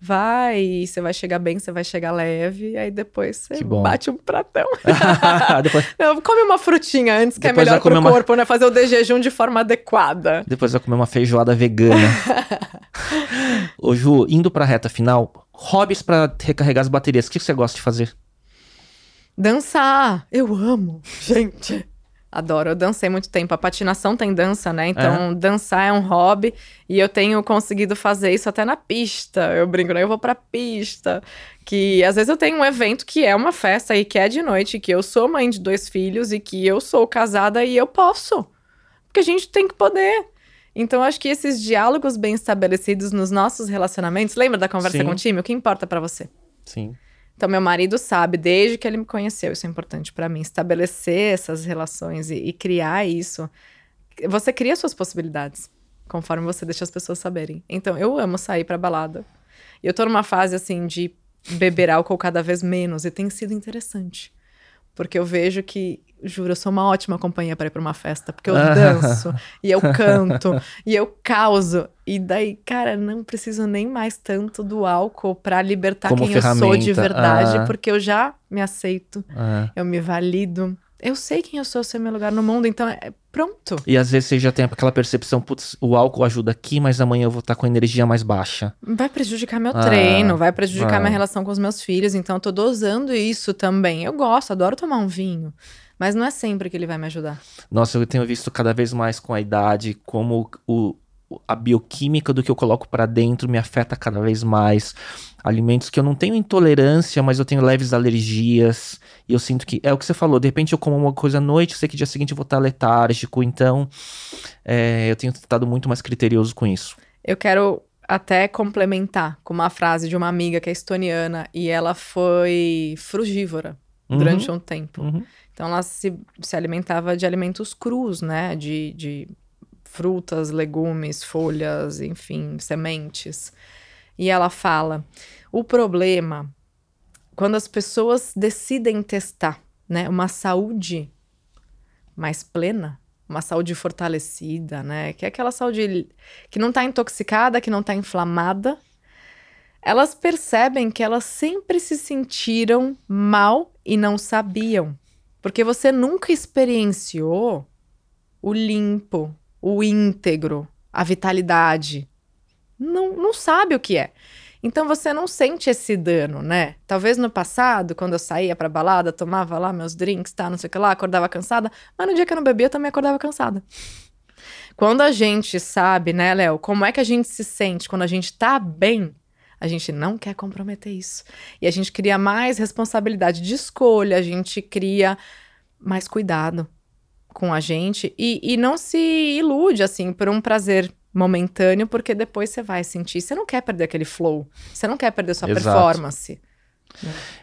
vai, você vai chegar bem, você vai chegar leve, aí depois você bate um pratão. depois, Não, come uma frutinha antes, que Depois é melhor pro uma- corpo, né? Fazer o de jejum de forma adequada. depois vai comer uma feijoada vegana. Ô Ju, indo pra reta final, hobbies pra recarregar as baterias, o que você gosta de fazer? Dançar! Eu amo, gente. Adoro, eu dancei muito tempo. A patinação tem dança, né? Então, dançar é um hobby e eu tenho conseguido fazer isso até na pista. Eu brinco, né? Eu vou pra pista. Que às vezes eu tenho um evento que é uma festa e que é de noite, que eu sou mãe de dois filhos e que eu sou casada e eu posso. Porque a gente tem que poder. Então, acho que esses diálogos bem estabelecidos nos nossos relacionamentos. Lembra da conversa Sim. com o time? O que importa pra você? Sim. Então, meu marido sabe, desde que ele me conheceu, isso é importante pra mim, estabelecer essas relações e, e criar isso. Você cria suas possibilidades, conforme você deixa as pessoas saberem. Então, eu amo sair pra balada. E eu tô numa fase, assim, de beber álcool cada vez menos, e tem sido interessante. Porque eu vejo que, juro, eu sou uma ótima companhia pra ir pra uma festa, porque eu danço, e eu canto, e eu causo. E daí, cara, não preciso nem mais tanto do álcool pra libertar Como quem eu sou de verdade, ah. porque eu já me aceito, É. eu me valido. Eu sei quem eu sou, eu sei meu lugar no mundo, então é pronto. E às vezes você já tem aquela percepção, putz, o álcool ajuda aqui, mas amanhã eu vou estar com a energia mais baixa. Vai prejudicar meu Ah, treino, vai prejudicar ah. minha relação com os meus filhos, então eu tô dosando isso também. Eu gosto, adoro tomar um vinho, mas não é sempre que ele vai me ajudar. Nossa, eu tenho visto cada vez mais com a idade como o, a bioquímica do que eu coloco pra dentro me afeta cada vez mais. Alimentos que eu não tenho intolerância, mas eu tenho leves alergias. E eu sinto que é o que você falou. De repente eu como uma coisa à noite, sei que dia seguinte eu vou estar letárgico. Então, é, eu tenho estado muito mais criterioso com isso. Eu quero até complementar com uma frase de uma amiga que é estoniana e ela foi frugívora Uhum. durante um tempo. Uhum. Então ela se, se alimentava de alimentos crus, né? De, de frutas, legumes, folhas, enfim, sementes. E ela fala: o problema, quando as pessoas decidem testar né, uma saúde mais plena, uma saúde fortalecida, né? Que é aquela saúde que não está intoxicada, que não está inflamada. Elas percebem que elas sempre se sentiram mal e não sabiam. Porque você nunca experienciou o limpo, o íntegro, a vitalidade. Não, não sabe o que é. Então você não sente esse dano, né? Talvez no passado, quando eu saía pra balada, tomava lá meus drinks, tá, não sei o que lá, acordava cansada, mas no dia que eu não bebia, eu também acordava cansada. Quando a gente sabe, né, Léo, como é que a gente se sente quando a gente tá bem, a gente não quer comprometer isso. E a gente cria mais responsabilidade de escolha, a gente cria mais cuidado com a gente e, e não se ilude, assim, por um prazer momentâneo, porque depois você vai sentir. Você não quer perder aquele flow, você não quer perder sua Exato. performance.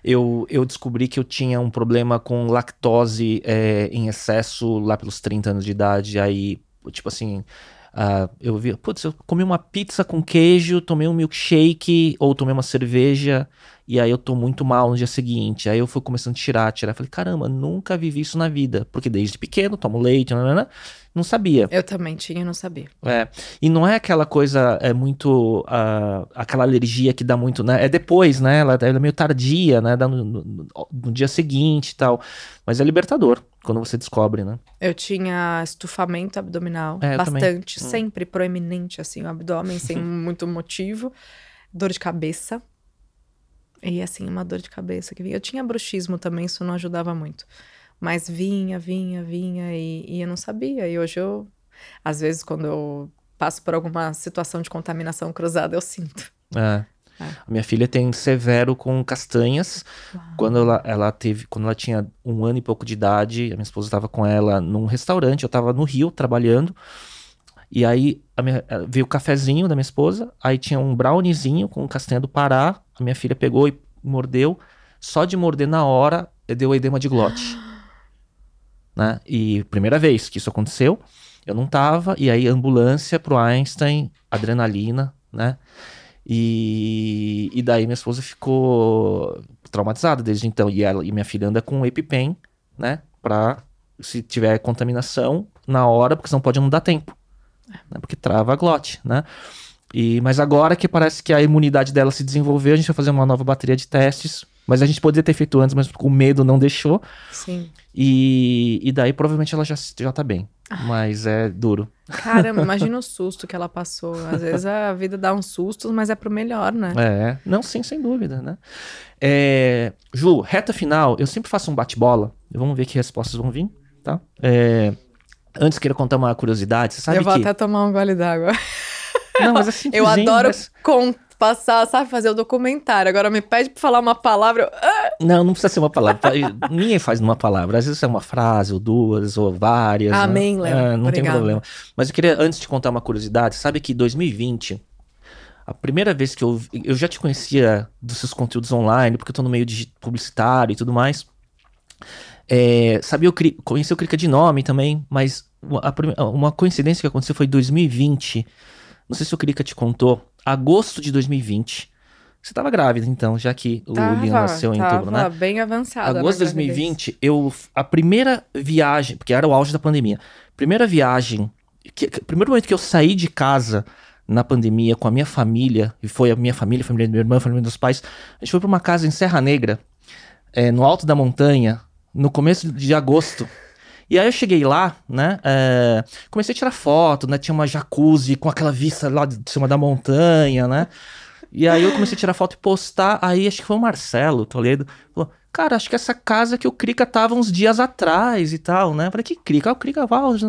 Eu, eu descobri que eu tinha um problema com lactose é, em excesso lá pelos 30 anos de idade. Aí, tipo assim, ah, eu vi, putz, eu comi uma pizza com queijo, tomei um milkshake ou tomei uma cerveja e aí eu tô muito mal no dia seguinte. Aí eu fui começando a tirar, tirar. Falei, caramba, nunca vivi isso na vida. Porque desde pequeno tomo leite, nanana, não sabia. Eu também tinha e não sabia. É, e não é aquela coisa, é muito, ah, aquela alergia que dá muito, né, é depois, né, ela, ela é meio tardia, né, dá no, no- no dia seguinte e tal, mas é libertador quando você descobre, né. Eu tinha estufamento abdominal, É, bastante, Hum. sempre proeminente, assim, o abdômen, sem muito motivo. Dor de cabeça. E, assim, uma dor de cabeça que vinha. Eu tinha bruxismo também, isso não ajudava muito. Mas vinha, vinha, vinha, e, e eu não sabia. E hoje eu, às vezes, quando eu passo por alguma situação de contaminação cruzada, eu sinto. É. É. A minha filha tem severo com castanhas. Quando ela, ela teve, quando ela tinha um ano e pouco de idade, a minha esposa estava com ela num restaurante, eu estava no Rio trabalhando. E aí minha- eh, veio o cafezinho da minha esposa, aí tinha um browniezinho com castanha do Pará. A minha filha pegou e mordeu. Só de morder na hora, deu edema de glote. né? E primeira vez que isso aconteceu, eu não tava, e aí ambulância pro Einstein, adrenalina, né? E, e daí minha esposa ficou traumatizada desde então. E, ela, e minha filha anda com EpiPen, né? Pra se tiver contaminação na hora, porque senão pode não dar tempo. Né? Porque trava a glote, né? E, mas agora que parece que a imunidade dela se desenvolveu, a gente vai fazer uma nova bateria de testes. Mas a gente poderia ter feito antes, mas o medo não deixou. Sim. E, e daí provavelmente ela já, já tá bem. Mas é duro. Caramba, imagina o susto que ela passou. Às vezes a vida dá uns sustos, mas é pro melhor, né? É, não, sim, sem dúvida, né? É, Ju, reta final, eu sempre faço um bate-bola. Vamos ver que respostas vão vir, tá? É, antes, queria contar uma curiosidade. Você sabe eu vou que... até tomar um gole d'água. Não, mas é Eu adoro mas- con- passar, sabe, fazer o documentário. Agora me pede pra falar uma palavra. eu- ah, Não, não precisa ser uma palavra. tá? Ninguém faz numa palavra. Às vezes é uma frase, ou duas, ou várias. né? Amém, Léo. É, não tem problema. Mas eu queria, antes de contar uma curiosidade, sabe que 2020, a primeira vez que eu. Eu já te conhecia dos seus conteúdos online, porque eu tô no meio de publicitário e tudo mais. É, sabia, eu conheci o Crica de nome também, mas uma, a uma coincidência que aconteceu foi em 2020. Não sei se o Crica te contou. Agosto de 2020. Você tava grávida, então, já que o tava, Liam nasceu em outubro, né? bem avançada. Agosto de na gravidez. 2020, eu. A primeira viagem, porque era o auge da pandemia. Primeira viagem. Que, primeiro momento que eu saí de casa na pandemia com a minha família, e foi a minha família, a família da minha irmã, a família dos pais. A gente foi pra uma casa em Serra Negra, é, no alto da montanha, no começo de agosto. E aí eu cheguei lá, né? é, comecei a tirar foto, né? Tinha uma jacuzzi com aquela vista lá de cima da montanha, né? E aí eu comecei a tirar foto e postar. Aí acho que foi o Marcelo Toledo. Falou, cara, acho que essa casa que o Krika tava uns dias atrás e tal, né? Eu Falei, que Krika? Ah, o Krika Valls.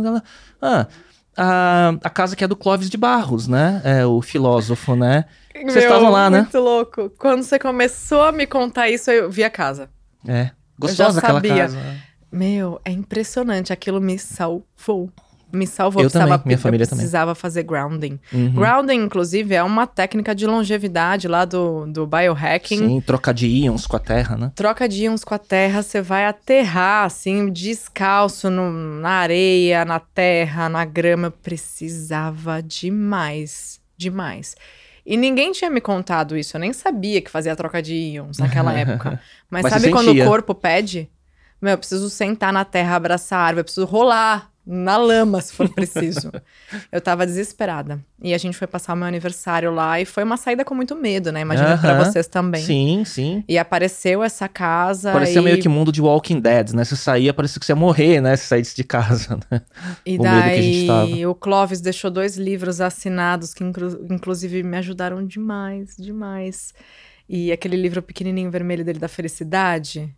Ah, a, a casa que é do Clóvis de Barros, né? É o filósofo, né? Vocês Meu, estavam lá, né? Muito louco. Quando você começou a me contar isso, eu vi a casa. É. Gostosa aquela sabia. casa. Meu, é impressionante. Aquilo me salvou. me salvou. Eu também, minha eu família também. precisava fazer grounding. Uhum. Grounding, inclusive, é uma técnica de longevidade lá do, do biohacking. Sim, trocar de íons com a terra, né? Troca de íons com a terra, você vai aterrar, assim, descalço no- na areia, na terra, na grama. Eu precisava demais, demais. E ninguém tinha me contado isso, eu nem sabia que fazia troca de íons naquela época. Mas, Mas sabe quando o corpo pede? Meu, eu preciso sentar na terra, abraçar a árvore, eu preciso rolar na lama, se for preciso. eu tava desesperada. E a gente foi passar o meu aniversário lá e foi uma saída com muito medo, né? Imagina pra Aham. vocês também. Sim, sim. E apareceu essa casa. Parecia e, meio que mundo de Walking Dead, né? Você saía, parecia que você ia morrer, né? Se saísse de casa, né? E o daí o Clóvis deixou dois livros assinados que inclu- inclusive me ajudaram demais, demais. E aquele livro pequenininho vermelho dele da felicidade,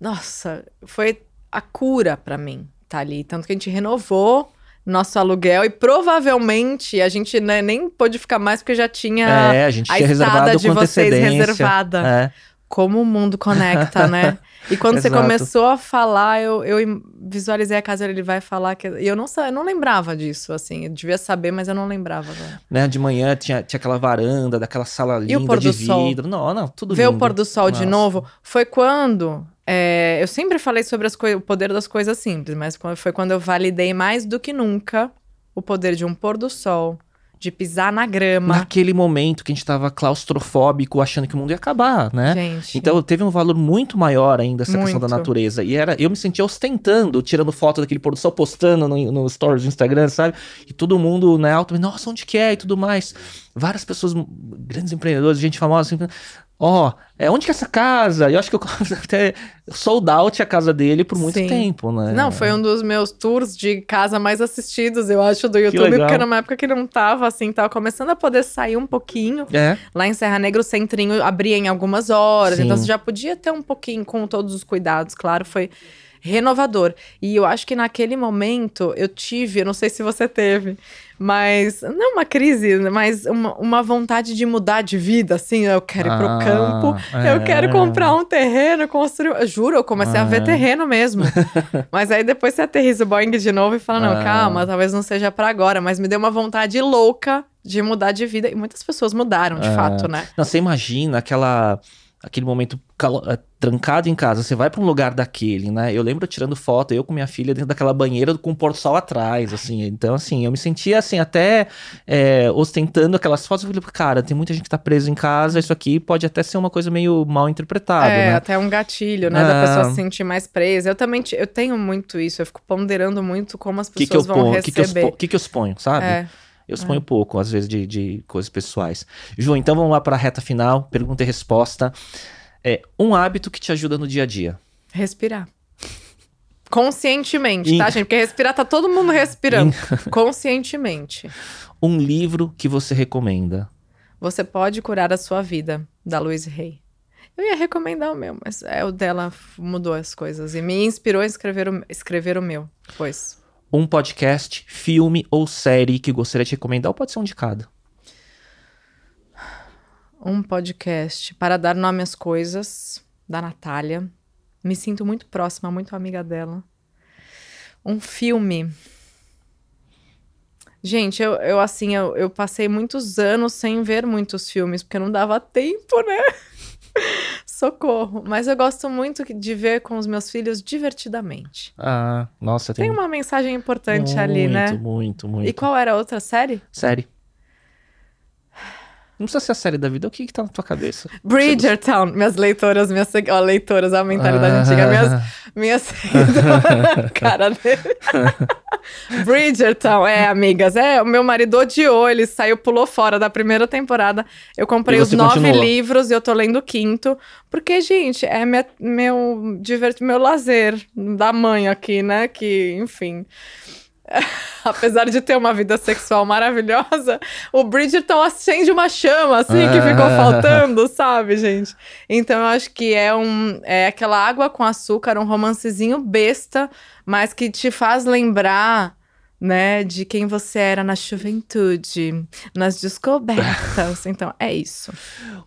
nossa, foi a cura pra mim, tá ali. Tanto que a gente renovou nosso aluguel e provavelmente a gente né, nem pôde ficar mais porque já tinha é, a gente a tinha reservado de vocês reservada. É. Como o mundo conecta, né? E quando você começou a falar, eu, eu visualizei a casa, ele vai falar que. E eu não, eu não lembrava disso, assim. Eu devia saber, mas eu não lembrava. Agora. Né, de manhã tinha, tinha aquela varanda, daquela sala E o linda pôr de do sol? vidro. Não, não, tudo Ver o lindo. pôr do sol de Nossa. novo foi quando. É, eu sempre falei sobre o poder das coisas simples, mas foi quando eu validei mais do que nunca o poder de um pôr do sol, de pisar na grama. Naquele momento que a gente tava claustrofóbico, achando que o mundo ia acabar, né? Gente. Então teve um valor muito maior ainda essa questão da Muito. natureza. E era, eu me sentia ostentando, tirando foto daquele pôr do sol, postando no, no stories do Instagram, sabe? E todo mundo, né, alto, nossa, onde que é? E tudo mais. Várias pessoas, grandes empreendedores, gente famosa, ó, é, onde que é essa casa? Eu acho que eu até sold out a casa dele por muito Sim. tempo, né? Não, foi um dos meus tours de casa mais assistidos, eu acho, do YouTube, porque era uma época que não tava assim, tava começando a poder sair um pouquinho. É, Lá em Serra Negra, o centrinho abria em algumas horas, Sim. então você já podia ter um pouquinho com todos os cuidados, claro, foi renovador. E eu acho que naquele momento eu tive, eu não sei se você teve, mas não uma crise, mas uma, uma vontade de mudar de vida, assim, eu quero ir pro Ah, campo, é. eu quero comprar um terreno, construir. Eu Juro, eu comecei a ver Ah. terreno mesmo. mas aí depois você aterriza o Boeing de novo e fala: não, Ah. calma, talvez não seja pra agora, mas me deu uma vontade louca de mudar de vida. E muitas pessoas mudaram, de Ah. fato, né? Não, você imagina aquela, aquele momento eh, trancado em casa, você vai pra um lugar daquele, né? Eu lembro tirando foto, eu com minha filha dentro daquela banheira com o pôr do sol atrás, assim. Então, assim, eu me sentia, assim, até eh, ostentando aquelas fotos. Eu falei, cara, tem muita gente que tá preso em casa, isso aqui pode até ser uma coisa meio mal interpretada, é, né? até um gatilho, né? Da Ah. pessoa se sentir mais presa. Eu também eu tenho muito isso, eu fico ponderando muito como as O que, que pessoas vão ponho? O que, que, eu receber. expo- que que eu exponho, sabe? É. Eu exponho pouco, às vezes, de, de coisas pessoais. Ju, então vamos lá para a reta final, pergunta e resposta. É, um hábito que te ajuda no dia a dia. Respirar. Conscientemente, In- tá, gente? Porque respirar tá todo mundo respirando. Conscientemente. Um livro que você recomenda. Você pode curar a sua vida, da Louise Hay. Eu ia recomendar o meu, mas é, o dela mudou as coisas e me inspirou a escrever o, escrever o meu. Pois. Um podcast, filme ou série que gostaria de recomendar, ou pode ser um de cada. Um podcast para dar nome às coisas, da Natália. Me sinto muito próxima, muito amiga dela. Um filme. Gente, eu, eu assim, eu, eu passei muitos anos sem ver muitos filmes, porque não dava tempo, né? Socorro. Mas eu gosto muito de ver com os meus filhos divertidamente. Ah, nossa, tem, Tem uma mensagem importante muito, ali, né? Muito, muito, muito. E qual era a outra série? Série. Não precisa ser a série da vida, o que que tá na tua cabeça? Bridgertown. Minhas leitoras, minhas seg- ó, leitoras, a mentalidade Ah. antiga. Minhas, minhas seguidoras. Cara dele. Bridgertown, é, amigas. É, o meu marido odiou, ele saiu, pulou fora da primeira temporada. Eu comprei os nove continua? livros e eu tô lendo o quinto. Porque, gente, é minha- meu, divert, meu lazer da mãe aqui, né? Que, enfim. Apesar de ter uma vida sexual maravilhosa, o Bridgerton acende uma chama, assim, que ficou Ah. faltando, sabe, gente? Então eu acho que é um é aquela água com açúcar, um romancezinho besta, mas que te faz lembrar, né, de quem você era na juventude, nas descobertas. Então é isso.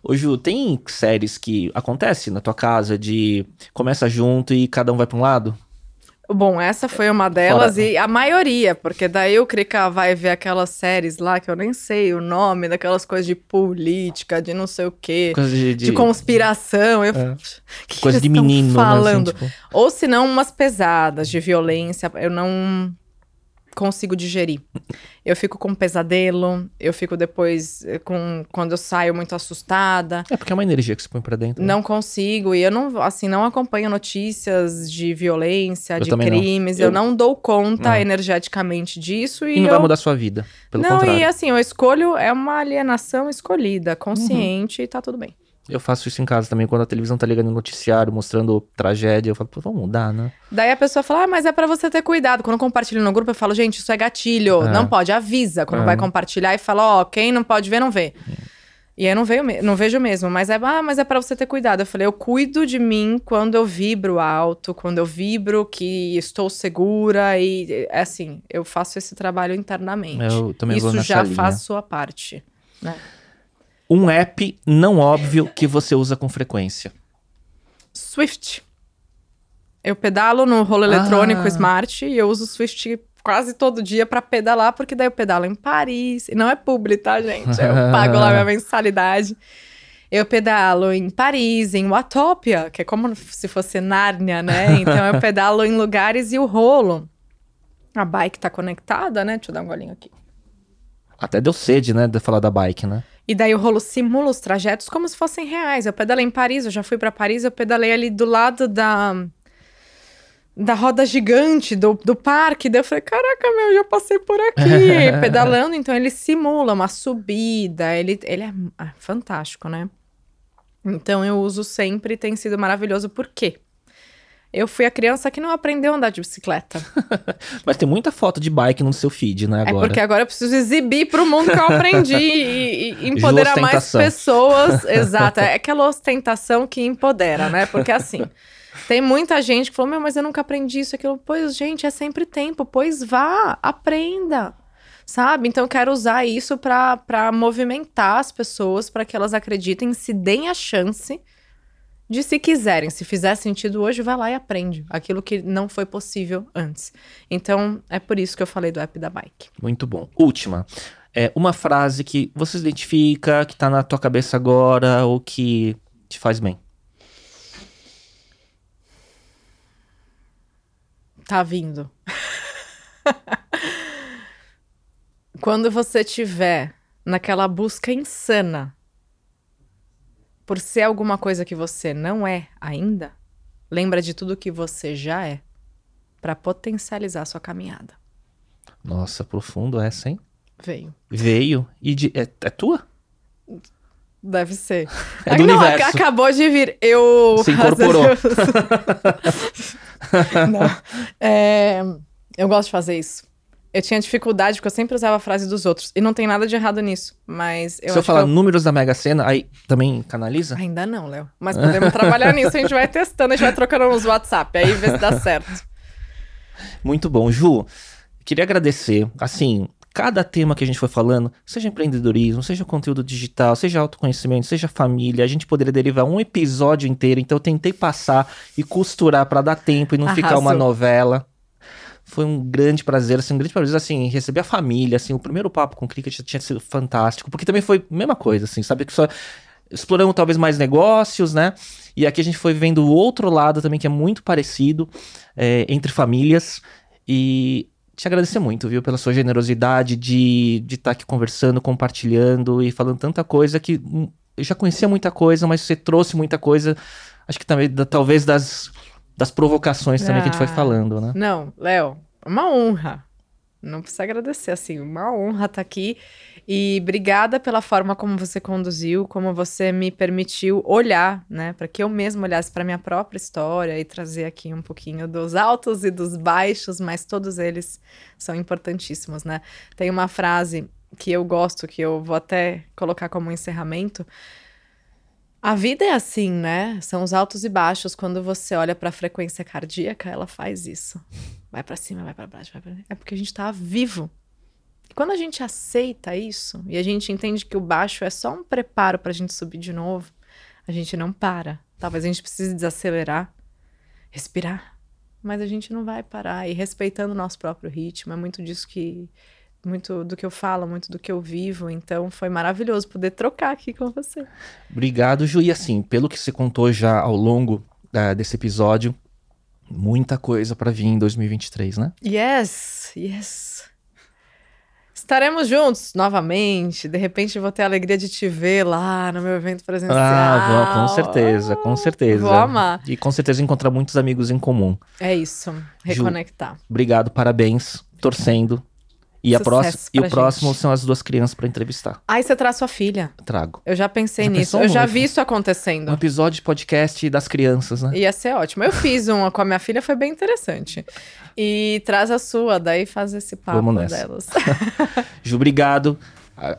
Ô Ju, tem séries que acontece na tua casa de começa junto e cada um vai pra um lado? Bom, essa foi uma delas Fora- e a maioria, porque daí o Krika vai ver aquelas séries lá que eu nem sei o nome, daquelas coisas de política, de não sei o quê, Coisa de, de, conspiração. Eu, É. que que coisa eles de menino, falando? né? Assim, tipo, Ou se não, umas pesadas de violência, eu não consigo digerir. Eu fico com pesadelo, eu fico depois eh, com quando eu saio muito assustada. é porque é uma energia que você põe pra dentro. né? Não consigo, e eu não, assim, não acompanho notícias de violência, Eu de também não. crimes, eu, Eu- não dou conta Não. energeticamente disso e, E não eu... vai mudar a sua vida. Pelo não, contrário. e assim, eu escolho, é uma alienação escolhida, consciente, e tá tudo bem. Eu faço isso em casa também, quando a televisão tá ligando no noticiário, mostrando tragédia, eu falo, pô, vamos mudar, né? Daí a pessoa fala, ah, mas é pra você ter cuidado. Quando eu compartilho no grupo, eu falo, gente, isso é gatilho, É. não pode, avisa. Quando É. vai compartilhar e fala, ó, quem não pode ver, não vê. E eu não, veio, não vejo mesmo, mas é, ah, mas é pra você ter cuidado. Eu falei, eu cuido de mim quando eu vibro alto, quando eu vibro que estou segura e, é assim, eu faço esse trabalho internamente. Eu também vou Isso nessa já linha. faz sua parte, né? Um app não óbvio que você usa com frequência. Swift. Eu pedalo no rolo eletrônico Ah. Smart e eu uso o Swift quase todo dia pra pedalar, porque daí eu pedalo em Paris. E não é publi, tá, gente? Eu pago lá minha mensalidade. Eu pedalo em Paris, em Watopia, que é como se fosse Nárnia, né? Então eu pedalo em lugares e o rolo. A bike tá conectada, né? Deixa eu dar um golinho aqui. Até deu sede, né, de falar da bike, né? E daí o rolo simula os trajetos como se fossem reais. Eu pedalei em Paris, eu já fui pra Paris, eu pedalei ali do lado da da roda gigante do, do parque. Daí eu falei, caraca, meu, eu já passei por aqui. pedalando, então ele simula uma subida, ele, ele é ah, fantástico, né? Então eu uso sempre, tem sido maravilhoso. Por quê? Eu fui a criança que não aprendeu a andar de bicicleta. Mas tem muita foto de bike no seu feed, né, É agora. porque agora eu preciso exibir pro mundo que eu aprendi e, e empoderar mais pessoas. Exato, é aquela ostentação que empodera, né? Porque assim, tem muita gente que falou: Meu, mas eu nunca aprendi isso, aquilo. Pois, gente, é sempre tempo. Pois vá, aprenda. Sabe? Então eu quero usar isso pra movimentar as pessoas, para que elas acreditem, se deem a chance de se quiserem, se fizer sentido hoje, vai lá e aprende aquilo que não foi possível antes. Então, é por isso que eu falei do app da bike. Muito bom. Última. É uma frase que você se identifica, que tá na tua cabeça agora, ou que te faz bem. Tá vindo. Quando você tiver naquela busca insana por ser alguma coisa que você não é ainda, lembra de tudo que você já é para potencializar a sua caminhada. Nossa, profundo essa, hein? Veio. Veio e de... é, é tua? Deve ser. É do não, universo. ac- acabou de vir. Eu. Se incorporou. não. É, eu gosto de fazer isso. Eu tinha dificuldade porque eu sempre usava a frase dos outros. E não tem nada de errado nisso. Mas eu Se eu falar eu... números da Mega Sena, aí também canaliza? Ainda não, Léo. Mas podemos trabalhar nisso. A gente vai testando, a gente vai trocando uns WhatsApp. Aí vê se dá certo. Muito bom. Ju, queria agradecer. Assim, cada tema que a gente foi falando, seja empreendedorismo, seja conteúdo digital, seja autoconhecimento, seja família, a gente poderia derivar um episódio inteiro. Então eu tentei passar e costurar para dar tempo e não ficar uma Arrasou. novela. Foi um grande prazer, assim, um grande prazer, assim, receber a família, assim, o primeiro papo com o Cricket tinha sido fantástico, porque também foi a mesma coisa, assim, sabe, que só exploramos talvez mais negócios, né, e aqui a gente foi vendo o outro lado também, que é muito parecido, é, entre famílias, e te agradecer muito, viu, pela sua generosidade de estar de tá aqui conversando, compartilhando e falando tanta coisa que hum, eu já conhecia muita coisa, mas você trouxe muita coisa, acho que também, da- talvez das, das provocações também que a gente foi Ah. falando, né. Não, Léo, uma honra. Não precisa agradecer, assim, uma honra estar aqui. E obrigada pela forma como você conduziu, como você me permitiu olhar, né, para que eu mesma olhasse para minha própria história e trazer aqui um pouquinho dos altos e dos baixos, mas todos eles são importantíssimos, né? Tem uma frase que eu gosto, que eu vou até colocar como encerramento. A vida é assim, né? São os altos e baixos. Quando você olha para a frequência cardíaca, ela faz isso. Vai para cima, vai para baixo, vai para É porque a gente tá vivo. E quando a gente aceita isso e a gente entende que o baixo é só um preparo para a gente subir de novo, a gente não para. Talvez a gente precise desacelerar, respirar, mas a gente não vai parar. E respeitando o nosso próprio ritmo, é muito disso que. Muito do que eu falo, muito do que eu vivo. Então foi maravilhoso poder trocar aqui com você. Obrigado, Ju. E assim, pelo que você contou já ao longo uh, desse episódio, muita coisa para vir em 2023, né? Yes, yes. Estaremos juntos novamente. De repente vou ter a alegria de te ver lá no meu evento presencial. Ah, vou, com certeza, com certeza. Vou amar. E com certeza encontrar muitos amigos em comum. É isso, reconectar. Ju, obrigado, parabéns, torcendo. E, a próxima, e o gente. próximo são as duas crianças para entrevistar. Aí você traz sua filha. Trago. Eu já pensei já nisso. Eu já vi isso acontecendo. Um episódio de podcast das crianças, né? Ia ser ótimo. Eu fiz uma com a minha filha, foi bem interessante. E traz a sua, daí faz esse papo Vamos nessa. delas. Ju, obrigado.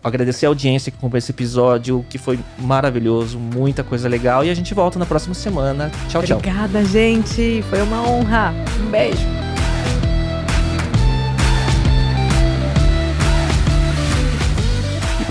Agradecer a audiência que comprou esse episódio, que foi maravilhoso, muita coisa legal. E a gente volta na próxima semana. Tchau, tchau. Obrigada, gente. Foi uma honra. Um beijo.